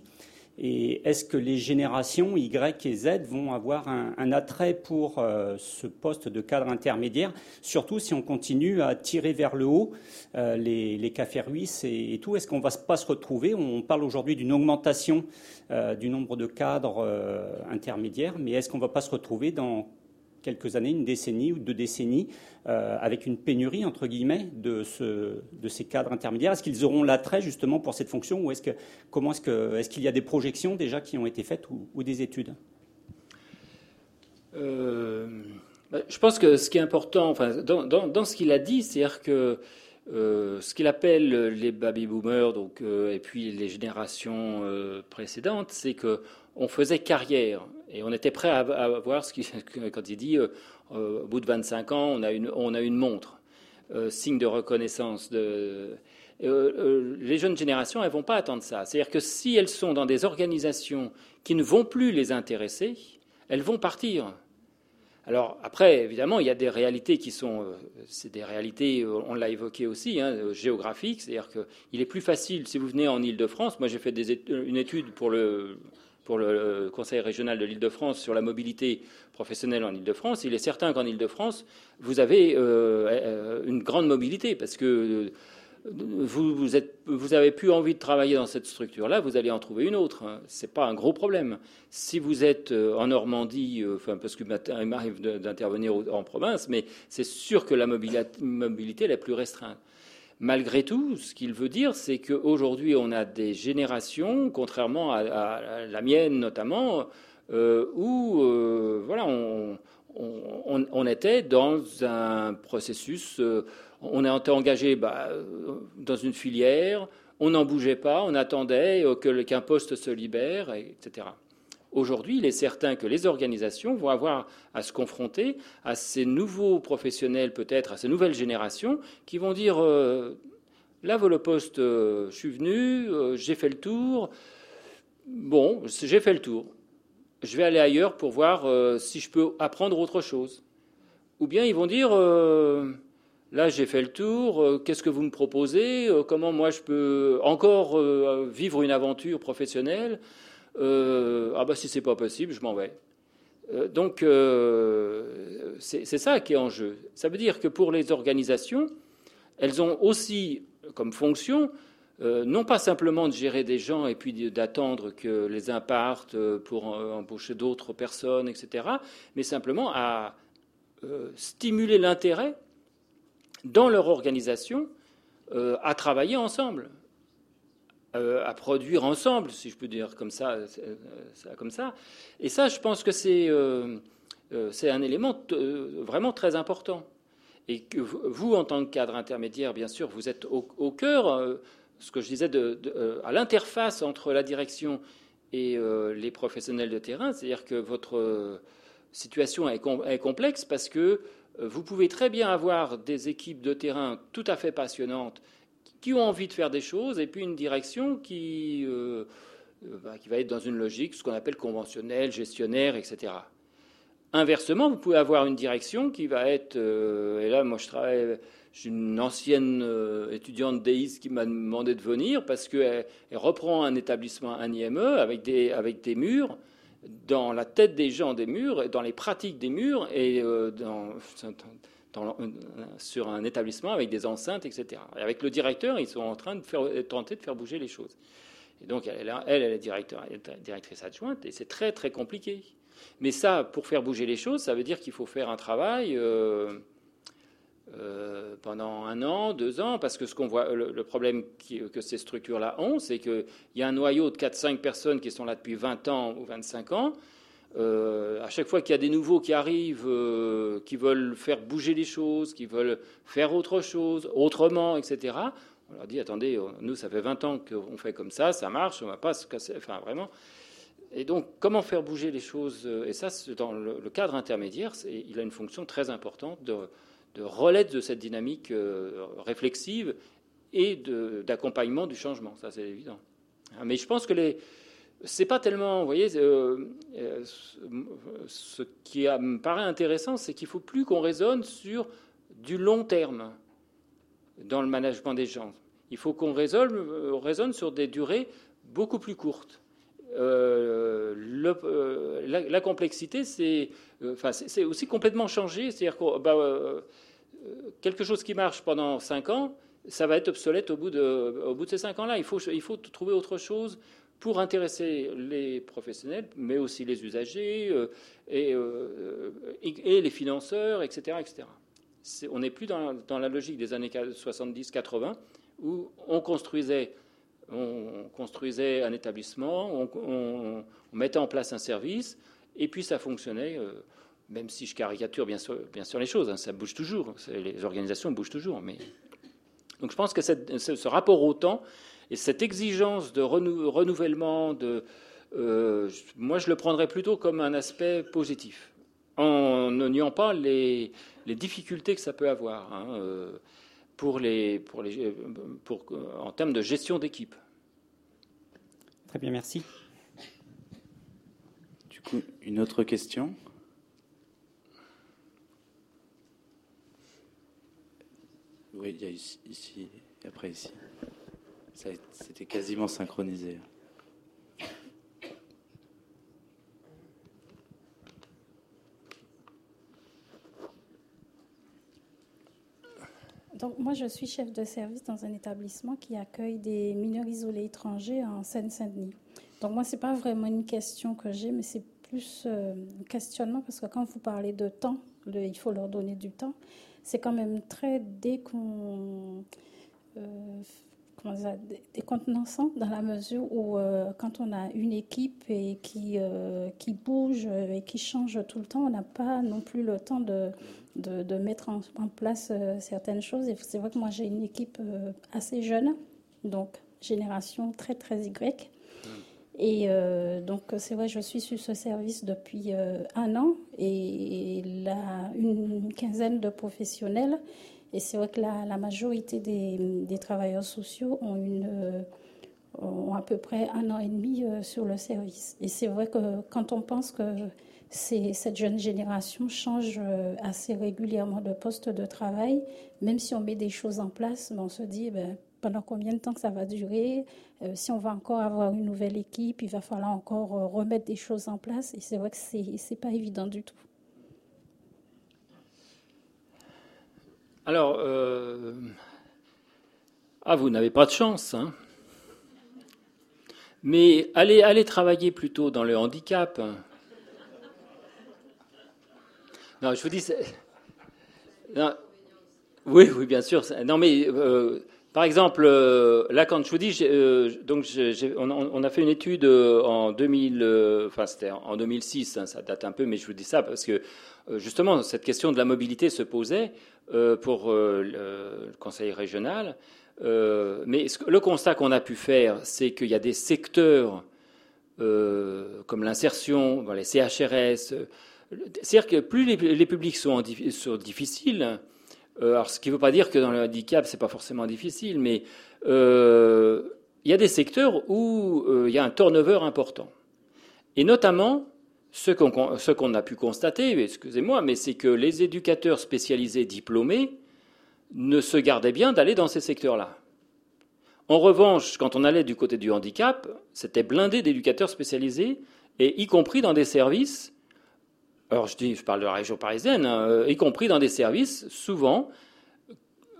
[SPEAKER 4] Et est-ce que les générations Y et Z vont avoir un, attrait pour euh, ce poste de cadre intermédiaire, surtout si on continue à tirer vers le haut euh, les, cafés ruisses et, tout? Est-ce qu'on ne va pas se retrouver? On parle aujourd'hui d'une augmentation euh, du nombre de cadres intermédiaires, mais est-ce qu'on ne va pas se retrouver dans quelques années, une décennie ou deux décennies, euh, avec une pénurie, entre guillemets, de, ce, de ces cadres intermédiaires. Est-ce qu'ils auront l'attrait justement pour cette fonction ou est-ce que, que, est-ce qu'il y a des projections déjà qui ont été faites ou, des études?
[SPEAKER 1] Euh, bah, Je pense que ce qui est important, enfin, dans, ce qu'il a dit, c'est-à-dire que euh, ce qu'il appelle les baby boomers, donc, et puis les générations précédentes, c'est que on faisait carrière et on était prêt à, voir ce qui, quand il dit euh, euh, au bout de 25 ans, on a une, on a une montre, euh, signe de reconnaissance. De, les jeunes générations, elles vont pas attendre ça. C'est-à-dire que si elles sont dans des organisations qui ne vont plus les intéresser, elles vont partir. Alors après, évidemment, il y a des réalités qui sont, c'est des réalités, on l'a évoqué aussi, hein, géographiques. C'est-à-dire qu'il est plus facile si vous venez en Île-de-France. Moi, j'ai fait une étude pour le pour le Conseil régional de l'Île-de-France sur la mobilité professionnelle en Île-de-France, il est certain qu'en Île-de-France, vous avez euh, euh, une grande mobilité parce que euh, vous, êtes, vous, avez plus envie de travailler dans cette structure-là, vous allez en trouver une autre. Hein. Ce n'est pas un gros problème. Si vous êtes en Normandie, enfin, parce qu'il m'arrive d'intervenir en province, mais c'est sûr que la mobilité est la plus restreinte. Malgré tout, ce qu'il veut dire, c'est qu'aujourd'hui, on a des générations, contrairement à, la mienne notamment, euh, où euh, on, était dans un processus, euh, on était engagé bah, dans une filière, on n'en bougeait pas, on attendait qu'un poste se libère, etc. Aujourd'hui, il est certain que les organisations vont avoir à se confronter à ces nouveaux professionnels, peut-être à ces nouvelles générations, qui vont dire euh, Là, Volopost, je suis venu, j'ai fait le tour. Bon, j'ai fait le tour. Je vais aller ailleurs pour voir si je peux apprendre autre chose. Ou bien ils vont dire Là, j'ai fait le tour. Euh, qu'est-ce que vous me proposez? Euh, Comment moi je peux encore euh, vivre une aventure professionnelle? Ah bah si c'est pas possible, je m'en vais. donc c'est ça qui est en jeu. Ça veut dire que pour les organisations, elles ont aussi comme fonction non pas simplement de gérer des gens et puis d'attendre que les uns partent pour embaucher d'autres personnes, etc., mais simplement à stimuler l'intérêt dans leur organisation euh, à travailler ensemble, euh, à produire ensemble, si je peux dire comme ça, euh, comme ça. Et ça, je pense que c'est c'est un élément vraiment très important. Et que vous, en tant que cadre intermédiaire, bien sûr, vous êtes au, cœur, ce que je disais, de, à l'interface entre la direction et les professionnels de terrain. C'est-à-dire que votre situation est, est complexe parce que euh, vous pouvez très bien avoir des équipes de terrain tout à fait passionnantes qui ont envie de faire des choses et puis une direction qui, euh, euh, bah, qui va être dans une logique, ce qu'on appelle conventionnelle, gestionnaire, etc. Inversement, vous pouvez avoir une direction qui va être, et là moi je travaille, j'ai une ancienne étudiante d'EIS qui m'a demandé de venir parce qu'elle reprend un établissement, un IME, avec des, avec des murs dans la tête des gens des murs, dans les pratiques des murs et euh, sur un établissement avec des enceintes, etc. Et avec le directeur, ils sont en train de faire, tenter de faire bouger les choses. Et donc, elle, elle, est directrice adjointe et c'est très, très compliqué. Mais ça, pour faire bouger les choses, ça veut dire qu'il faut faire un travail. Euh, euh, pendant un an, deux ans, parce que ce qu'on voit, le, problème que ces structures-là ont, c'est qu'il y a un noyau de 4-5 personnes qui sont là depuis 20 ans ou 25 ans. Euh, à chaque fois qu'il y a des nouveaux qui arrivent, euh, qui veulent faire bouger les choses, qui veulent faire autre chose, autrement, etc., on leur dit attendez, nous, ça fait 20 ans qu'on fait comme ça, ça marche, on ne va pas se casser. Enfin, vraiment. Et donc, comment faire bouger les choses Et ça, dans le, cadre intermédiaire, il a une fonction très importante de de de cette dynamique euh, réflexive et d'accompagnement du changement. Ça, c'est évident. Mais je pense que les, c'est pas tellement, vous voyez, euh, euh, ce qui me paraît intéressant, c'est qu'il faut plus qu'on raisonne sur du long terme dans le management des gens. Il faut qu'on raisonne, raisonne, sur des durées beaucoup plus courtes. la, complexité, c'est, aussi complètement changé. C'est-à-dire que bah, quelque chose qui marche pendant 5 ans, ça va être obsolète au bout de, ces 5 ans-là. Il faut trouver autre chose pour intéresser les professionnels, mais aussi les usagers euh, euh, et, les financeurs, etc. etc. on n'est plus dans, la logique des années 70-80 où on construisait, on construisait un établissement, on, mettait en place un service, et puis ça fonctionnait. Euh, même si je caricature bien sûr, les choses, hein, ça bouge toujours, les organisations bougent toujours. Donc je pense que ce, rapport au temps et cette exigence de renouvellement, de, euh, moi je le prendrais plutôt comme un aspect positif, en ne niant pas les, difficultés que ça peut avoir hein, euh, pour les, pour les, pour, en termes de gestion d'équipe.
[SPEAKER 4] Très bien, merci.
[SPEAKER 2] Du coup, une autre question? Oui, il y a ici, et après ici. C'était quasiment synchronisé.
[SPEAKER 5] Donc, moi, je suis chef de service dans un établissement qui accueille des mineurs isolés étrangers en Seine-Saint-Denis. Donc, moi, ce n'est pas vraiment une question que j'ai, mais c'est plus euh, un questionnement parce que quand vous parlez de temps, il faut leur donner du temps c'est quand même très décon... Euh, décontenançant dans la mesure où euh, quand on a une équipe et qui, euh, qui bouge et qui change tout le temps, on n'a pas non plus le temps de, de, mettre en, place certaines choses. C'est vrai que moi j'ai une équipe assez jeune, donc génération très très Y. Et euh, donc, c'est vrai, je suis sur ce service depuis euh, un an et là, une quinzaine de professionnels. Et c'est vrai que la, majorité des, travailleurs sociaux ont, une, ont à peu près un an et demi sur le service. Et c'est vrai que quand on pense que cette jeune génération change assez régulièrement de poste de travail, même si on met des choses en place, ben, on se dit ben, pendant combien de temps ça va durer? Euh, si on va encore avoir une nouvelle équipe, il va falloir encore euh, remettre des choses en place. Et c'est vrai que ce n'est pas évident du tout.
[SPEAKER 1] Alors, euh, ah, vous n'avez pas de chance. Hein. Mais allez, allez travailler plutôt dans le handicap. Non, je vous dis. oui, oui, bien sûr. Non, mais par exemple, euh, là, quand je vous dis, euh, donc on, a fait une étude euh, en 2000, enfin en 2006, hein, ça date un peu, mais je vous dis ça parce que justement cette question de la mobilité se posait pour le Conseil régional. mais le constat qu'on a pu faire, c'est qu'il y a des secteurs comme l'insertion, les CHRS. C'est-à-dire que plus les, publics sont, difficiles, euh, alors, ce qui ne veut pas dire que dans le handicap, ce n'est pas forcément difficile, mais euh, il y a des secteurs où euh, il y a un turnover important. Et notamment, ce qu'on a pu constater, excusez-moi, mais c'est que les éducateurs spécialisés diplômés ne se gardaient bien d'aller dans ces secteurs-là. En revanche, quand on allait du côté du handicap, c'était blindé d'éducateurs spécialisés, et y compris dans des services alors je, dis, je parle de la région parisienne, hein, euh, y compris dans des services, souvent,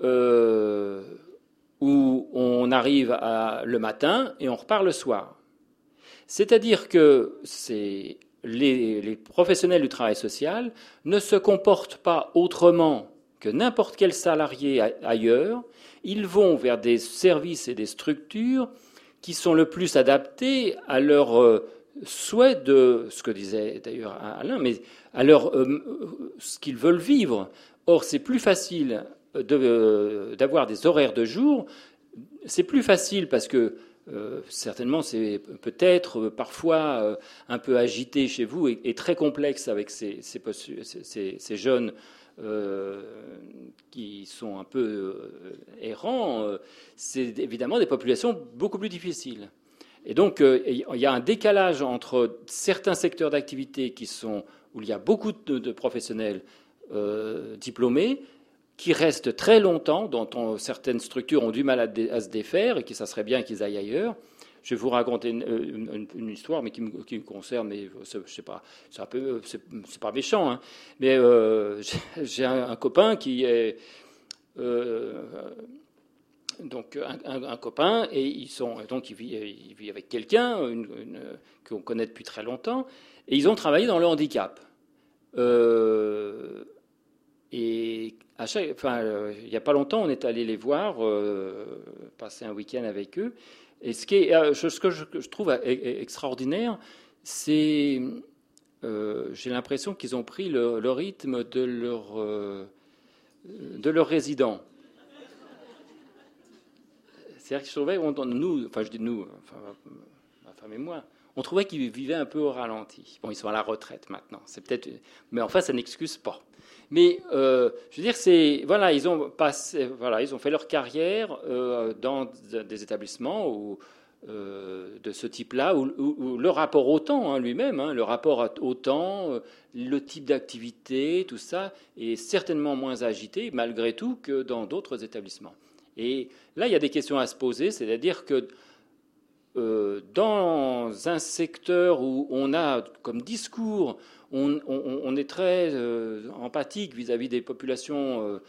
[SPEAKER 1] euh, où on arrive le matin et on repart le soir. C'est-à-dire que les, professionnels du travail social ne se comportent pas autrement que n'importe quel salarié ailleurs. Ils vont vers des services et des structures qui sont le plus adaptés à leur euh, souhait de, ce que disait d'ailleurs Alain, mais à leur, euh, ce qu'ils veulent vivre. Or, c'est plus facile euh, d'avoir des horaires de jour, c'est plus facile parce que euh, certainement c'est peut-être parfois un peu agité chez vous et, très complexe avec ces, jeunes qui sont un peu errants. c'est évidemment des populations beaucoup plus difficiles. Et donc, euh, il y a un décalage entre certains secteurs d'activité qui sont où il y a beaucoup de, professionnels euh, diplômés qui restent très longtemps, dont certaines structures ont du mal à, se défaire et que ça serait bien qu'ils aillent ailleurs. Je vais vous raconter une, histoire, mais qui me, concerne, mais je sais pas, c'est un pas méchant, hein. mais euh, j'ai un, copain qui est donc un, copain et ils sont donc il vit, avec quelqu'un qu'on connaît depuis très longtemps et ils ont travaillé dans le handicap. Euh, et enfin, il n'y a pas longtemps, on est allé les voir, euh, passer un week-end avec eux. Et ce, euh, que je, trouve e, e, extraordinaire, c'est, j'ai l'impression qu'ils ont pris le, rythme de leur, de leurs résidents. C'est-à-dire que je trouvais, nous, enfin je dis nous, enfin, ma femme et moi, on trouvait qu'ils vivaient un peu au ralenti. Bon, ils sont à la retraite maintenant, c'est peut-être, mais enfin ça n'excuse pas. Mais euh, je veux dire, c'est voilà, ils ont passé, voilà, ils ont fait leur carrière euh, dans des établissements euh, de ce type-là, où, le rapport au temps hein, lui-même, hein, le rapport au temps, le type d'activité, tout ça, est certainement moins agité malgré tout que dans d'autres établissements. Et là, il y a des questions à se poser, c'est-à-dire que dans un secteur où on a comme discours, on, est très euh, empathique vis-à-vis des populations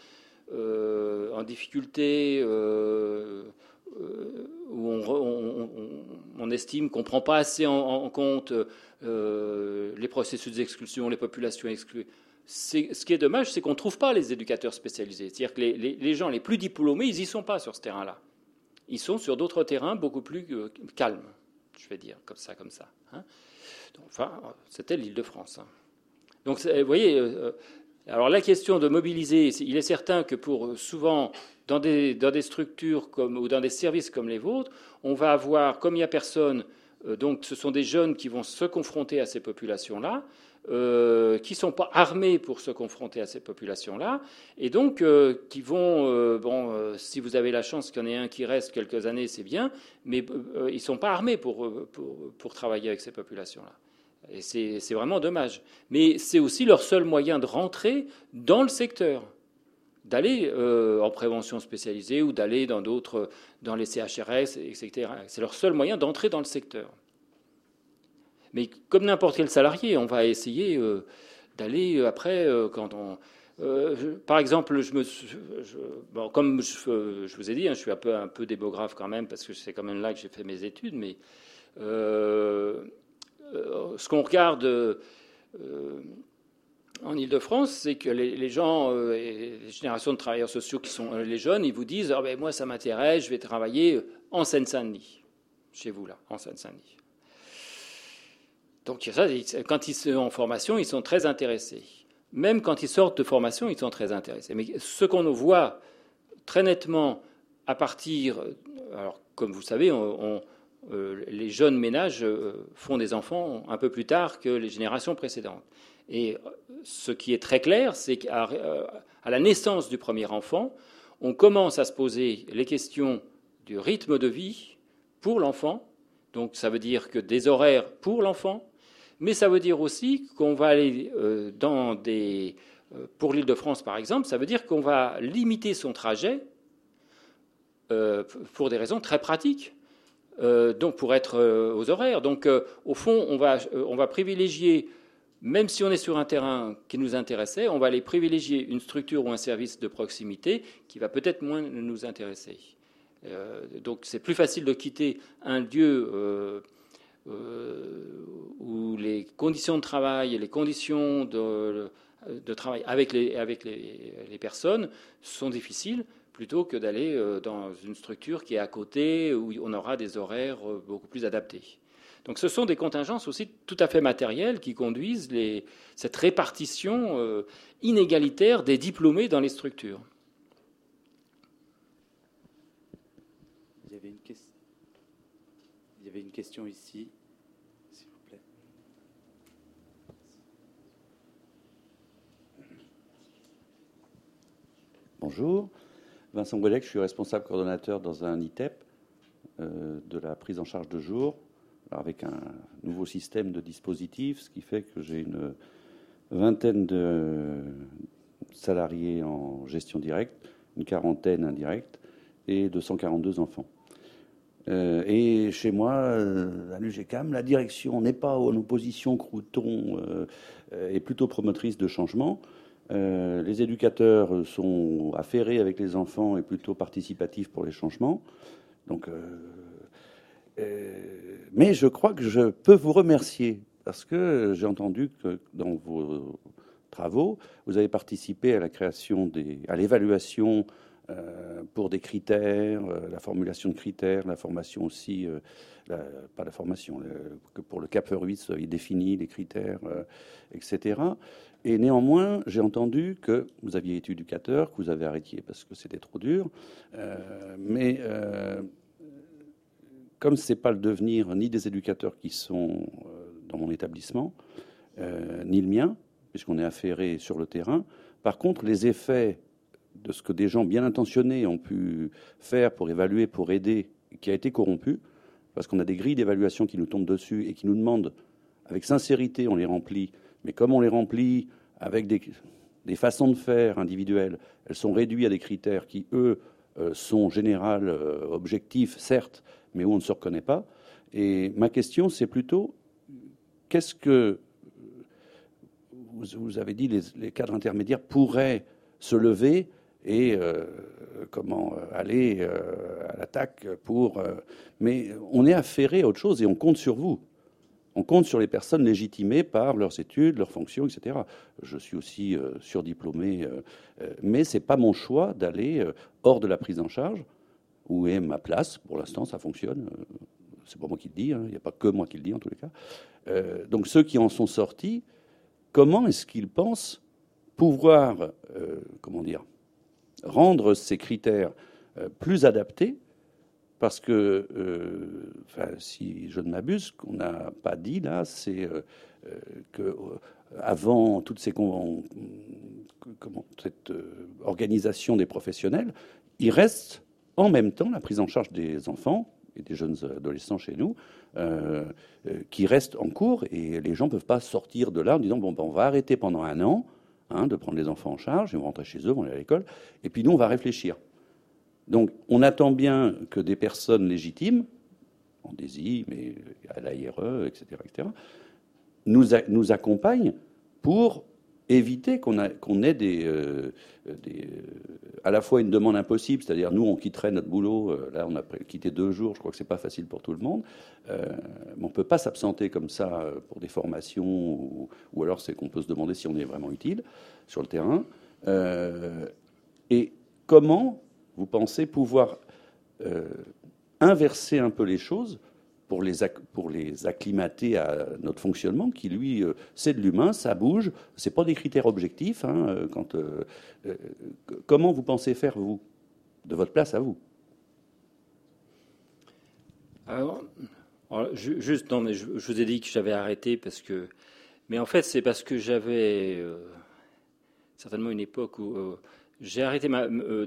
[SPEAKER 1] euh, en difficulté, où on, estime qu'on ne prend pas assez en compte les processus d'exclusion, les populations exclues ce qui est dommage, c'est qu'on ne trouve pas les éducateurs spécialisés. C'est-à-dire que les, gens les plus diplômés, ils n'y sont pas sur ce terrain-là. Ils sont sur d'autres terrains beaucoup plus euh, calmes, je vais dire, comme ça, comme ça. Hein. Enfin, c'était l'île de France. Hein. Donc, vous voyez, euh, alors la question de mobiliser, il est certain que pour souvent, dans des, dans des structures comme, ou dans des services comme les vôtres, on va avoir, comme il n'y a personne, euh, donc ce sont des jeunes qui vont se confronter à ces populations-là, euh, qui ne sont pas armés pour se confronter à ces populations-là, et donc euh, qui vont, euh, bon, si vous avez la chance qu'il y en ait un qui reste quelques années, c'est bien, mais ils ne sont pas armés pour, pour, travailler avec ces populations-là. Et c'est vraiment dommage. Mais c'est aussi leur seul moyen de rentrer dans le secteur, d'aller en prévention spécialisée ou d'aller dans d'autres, dans les CHRS, etc. C'est leur seul moyen d'entrer dans le secteur. Mais comme n'importe quel salarié, on va essayer euh, d'aller euh, après, euh, quand on. par exemple, je me, comme je, vous ai dit, hein, je suis un peu, un peu démographe quand même, parce que c'est quand même là que j'ai fait mes études, mais ce qu'on regarde en Ile-de-France, c'est que les, gens, les générations de travailleurs sociaux qui sont les jeunes, ils vous disent ah ben, Moi, ça m'intéresse, je vais travailler en Seine-Saint-Denis, chez vous, là, en Seine-Saint-Denis. Donc quand ils sont en formation, ils sont très intéressés. Même quand ils sortent de formation, ils sont très intéressés. Mais ce qu'on voit très nettement à partir, alors comme vous savez, euh, les jeunes ménages euh, font des enfants un peu plus tard que les générations précédentes. Et ce qui est très clair, c'est qu'à euh, la naissance du premier enfant, on commence à se poser les questions du rythme de vie pour l'enfant. Donc ça veut dire que des horaires pour l'enfant, mais ça veut dire aussi qu'on va aller euh, dans des. Euh, pour l'île de France, par exemple, ça veut dire qu'on va limiter son trajet euh, pour des raisons très pratiques. donc pour être aux horaires. Donc au fond, on va, on va privilégier, même si on est sur un terrain qui nous intéressait, on va aller privilégier une structure ou un service de proximité qui va peut-être moins nous intéresser. donc c'est plus facile de quitter un lieu où les conditions de travail et les conditions de, travail avec, les, personnes sont difficiles plutôt que d'aller euh, dans une structure qui est à côté où on aura des horaires euh, beaucoup plus adaptés. Donc ce sont des contingences aussi tout à fait matérielles qui conduisent les, cette répartition inégalitaire des diplômés dans les structures.
[SPEAKER 2] Il y avait une question ici.
[SPEAKER 6] Bonjour. Vincent Gouelec, je suis responsable coordonnateur dans un ITEP euh, de la prise en charge de jour, avec un nouveau système de dispositifs, ce qui fait que j'ai une vingtaine de salariés en gestion directe, une quarantaine indirecte et 242 enfants. Euh, et chez moi, euh, à l'UGCAM, la direction n'est pas en opposition crouton, est plutôt promotrice de changement. Euh, les éducateurs sont affairés avec les enfants et plutôt participatifs pour les changements. Donc, euh, euh, mais je crois que je peux vous remercier parce que j'ai entendu que dans vos travaux, vous avez participé à la création des, à l'évaluation pour des critères, la formulation de critères, la formation aussi, pas la formation, que pour le CAP 8, il définit les critères, etc. Et néanmoins, j'ai entendu que vous aviez été éducateur, que vous avez arrêté parce que c'était trop dur. Euh, mais euh, comme ce n'est pas le devenir ni des éducateurs qui sont euh, dans mon établissement, ni le mien, puisqu'on est affairé sur le terrain, par contre, les effets de ce que des gens bien intentionnés ont pu faire pour évaluer, pour aider, qui a été corrompu, parce qu'on a des grilles d'évaluation qui nous tombent dessus et qui nous demandent, avec sincérité, on les remplit, mais comme on les remplit avec des, façons de faire individuelles, elles sont réduites à des critères qui, eux, euh, sont générales, euh, objectifs, certes, mais où on ne se reconnaît pas. Et ma question, c'est plutôt, qu'est-ce que vous, avez dit, les, cadres intermédiaires pourraient se lever et euh, comment aller à l'attaque pour. mais on est affairé à autre chose et on compte sur vous on compte sur les personnes légitimées par leurs études, leurs fonctions, etc. Je suis aussi euh, surdiplômé, euh, euh, mais ce n'est pas mon choix d'aller hors de la prise en charge. Où est ma place? Pour l'instant, ça fonctionne. c'est pas moi qui le dis, hein. il n'y a pas que moi qui le dis en tous les cas. donc ceux qui en sont sortis, comment est-ce qu'ils pensent pouvoir, comment dire, rendre ces critères plus adaptés parce que, si je ne m'abuse, ce qu'on n'a pas dit là, c'est que avant toute ces, cette organisation des professionnels, il reste en même temps la prise en charge des enfants et des jeunes adolescents chez nous, euh, euh, qui restent en cours et les gens ne peuvent pas sortir de là en disant bon, ben, on va arrêter pendant un an hein, de prendre les enfants en charge, ils vont rentrer chez eux, vont aller à l'école, et puis nous, on va réfléchir. Donc, on attend bien que des personnes légitimes, en DESI, mais à l'AIRE, etc., etc., nous, accompagnent pour éviter qu'on ait des, euh, des, à la fois une demande impossible, c'est-à-dire nous on quitterait notre boulot, euh, là on a quitté deux jours, je crois que c'est pas facile pour tout le monde, euh, mais on peut pas s'absenter comme ça pour des formations ou, ou alors c'est qu'on peut se demander si on est vraiment utile sur le terrain. et comment vous pensez pouvoir inverser un peu les choses pour les, pour les acclimater à notre fonctionnement, qui lui, euh, c'est de l'humain, ça bouge, c'est pas des critères objectifs. Hein, euh, quand, euh, comment vous pensez faire, vous, de votre place à vous?
[SPEAKER 1] Alors, juste, non, mais je, vous ai dit que j'avais arrêté parce que. Mais en fait, c'est parce que j'avais certainement une époque où j'ai arrêté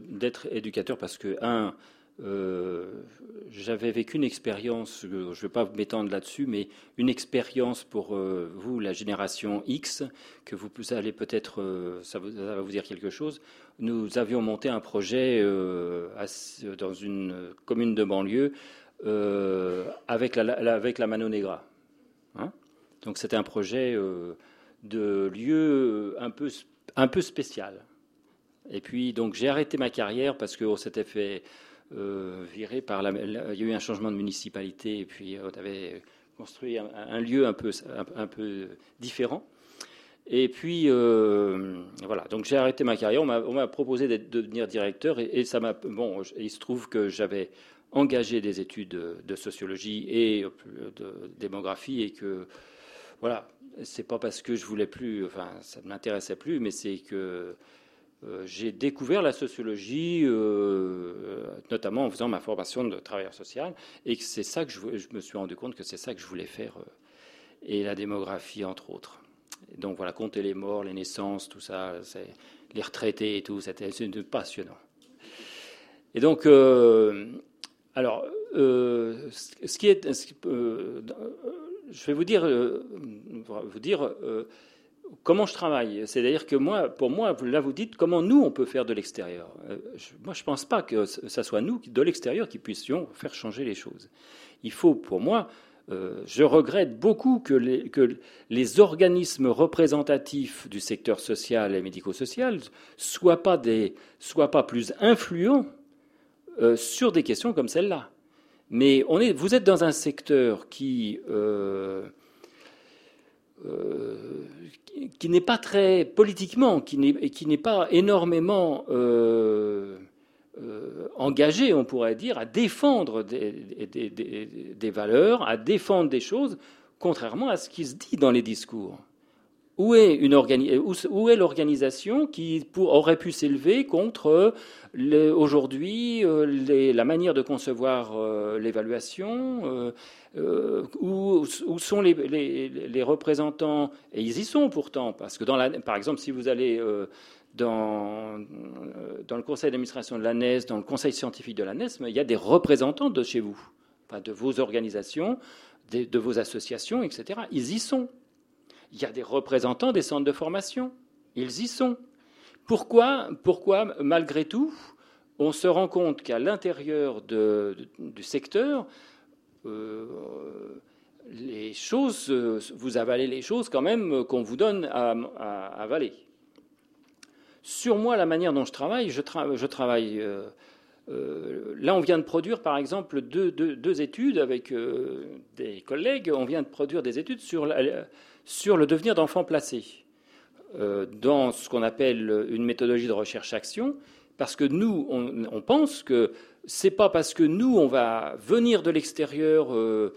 [SPEAKER 1] d'être éducateur parce que, un, euh, j'avais vécu une expérience, je ne vais pas m'étendre là-dessus, mais une expérience pour euh, vous, la génération X, que vous allez peut-être, euh, ça, va vous dire quelque chose. Nous avions monté un projet dans une commune de banlieue avec, la, avec la Mano Negra. Hein. Donc c'était un projet de lieu un peu, un peu spécial. Et puis donc j'ai arrêté ma carrière parce qu'on s'était fait euh, viré par la, Il y a eu un changement de municipalité et puis on avait construit un, lieu un peu, un, peu différent. Et puis, euh, voilà, donc j'ai arrêté ma carrière. On m'a proposé de devenir directeur et, ça m'a. Bon, il se trouve que j'avais engagé des études de sociologie et de démographie et que, voilà, c'est pas parce que je voulais plus, enfin, ça ne m'intéressait plus, mais c'est que euh, j'ai découvert la sociologie, euh, notamment en faisant ma formation de travailleur social, et c'est ça que je, me suis rendu compte que c'est ça que je voulais faire, euh, et la démographie entre autres. donc voilà, compter les morts, les naissances, tout ça, les retraités et tout, c'était passionnant. Et donc, alors, ce qui est, je vais vous dire, vous dire comment je travaille. C'est-à-dire que moi, pour moi, là vous dites comment nous on peut faire de l'extérieur. Euh, moi, je ne pense pas que ce soit nous de l'extérieur qui puissions faire changer les choses. Il faut, pour moi, euh, je regrette beaucoup que les, organismes représentatifs du secteur social et médico-social soient pas des, soient pas plus influents euh, sur des questions comme celle-là. Mais on est, vous êtes dans un secteur qui qui n'est pas très politiquement, qui n'est pas énormément euh, euh, engagé, on pourrait dire, à défendre des, valeurs, à défendre des choses, contrairement à ce qui se dit dans les discours. Où est, l'organisation qui aurait pu s'élever contre aujourd'hui la manière de concevoir l'évaluation euh, où, sont les, représentants Et ils y sont pourtant, parce que, par exemple, si vous allez euh, euh, dans, le conseil d'administration de l'ANES, dans le conseil scientifique de l'ANES, il y a des représentants de chez vous, de vos organisations, de, vos associations, etc. Ils y sont. Il y a des représentants des centres de formation. Ils y sont. Pourquoi, pourquoi malgré tout, on se rend compte qu'à l'intérieur du secteur, euh, les choses, vous avalez les choses quand même qu'on vous donne à, avaler. Sur moi, la manière dont je travaille, je, travaille. Euh, euh, là, on vient de produire, par exemple, deux, études avec des collègues. On vient de produire des études sur, sur le devenir d'enfants placés dans ce qu'on appelle une méthodologie de recherche-action, parce que nous, on pense que c'est pas parce que nous, on va venir de l'extérieur euh,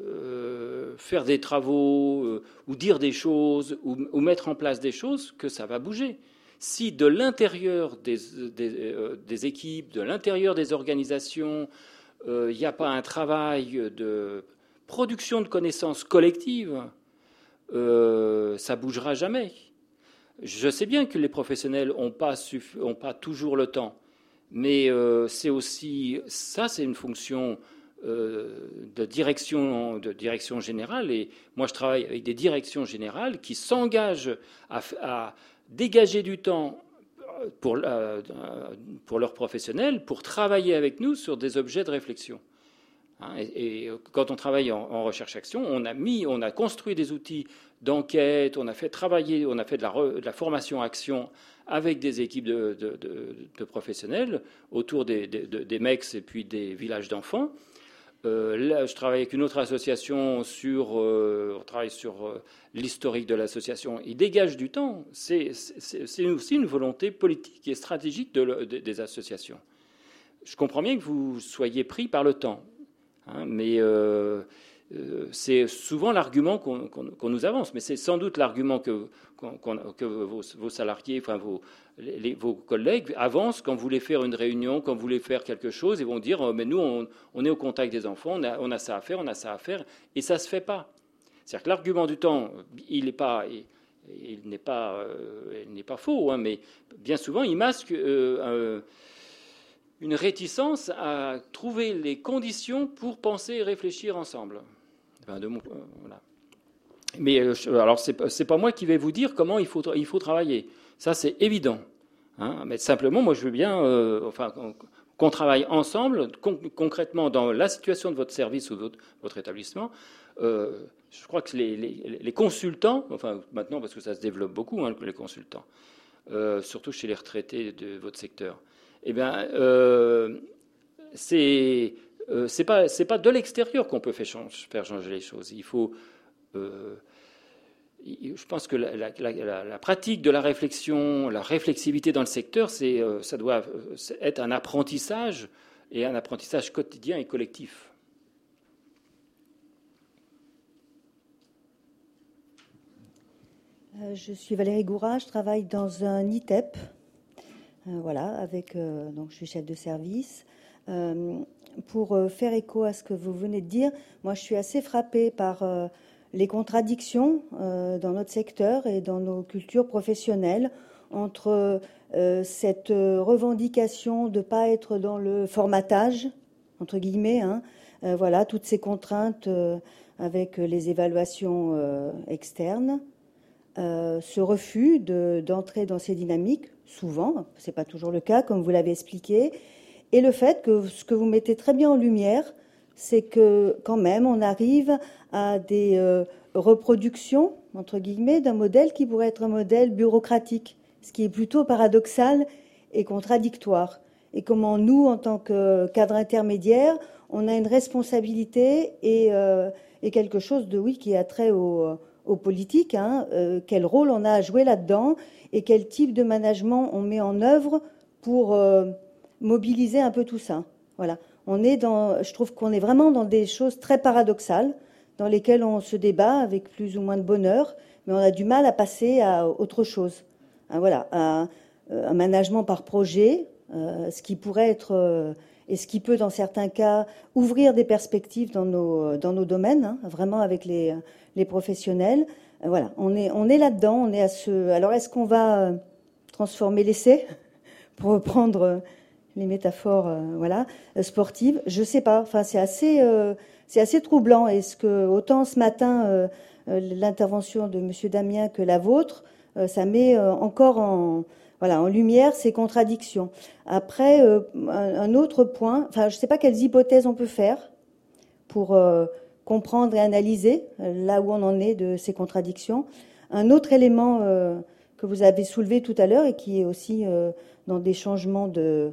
[SPEAKER 1] euh, faire des travaux euh, ou dire des choses ou, mettre en place des choses que ça va bouger. Si de l'intérieur des, équipes, de l'intérieur des organisations, il n'y a pas un travail de production de connaissances collectives, ça bougera jamais. Je sais bien que les professionnels n'ont pas, pas, toujours le temps, mais c'est aussi ça, c'est une fonction euh, de, direction, générale. Et moi, je travaille avec des directions générales qui s'engagent à, dégager du temps pour, pour leurs professionnels pour travailler avec nous sur des objets de réflexion. Hein, et, quand on travaille en, recherche-action, on a mis, on a construit des outils d'enquête, on a fait travailler, on a fait de la, formation-action avec des équipes de, professionnels autour des, des, MEX et puis des villages d'enfants. Euh, là, je travaille avec une autre association sur, euh, sur euh, l'historique de l'association. Il dégage du temps. C'est aussi une volonté politique et stratégique des associations. Je comprends bien que vous soyez pris par le temps, hein, mais c'est souvent l'argument qu'on nous avance. Mais c'est sans doute l'argument que, vos, salariés, enfin vos, collègues avancent quand vous voulez faire une réunion, quand vous voulez faire quelque chose, ils vont dire oh, Mais nous, on, est au contact des enfants, on a, ça à faire, on a ça à faire, et ça ne se fait pas. C'est-à-dire que l'argument du temps, il n'est pas. Euh, faux, hein, mais bien souvent, il masque euh, une réticence à trouver les conditions pour penser et réfléchir ensemble. Euh. Mais alors, ce n'est pas moi qui vais vous dire comment il faut, il faut travailler. Ça, c'est évident. Hein. mais simplement, moi, je veux bien euh, enfin, qu'on travaille ensemble, concrètement, dans la situation de votre service ou de votre, établissement. Euh, je crois que les, consultants, enfin, maintenant, parce que ça se développe beaucoup, hein, les consultants, euh, surtout chez les retraités de votre secteur, eh bien, c'est c'est pas pas de l'extérieur qu'on peut faire changer, les choses. Il faut je pense que la, pratique de la réflexion, la réflexivité dans le secteur, c'est, euh, ça doit euh, être un apprentissage et un apprentissage quotidien et collectif.
[SPEAKER 7] Euh, je suis Valérie Goura, je travaille dans un ITEP. Voilà, avec donc je suis chef de service. pour faire écho à ce que vous venez de dire, moi je suis assez frappée par les contradictions euh, dans notre secteur et dans nos cultures professionnelles entre euh, cette revendication de ne pas être dans le formatage, entre guillemets, hein, euh, voilà, toutes ces contraintes avec les évaluations externes, ce refus d'entrer dans ces dynamiques, souvent, ce n'est pas toujours le cas, comme vous l'avez expliqué, et le fait que ce que vous mettez très bien en lumière, c'est que quand même on arrive à des euh, reproductions, entre guillemets, d'un modèle qui pourrait être un modèle bureaucratique, ce qui est plutôt paradoxal et contradictoire. Et comment nous, en tant que cadre intermédiaire, on a une responsabilité et, euh, quelque chose de oui qui a trait au, politique, hein, euh, quel rôle on a à jouer là-dedans et quel type de management on met en œuvre pour mobiliser un peu tout ça. Voilà on est dans, je trouve qu'on est vraiment dans des choses très paradoxales, dans lesquelles on se débat avec plus ou moins de bonheur, mais on a du mal à passer à autre chose. Hein, voilà, un, un, management par projet, euh, ce qui pourrait être euh, et ce qui peut, dans certains cas, ouvrir des perspectives dans nos, dans nos domaines, hein, vraiment avec les, les professionnels. Euh, voilà, on est, on est là-dedans, on est à ce. Alors, est-ce qu'on va transformer l'essai, pour reprendre les métaphores euh, voilà, euh, sportives? Je sais pas. Enfin, c'est assez, euh, c'est assez troublant. Est-ce que autant ce matin l'intervention de Monsieur Damien que la vôtre, ça met encore en voilà, en lumière ces contradictions? Après, un, autre point, enfin, je ne sais pas quelles hypothèses on peut faire pour comprendre et analyser là où on en est de ces contradictions. Un autre élément que vous avez soulevé tout à l'heure et qui est aussi dans des changements de,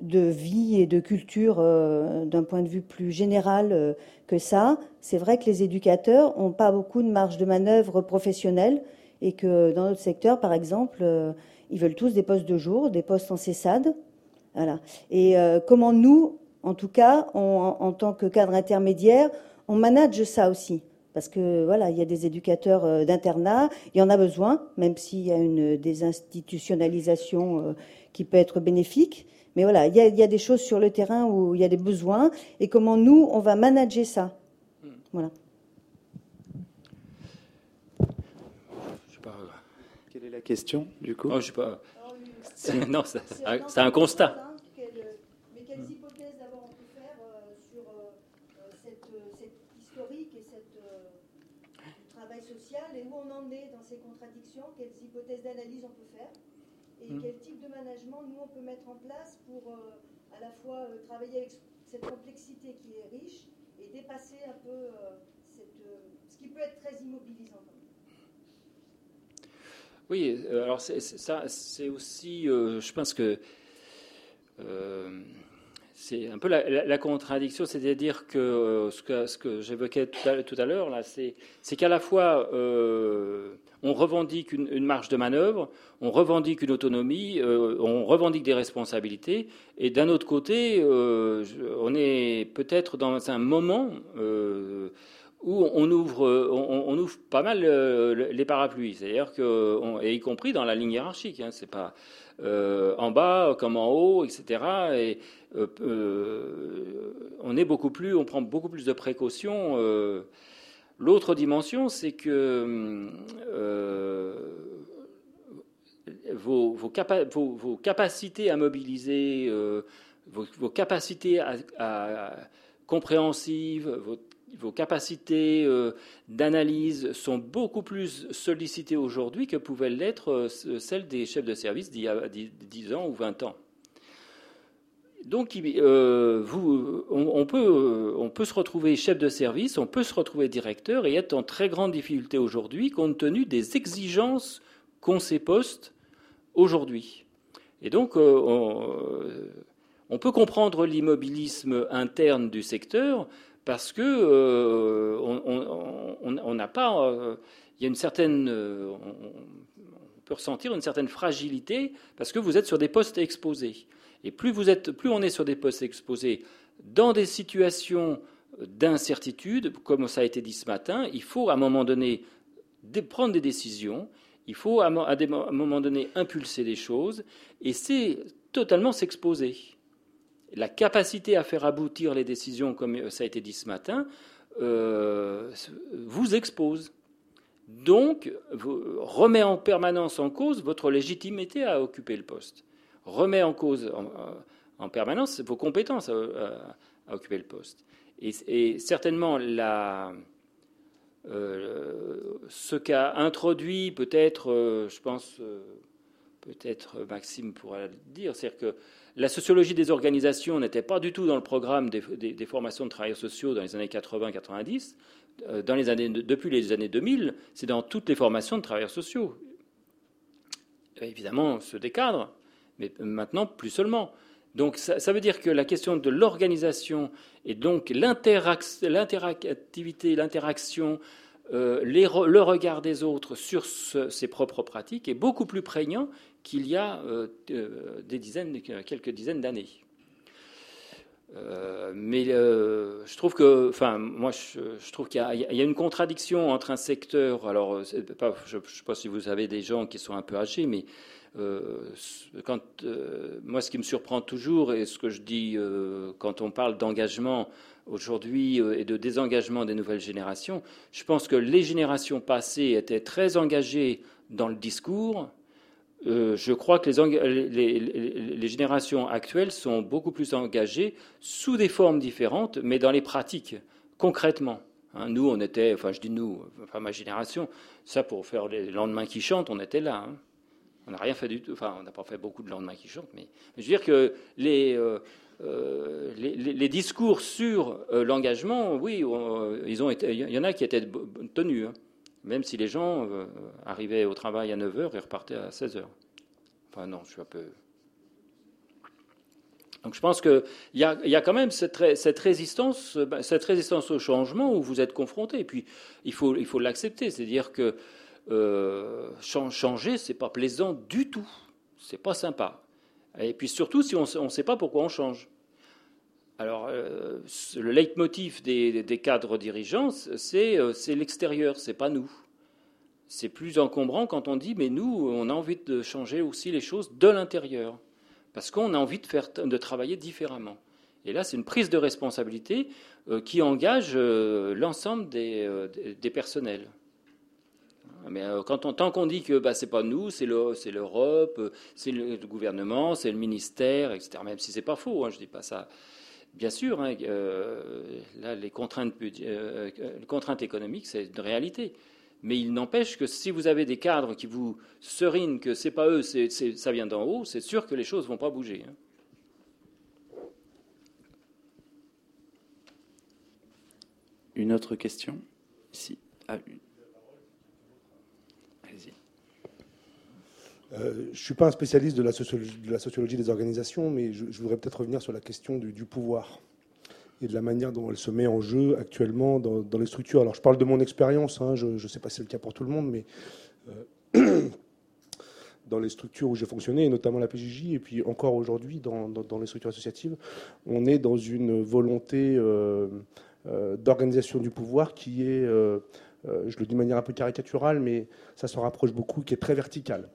[SPEAKER 7] vie et de culture euh, d'un point de vue plus général euh, que ça. C'est vrai que les éducateurs n'ont pas beaucoup de marge de manœuvre professionnelle et que dans notre secteur, par exemple, euh, ils veulent tous des postes de jour, des postes en CESAD. Voilà. Et comment nous, en tout cas, en tant que cadre intermédiaire, on manage ça aussi parce que voilà, il y a des éducateurs d'internat, il y en a besoin, même s'il y a une désinstitutionnalisation qui peut être bénéfique. Mais voilà, il y, a, des choses sur le terrain où il y a des besoins et comment nous, on va manager ça. Voilà.
[SPEAKER 2] Je sais pas. Quelle est la question, du coup?
[SPEAKER 1] Oh, je sais pas. Non, c'est un constat.
[SPEAKER 7] Quelles hypothèses d'analyse on peut faire et hmm. quel type de management nous on peut mettre en place pour euh, à la fois euh, travailler avec cette complexité qui est riche et dépasser un peu euh, ce qui peut être très immobilisant.
[SPEAKER 1] Oui, alors ça, c'est aussi, je pense que c'est un peu la, contradiction, c'est-à-dire que euh, ce que, ce que j'évoquais tout à, l'heure, c'est, qu'à la fois euh, on revendique une, marge de manœuvre, on revendique une autonomie, euh, on revendique des responsabilités, et d'un autre côté, on est peut-être dans un moment où on ouvre, on, ouvre pas mal les parapluies, c'est-à-dire que, y compris dans la ligne hiérarchique, hein, c'est pas en bas comme en haut, etc. Et euh, euh, on est beaucoup plus, on prend beaucoup plus de précautions. Euh, l'autre dimension, c'est que vos, capacités à mobiliser, vos, capacités à, compréhensives, vos, capacités d'analyse sont beaucoup plus sollicitées aujourd'hui que pouvaient l'être celles des chefs de service d'il y a 10 ans ou 20 ans. Donc, euh, on, peut, euh, se retrouver chef de service, on peut se retrouver directeur et être en très grande difficulté aujourd'hui compte tenu des exigences qu'ont ces postes aujourd'hui. Et donc, euh, on, peut comprendre l'immobilisme interne du secteur parce que on n'a pas, il y a une certaine, on peut ressentir une certaine fragilité parce que vous êtes sur des postes exposés. Et plus, vous êtes, plus on est sur des postes exposés dans des situations d'incertitude, comme ça a été dit ce matin, il faut à un moment donné prendre des décisions, il faut à un moment donné impulser des choses, et c'est totalement s'exposer. La capacité à faire aboutir les décisions, comme ça a été dit ce matin, euh, vous expose. Donc, remet en permanence en cause votre légitimité à occuper le poste remet en cause en, permanence vos compétences à, occuper le poste. Et, certainement, euh, ce qu'a introduit peut-être, euh, je pense, euh, peut-être Maxime pourra le dire, c'est-à-dire que la sociologie des organisations n'était pas du tout dans le programme des, formations de travailleurs sociaux dans les années 80-90. Dans les années, depuis les années 2000, c'est dans toutes les formations de travailleurs sociaux. Évidemment, ce décadre, mais maintenant plus seulement. Donc ça, veut dire que la question de l'organisation et donc l'interactivité, l'interaction, euh, le regard des autres sur ses propres pratiques est beaucoup plus prégnant qu'il y a euh, euh, des dizaines, quelques dizaines d'années. mais je trouve que, enfin, moi, je, trouve qu'il y, a une contradiction entre un secteur. Alors, je ne sais pas si vous avez des gens qui sont un peu âgés, mais euh, euh, moi, ce qui me surprend toujours, et ce que je dis euh, quand on parle d'engagement aujourd'hui et de désengagement des nouvelles générations, je pense que les générations passées étaient très engagées dans le discours. Je crois que les, générations actuelles sont beaucoup plus engagées sous des formes différentes, mais dans les pratiques, concrètement. Hein, nous, on était, enfin je dis nous, enfin ma génération, ça pour faire les lendemains qui chantent, on était là. Hein. On n'a rien fait du tout. Enfin, on n'a pas fait beaucoup de lendemains qui chantent, mais, je veux dire que les, euh, euh, discours sur euh, l'engagement, oui, ils ont il y en a qui étaient tenus, hein. Même si les gens arrivaient au travail à 9h et repartaient à 16h. Enfin, non, je suis un peu. Donc je pense qu'il y, y, a quand même cette, cette, résistance, ben, cette résistance au changement où vous êtes confronté. Et puis il faut l'accepter, il faut c'est-à-dire que euh, changer, c'est pas plaisant du tout. C'est pas sympa. Et puis surtout si on ne sait pas pourquoi on change. Alors, euh, le leitmotiv des, cadres dirigeants, c'est euh, l'extérieur, c'est pas nous. C'est plus encombrant quand on dit, mais nous, on a envie de changer aussi les choses de l'intérieur. parce qu'on a envie de, faire, de travailler différemment. Et là, c'est une prise de responsabilité qui engage l'ensemble des, des, personnels. Mais tant qu'on dit que bah, c'est pas nous, c'est l'Europe, c'est le gouvernement, c'est le ministère, etc. Même si c'est pas faux, hein, je dis pas ça Bien sûr, hein, euh, là, les contraintes, euh, les contraintes économiques, c'est une réalité. Mais il n'empêche que si vous avez des cadres qui vous serinent que c'est pas eux, ça vient d'en haut, c'est sûr que les choses vont pas bouger. Hein.
[SPEAKER 2] Une autre question? Ah,
[SPEAKER 3] Euh, je ne suis pas un spécialiste de la, sociologie, des organisations, mais je, voudrais peut-être revenir sur la question du, pouvoir et de la manière dont elle se met en jeu actuellement dans, les structures. Alors je parle de mon expérience, hein, je ne sais pas si c'est le cas pour tout le monde, mais euh, dans les structures où j'ai fonctionné, et notamment la PJJ, et puis encore aujourd'hui dans, les structures associatives, on est dans une volonté euh, d'organisation du pouvoir qui est, je le dis de manière un peu caricaturale, mais ça se rapproche beaucoup, qui est très verticale.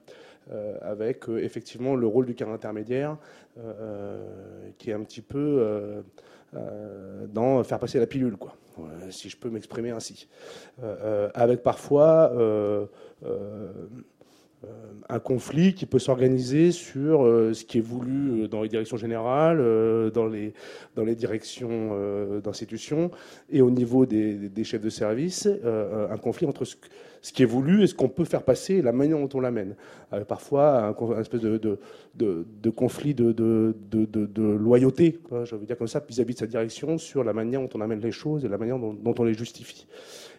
[SPEAKER 3] Euh, avec euh, effectivement le rôle du cadre intermédiaire euh, qui est un petit peu dans faire passer la pilule, quoi, si je peux m'exprimer ainsi. avec parfois un conflit qui peut s'organiser sur ce qui est voulu dans les directions générales, dans, les, dans les directions d'institutions et au niveau des, des, chefs de service, un conflit entre ce, ce qui est voulu et ce qu'on peut faire passer la manière dont on l'amène. Euh, parfois, un, espèce de, de, conflit de, loyauté, je veux dire comme ça, vis-à-vis de sa direction sur la manière dont on amène les choses et la manière dont, on les justifie.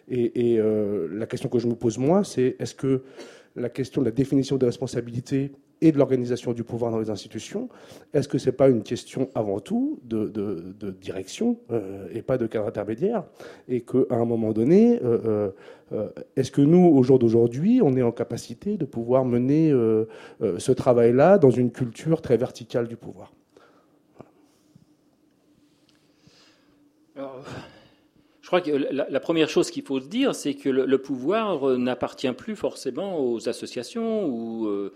[SPEAKER 3] Et, euh, la question que je me pose, moi, c'est est-ce que la question de la définition des responsabilités et de l'organisation du pouvoir dans les institutions, est-ce que ce n'est pas une question avant tout de, direction euh, et pas de cadre intermédiaire Et qu'à un moment donné, euh, euh, est-ce que nous, au jour d'aujourd'hui, on est en capacité de pouvoir mener ce travail-là dans une culture très verticale du pouvoir?
[SPEAKER 1] Je crois que la, première chose qu'il faut se dire, c'est que le, pouvoir n'appartient plus forcément aux associations ou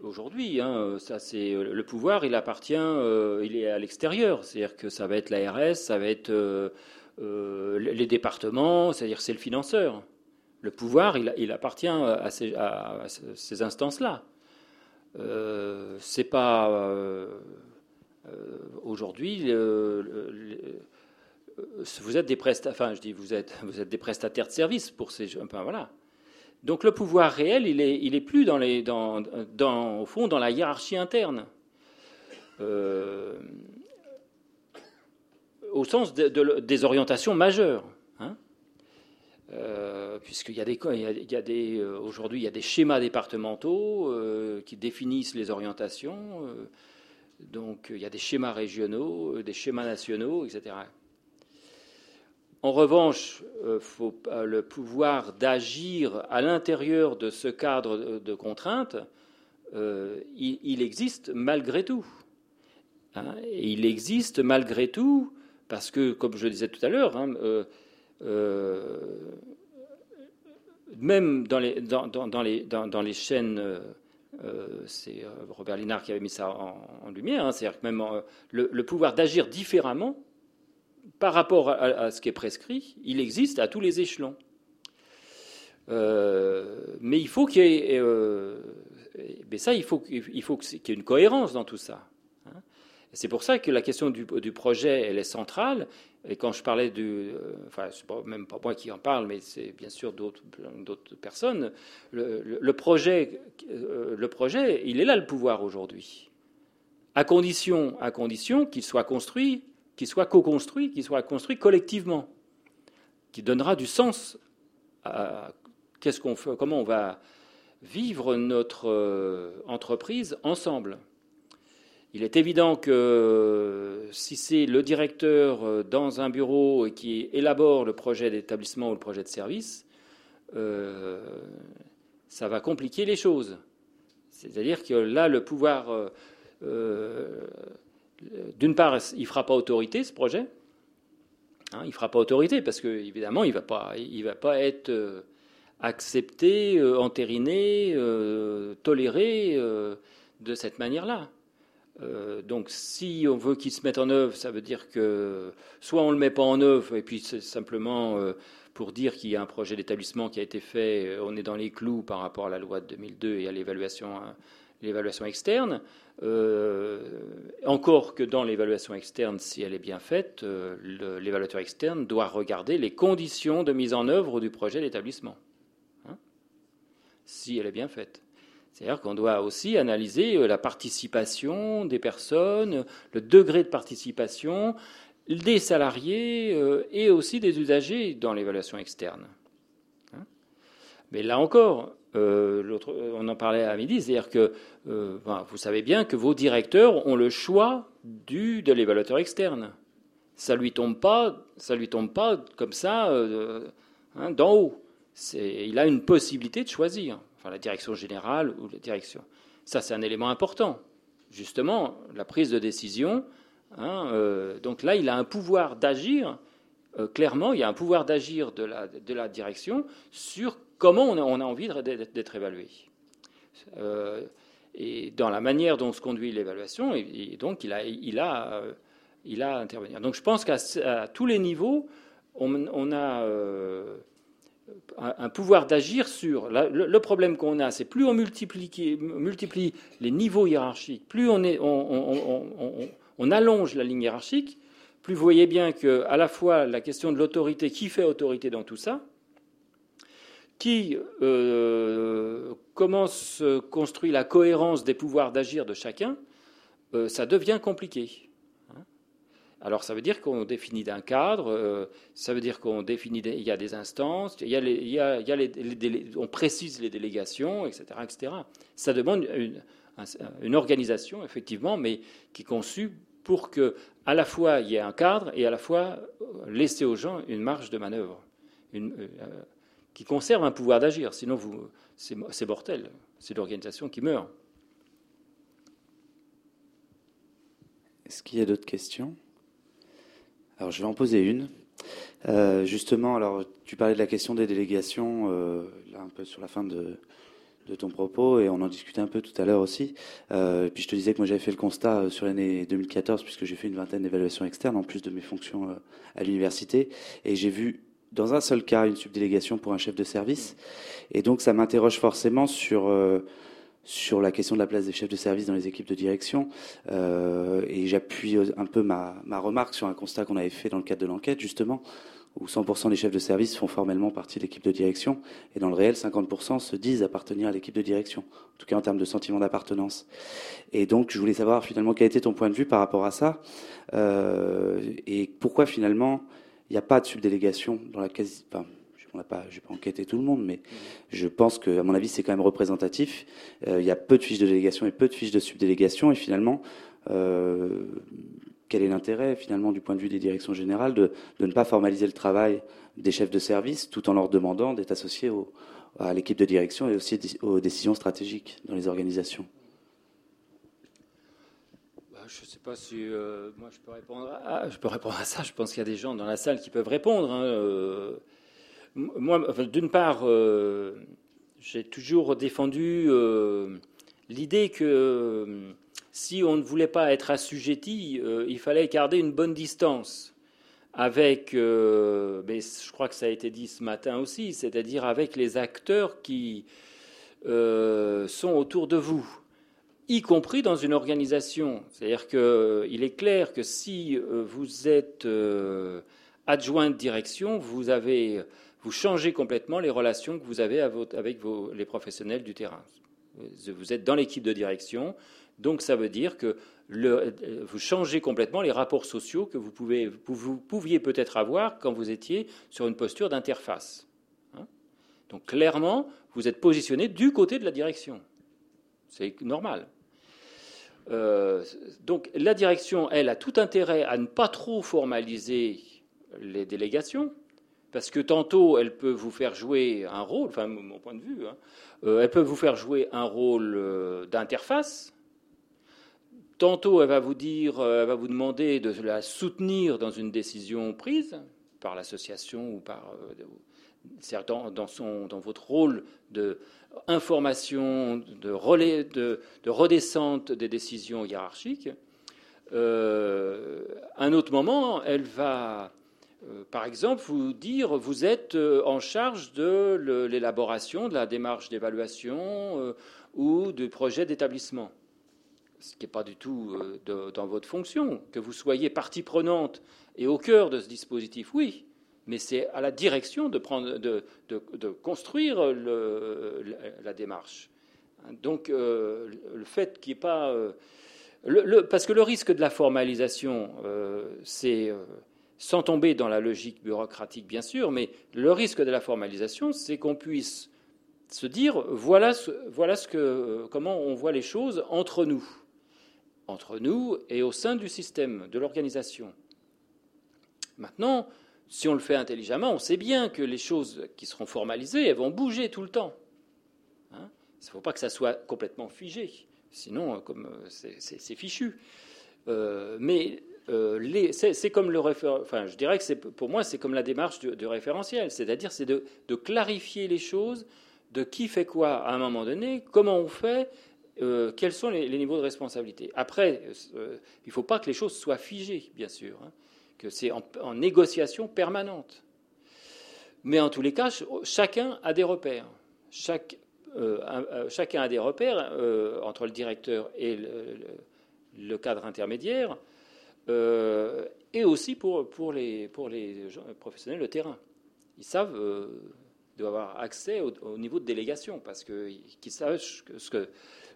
[SPEAKER 1] aujourd'hui. Hein, ça, c'est euh, le pouvoir, il appartient, euh, il est à l'extérieur. C'est-à-dire que ça va être l'ARS, ça va être euh, les départements, c'est-à-dire c'est le financeur. Le pouvoir, il, appartient à ces, ces instances-là. c'est pas aujourd'hui. vous êtes des prestataires, enfin, je dis vous êtes, vous êtes des prestataires de services pour ces, enfin voilà. Donc le pouvoir réel, il est plus dans les, au fond dans la hiérarchie interne. Euh, au sens des orientations majeures. Hein. Euh, puisqu'il y a des, il y a, des euh, aujourd'hui il y a des schémas départementaux qui définissent les orientations. donc il y a des schémas régionaux, des schémas nationaux, etc. En revanche, euh, le pouvoir d'agir à l'intérieur de ce cadre de, contraintes, euh, il, existe malgré tout. Hein. il existe malgré tout parce que, comme je le disais tout à l'heure, hein, euh, même dans les, dans, les, dans les chaînes, c'est Robert Linard qui avait mis ça en, lumière, hein, c'est-à-dire que même le pouvoir d'agir différemment par rapport à, ce qui est prescrit, il existe à tous les échelons. Euh, mais il faut qu'il y ait, euh, ça, il faut, il faut qu'il y ait une cohérence dans tout ça. Hein. C'est pour ça que la question du, projet, elle est centrale. Et quand je parlais du, euh, enfin, c'est même pas moi qui en parle, mais c'est bien sûr d'autres, personnes. Le, projet, le projet, il est là le pouvoir aujourd'hui, à condition, à condition qu'il soit construit qui soit co-construit, qui soit construit collectivement, qui donnera du sens à qu'est-ce qu'on fait, comment on va vivre notre euh, entreprise ensemble. Il est évident que si c'est le directeur euh, dans un bureau qui élabore le projet d'établissement ou le projet de service, euh, ça va compliquer les choses. C'est-à-dire que là, le pouvoir d'une part, il ne fera pas autorité, ce projet. Hein, il ne fera pas autorité parce qu'évidemment, il ne va, pas, être euh, accepté, euh, entériné, euh, toléré de cette manière-là. donc, si on veut qu'il se mette en œuvre, ça veut dire que soit on ne le met pas en œuvre, et puis c'est simplement pour dire qu'il y a un projet d'établissement qui a été fait, on est dans les clous par rapport à la loi de 2002 et à l'évaluation, l'évaluation externe. encore que dans l'évaluation externe, si elle est bien faite, l'évaluateur externe doit regarder les conditions de mise en œuvre du projet d'établissement si elle est bien faite. C'est-à-dire qu'on doit aussi analyser euh, la participation des personnes, le degré de participation des salariés euh, et aussi des usagers dans l'évaluation externe. Hein Mais là encore, euh, on en parlait à midi, c'est-à-dire que vous savez bien que vos directeurs ont le choix du, de l'évaluateur externe. Ça lui tombe pas, ça lui tombe pas comme ça hein, d'en haut il a une possibilité de choisir, enfin la direction générale ou la direction. Ça, c'est un élément important. Justement, la prise de décision. Hein, euh, donc là, il a un pouvoir d'agir. Euh, clairement, il y a un pouvoir d'agir de la, de la, direction sur comment on a, envie d'être évalué. Euh, et dans la manière dont se conduit l'évaluation, et, donc il a, il a, à intervenir. Donc je pense qu'à tous les niveaux, on, a un pouvoir d'agir sur. le, problème qu'on a, c'est plus on multiplie, les niveaux hiérarchiques, plus on, allonge la ligne hiérarchique, plus vous voyez bien que à la fois la question de l'autorité, qui fait autorité dans tout ça, qui euh, comment se construit la cohérence des pouvoirs d'agir de chacun, euh, ça devient compliqué. Alors ça veut dire qu'on définit un cadre, euh, ça veut dire qu'on définit, il y a des instances, on précise les délégations, etc., etc. Ça demande une, organisation effectivement, mais qui est conçue pour que à la fois il y ait un cadre et à la fois laisser aux gens une marge de manœuvre, euh, qui conserve un pouvoir d'agir. Sinon, vous, c'est mortel, c'est l'organisation qui meurt.
[SPEAKER 2] Est-ce qu'il y a d'autres questions? Alors je vais en poser une. Euh, justement, alors tu parlais de la question des délégations, euh, là un peu sur la fin de, ton propos, et on en discutait un peu tout à l'heure aussi. Euh, puis je te disais que moi j'avais fait le constat sur l'année 2014, puisque j'ai fait une vingtaine d'évaluations externes, en plus de mes fonctions à l'université, et j'ai vu dans un seul cas une subdélégation pour un chef de service. Et donc ça m'interroge forcément sur sur la question de la place des chefs de service dans les équipes de direction. Euh, et j'appuie un peu ma, ma, remarque sur un constat qu'on avait fait dans le cadre de l'enquête, justement, où 100% des chefs de service font formellement partie de l'équipe de direction. Et dans le réel, 50% se disent appartenir à l'équipe de direction, en tout cas en termes de sentiment d'appartenance. Et donc, je voulais savoir finalement quel était ton point de vue par rapport à ça, euh, et pourquoi finalement il n'y a pas de subdélégation dans la quasi... Enfin, on n'a pas, j'ai pas enquêté tout le monde, mais je pense que, à mon avis, c'est quand même représentatif. Euh, il y a peu de fiches de délégation et peu de fiches de subdélégation, et finalement, euh, quel est l'intérêt, finalement, du point de vue des directions générales, de, ne pas formaliser le travail des chefs de service, tout en leur demandant d'être associés à l'équipe de direction et aussi aux décisions stratégiques dans les organisations?
[SPEAKER 1] Je ne sais pas si euh, moi je peux répondre à, je peux répondre à ça. Je pense qu'il y a des gens dans la salle qui peuvent répondre. Hein, moi, d'une part, euh, j'ai toujours défendu euh, l'idée que euh, si on ne voulait pas être assujetti, il fallait garder une bonne distance avec, mais je crois que ça a été dit ce matin aussi, c'est-à-dire avec les acteurs qui sont autour de vous, y compris dans une organisation. C'est-à-dire qu'il est clair que si vous êtes adjoint de direction, vous changez complètement les relations que vous avez avec les professionnels du terrain. Vous êtes dans l'équipe de direction, donc ça veut dire que vous changez complètement les rapports sociaux que vous, pouviez peut-être avoir quand vous étiez sur une posture d'interface. Hein. donc clairement, vous êtes positionné du côté de la direction. C'est normal. Euh, donc la direction, elle, a tout intérêt à ne pas trop formaliser les délégations, parce que tantôt, elle peut vous faire jouer un rôle, enfin, mon point de vue, hein, euh, elle peut vous faire jouer un rôle euh, d'interface. Tantôt, elle va vous dire, euh, elle va vous demander de la soutenir dans une décision prise par l'association ou par dans, dans, votre rôle de information, de, relais, de, redescente des décisions hiérarchiques. Euh, un autre moment, elle va, euh, par exemple, vous dire vous êtes euh, en charge de l'élaboration de la démarche d'évaluation ou du projet d'établissement. Ce qui n'est pas du tout dans votre fonction. Que vous soyez partie prenante et au cœur de ce dispositif, oui, mais c'est à la direction de, prendre, de, construire la, démarche. Donc, euh, le fait qu'il n'y ait pas. Euh, parce que le risque de la formalisation, euh, c'est. sans tomber dans la logique bureaucratique, bien sûr, mais le risque de la formalisation, c'est qu'on puisse se dire voilà, voilà ce que, comment on voit les choses entre nous, entre nous et au sein du système, de l'organisation. Maintenant, si on le fait intelligemment, on sait bien que les choses qui seront formalisées, elles vont bouger tout le temps. Hein? Il ne faut pas que ça soit complètement figé, sinon, euh, comme euh, c'est fichu. Euh, mais c'est comme le enfin, je dirais que pour moi, c'est comme la démarche du, référentiel, c'est-à-dire c'est de, clarifier les choses, de qui fait quoi à un moment donné, comment on fait, quels sont les, niveaux de responsabilité. Après, il ne faut pas que les choses soient figées, bien sûr. Hein que c'est en, négociation permanente. Mais en tous les cas, chacun a des repères. Chaque, euh, euh, chacun a des repères euh, entre le directeur et le, cadre intermédiaire, et aussi pour, pour, les, pour les professionnels de terrain. Ils savent, doivent avoir accès au, niveau de délégation, parce qu'ils savent ce que,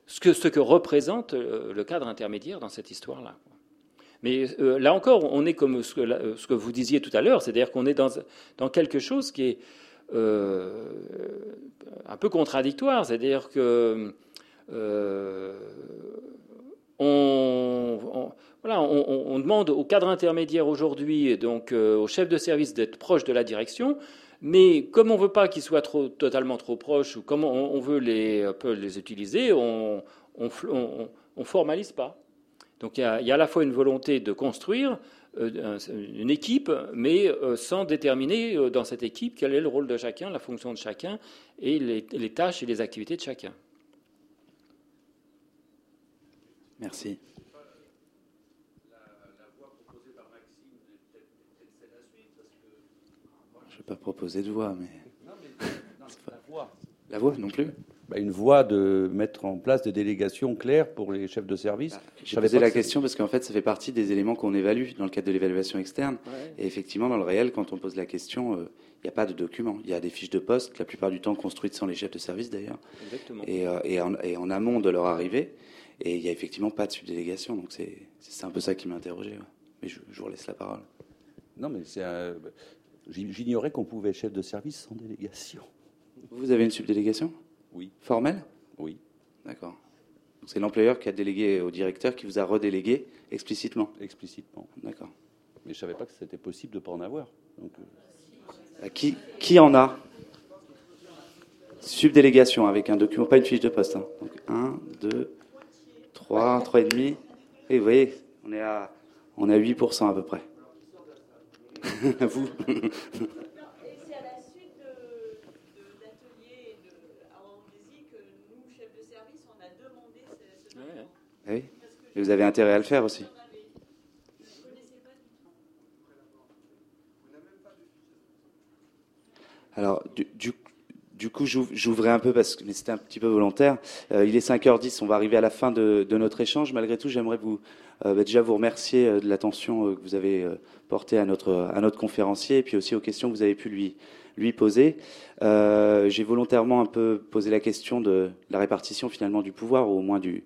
[SPEAKER 1] ce, que, ce que représente le cadre intermédiaire dans cette histoire-là. Mais euh, là encore, on est comme ce que, vous disiez tout à l'heure, c'est-à-dire qu'on est dans, quelque chose qui est euh, un peu contradictoire, c'est-à-dire que euh, on, demande au cadre intermédiaire aujourd'hui, donc au chef de service, d'être proche de la direction, mais comme on ne veut pas qu'ils soient trop, totalement trop proches, ou comme on, veut les, les utiliser, on ne formalise pas. Donc il y, a, à la fois une volonté de construire euh, une équipe, mais euh, sans déterminer euh, dans cette équipe quel est le rôle de chacun, la fonction de chacun et les, tâches et les activités de chacun.
[SPEAKER 2] Merci. Je ne vais pas proposer de voix, mais. Non, mais la voix. La voix non plus
[SPEAKER 6] une voie de mettre en place des délégations claires pour les chefs de service. Bah,
[SPEAKER 2] J'ai posé la question parce qu'en fait, ça fait partie des éléments qu'on évalue dans le cadre de l'évaluation externe. Et effectivement, dans le réel, quand on pose la question, euh, il n'y a pas de document. Il y a des fiches de poste, la plupart du temps construites sans les chefs de service d'ailleurs. Et, euh, et, en, amont de leur arrivée. Et il n'y a effectivement pas de subdélégation. Donc c'est un peu ça qui m'a interrogé. Mais je, vous laisse la parole.
[SPEAKER 6] Non, mais j'ignorais qu'on pouvait être chef de service sans délégation.
[SPEAKER 2] Vous avez une subdélégation?
[SPEAKER 6] Oui.
[SPEAKER 2] Formel
[SPEAKER 6] Oui.
[SPEAKER 2] D'accord. C'est l'employeur qui a délégué au directeur qui vous a redélégué explicitement
[SPEAKER 6] Explicitement.
[SPEAKER 2] D'accord.
[SPEAKER 6] Mais je ne savais pas que c'était possible de ne pas en avoir. Donc,
[SPEAKER 2] euh. qui, qui en a? Subdélégation avec un document, pas une fiche de poste. Hein. Donc 1, 2, 3, 3,5. Et vous voyez, on est à, on est à 8% à peu près. vous Et vous avez intérêt à le faire aussi. Alors, du, du, coup, j'ouvrais un peu, parce que mais c'était un petit peu volontaire. Euh, il est 5h10, on va arriver à la fin de, notre échange. Malgré tout, j'aimerais vous euh, bah, déjà vous remercier euh, de l'attention que vous avez portée à notre, conférencier et puis aussi aux questions que vous avez pu lui poser. J'ai volontairement un peu posé la question de la répartition finalement du pouvoir, ou au moins du,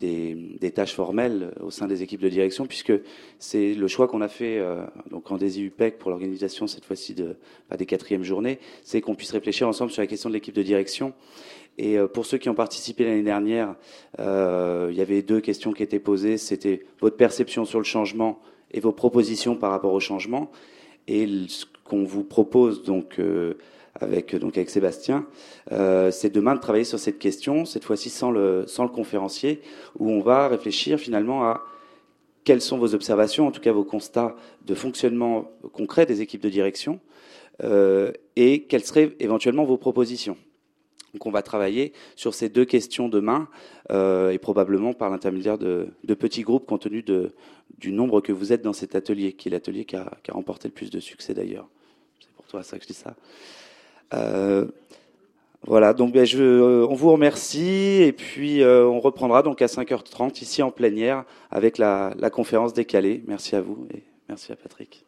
[SPEAKER 2] des, tâches formelles au sein des équipes de direction, puisque c'est le choix qu'on a fait euh, donc en DSIUPEC pour l'organisation cette fois-ci de, des quatrièmes journées, c'est qu'on puisse réfléchir ensemble sur la question de l'équipe de direction. Et euh, pour ceux qui ont participé l'année dernière, euh, il y avait deux questions qui étaient posées. C'était votre perception sur le changement et vos propositions par rapport au changement. Et ce qu'on vous propose donc avec donc avec Sébastien, euh, c'est demain de travailler sur cette question, cette fois-ci sans le sans le conférencier, où on va réfléchir finalement à quelles sont vos observations, en tout cas vos constats de fonctionnement concret des équipes de direction, et quelles seraient éventuellement vos propositions. Donc on va travailler sur ces deux questions demain et probablement par l'intermédiaire de, petits groupes compte tenu du nombre que vous êtes dans cet atelier, qui est l'atelier qui a, remporté le plus de succès d'ailleurs. C'est pour toi ça que je dis ça. Voilà, donc ben, euh, on vous remercie et puis euh, on reprendra donc à 5h30 ici en plénière avec la, la conférence décalée. Merci à vous et merci à Patrick.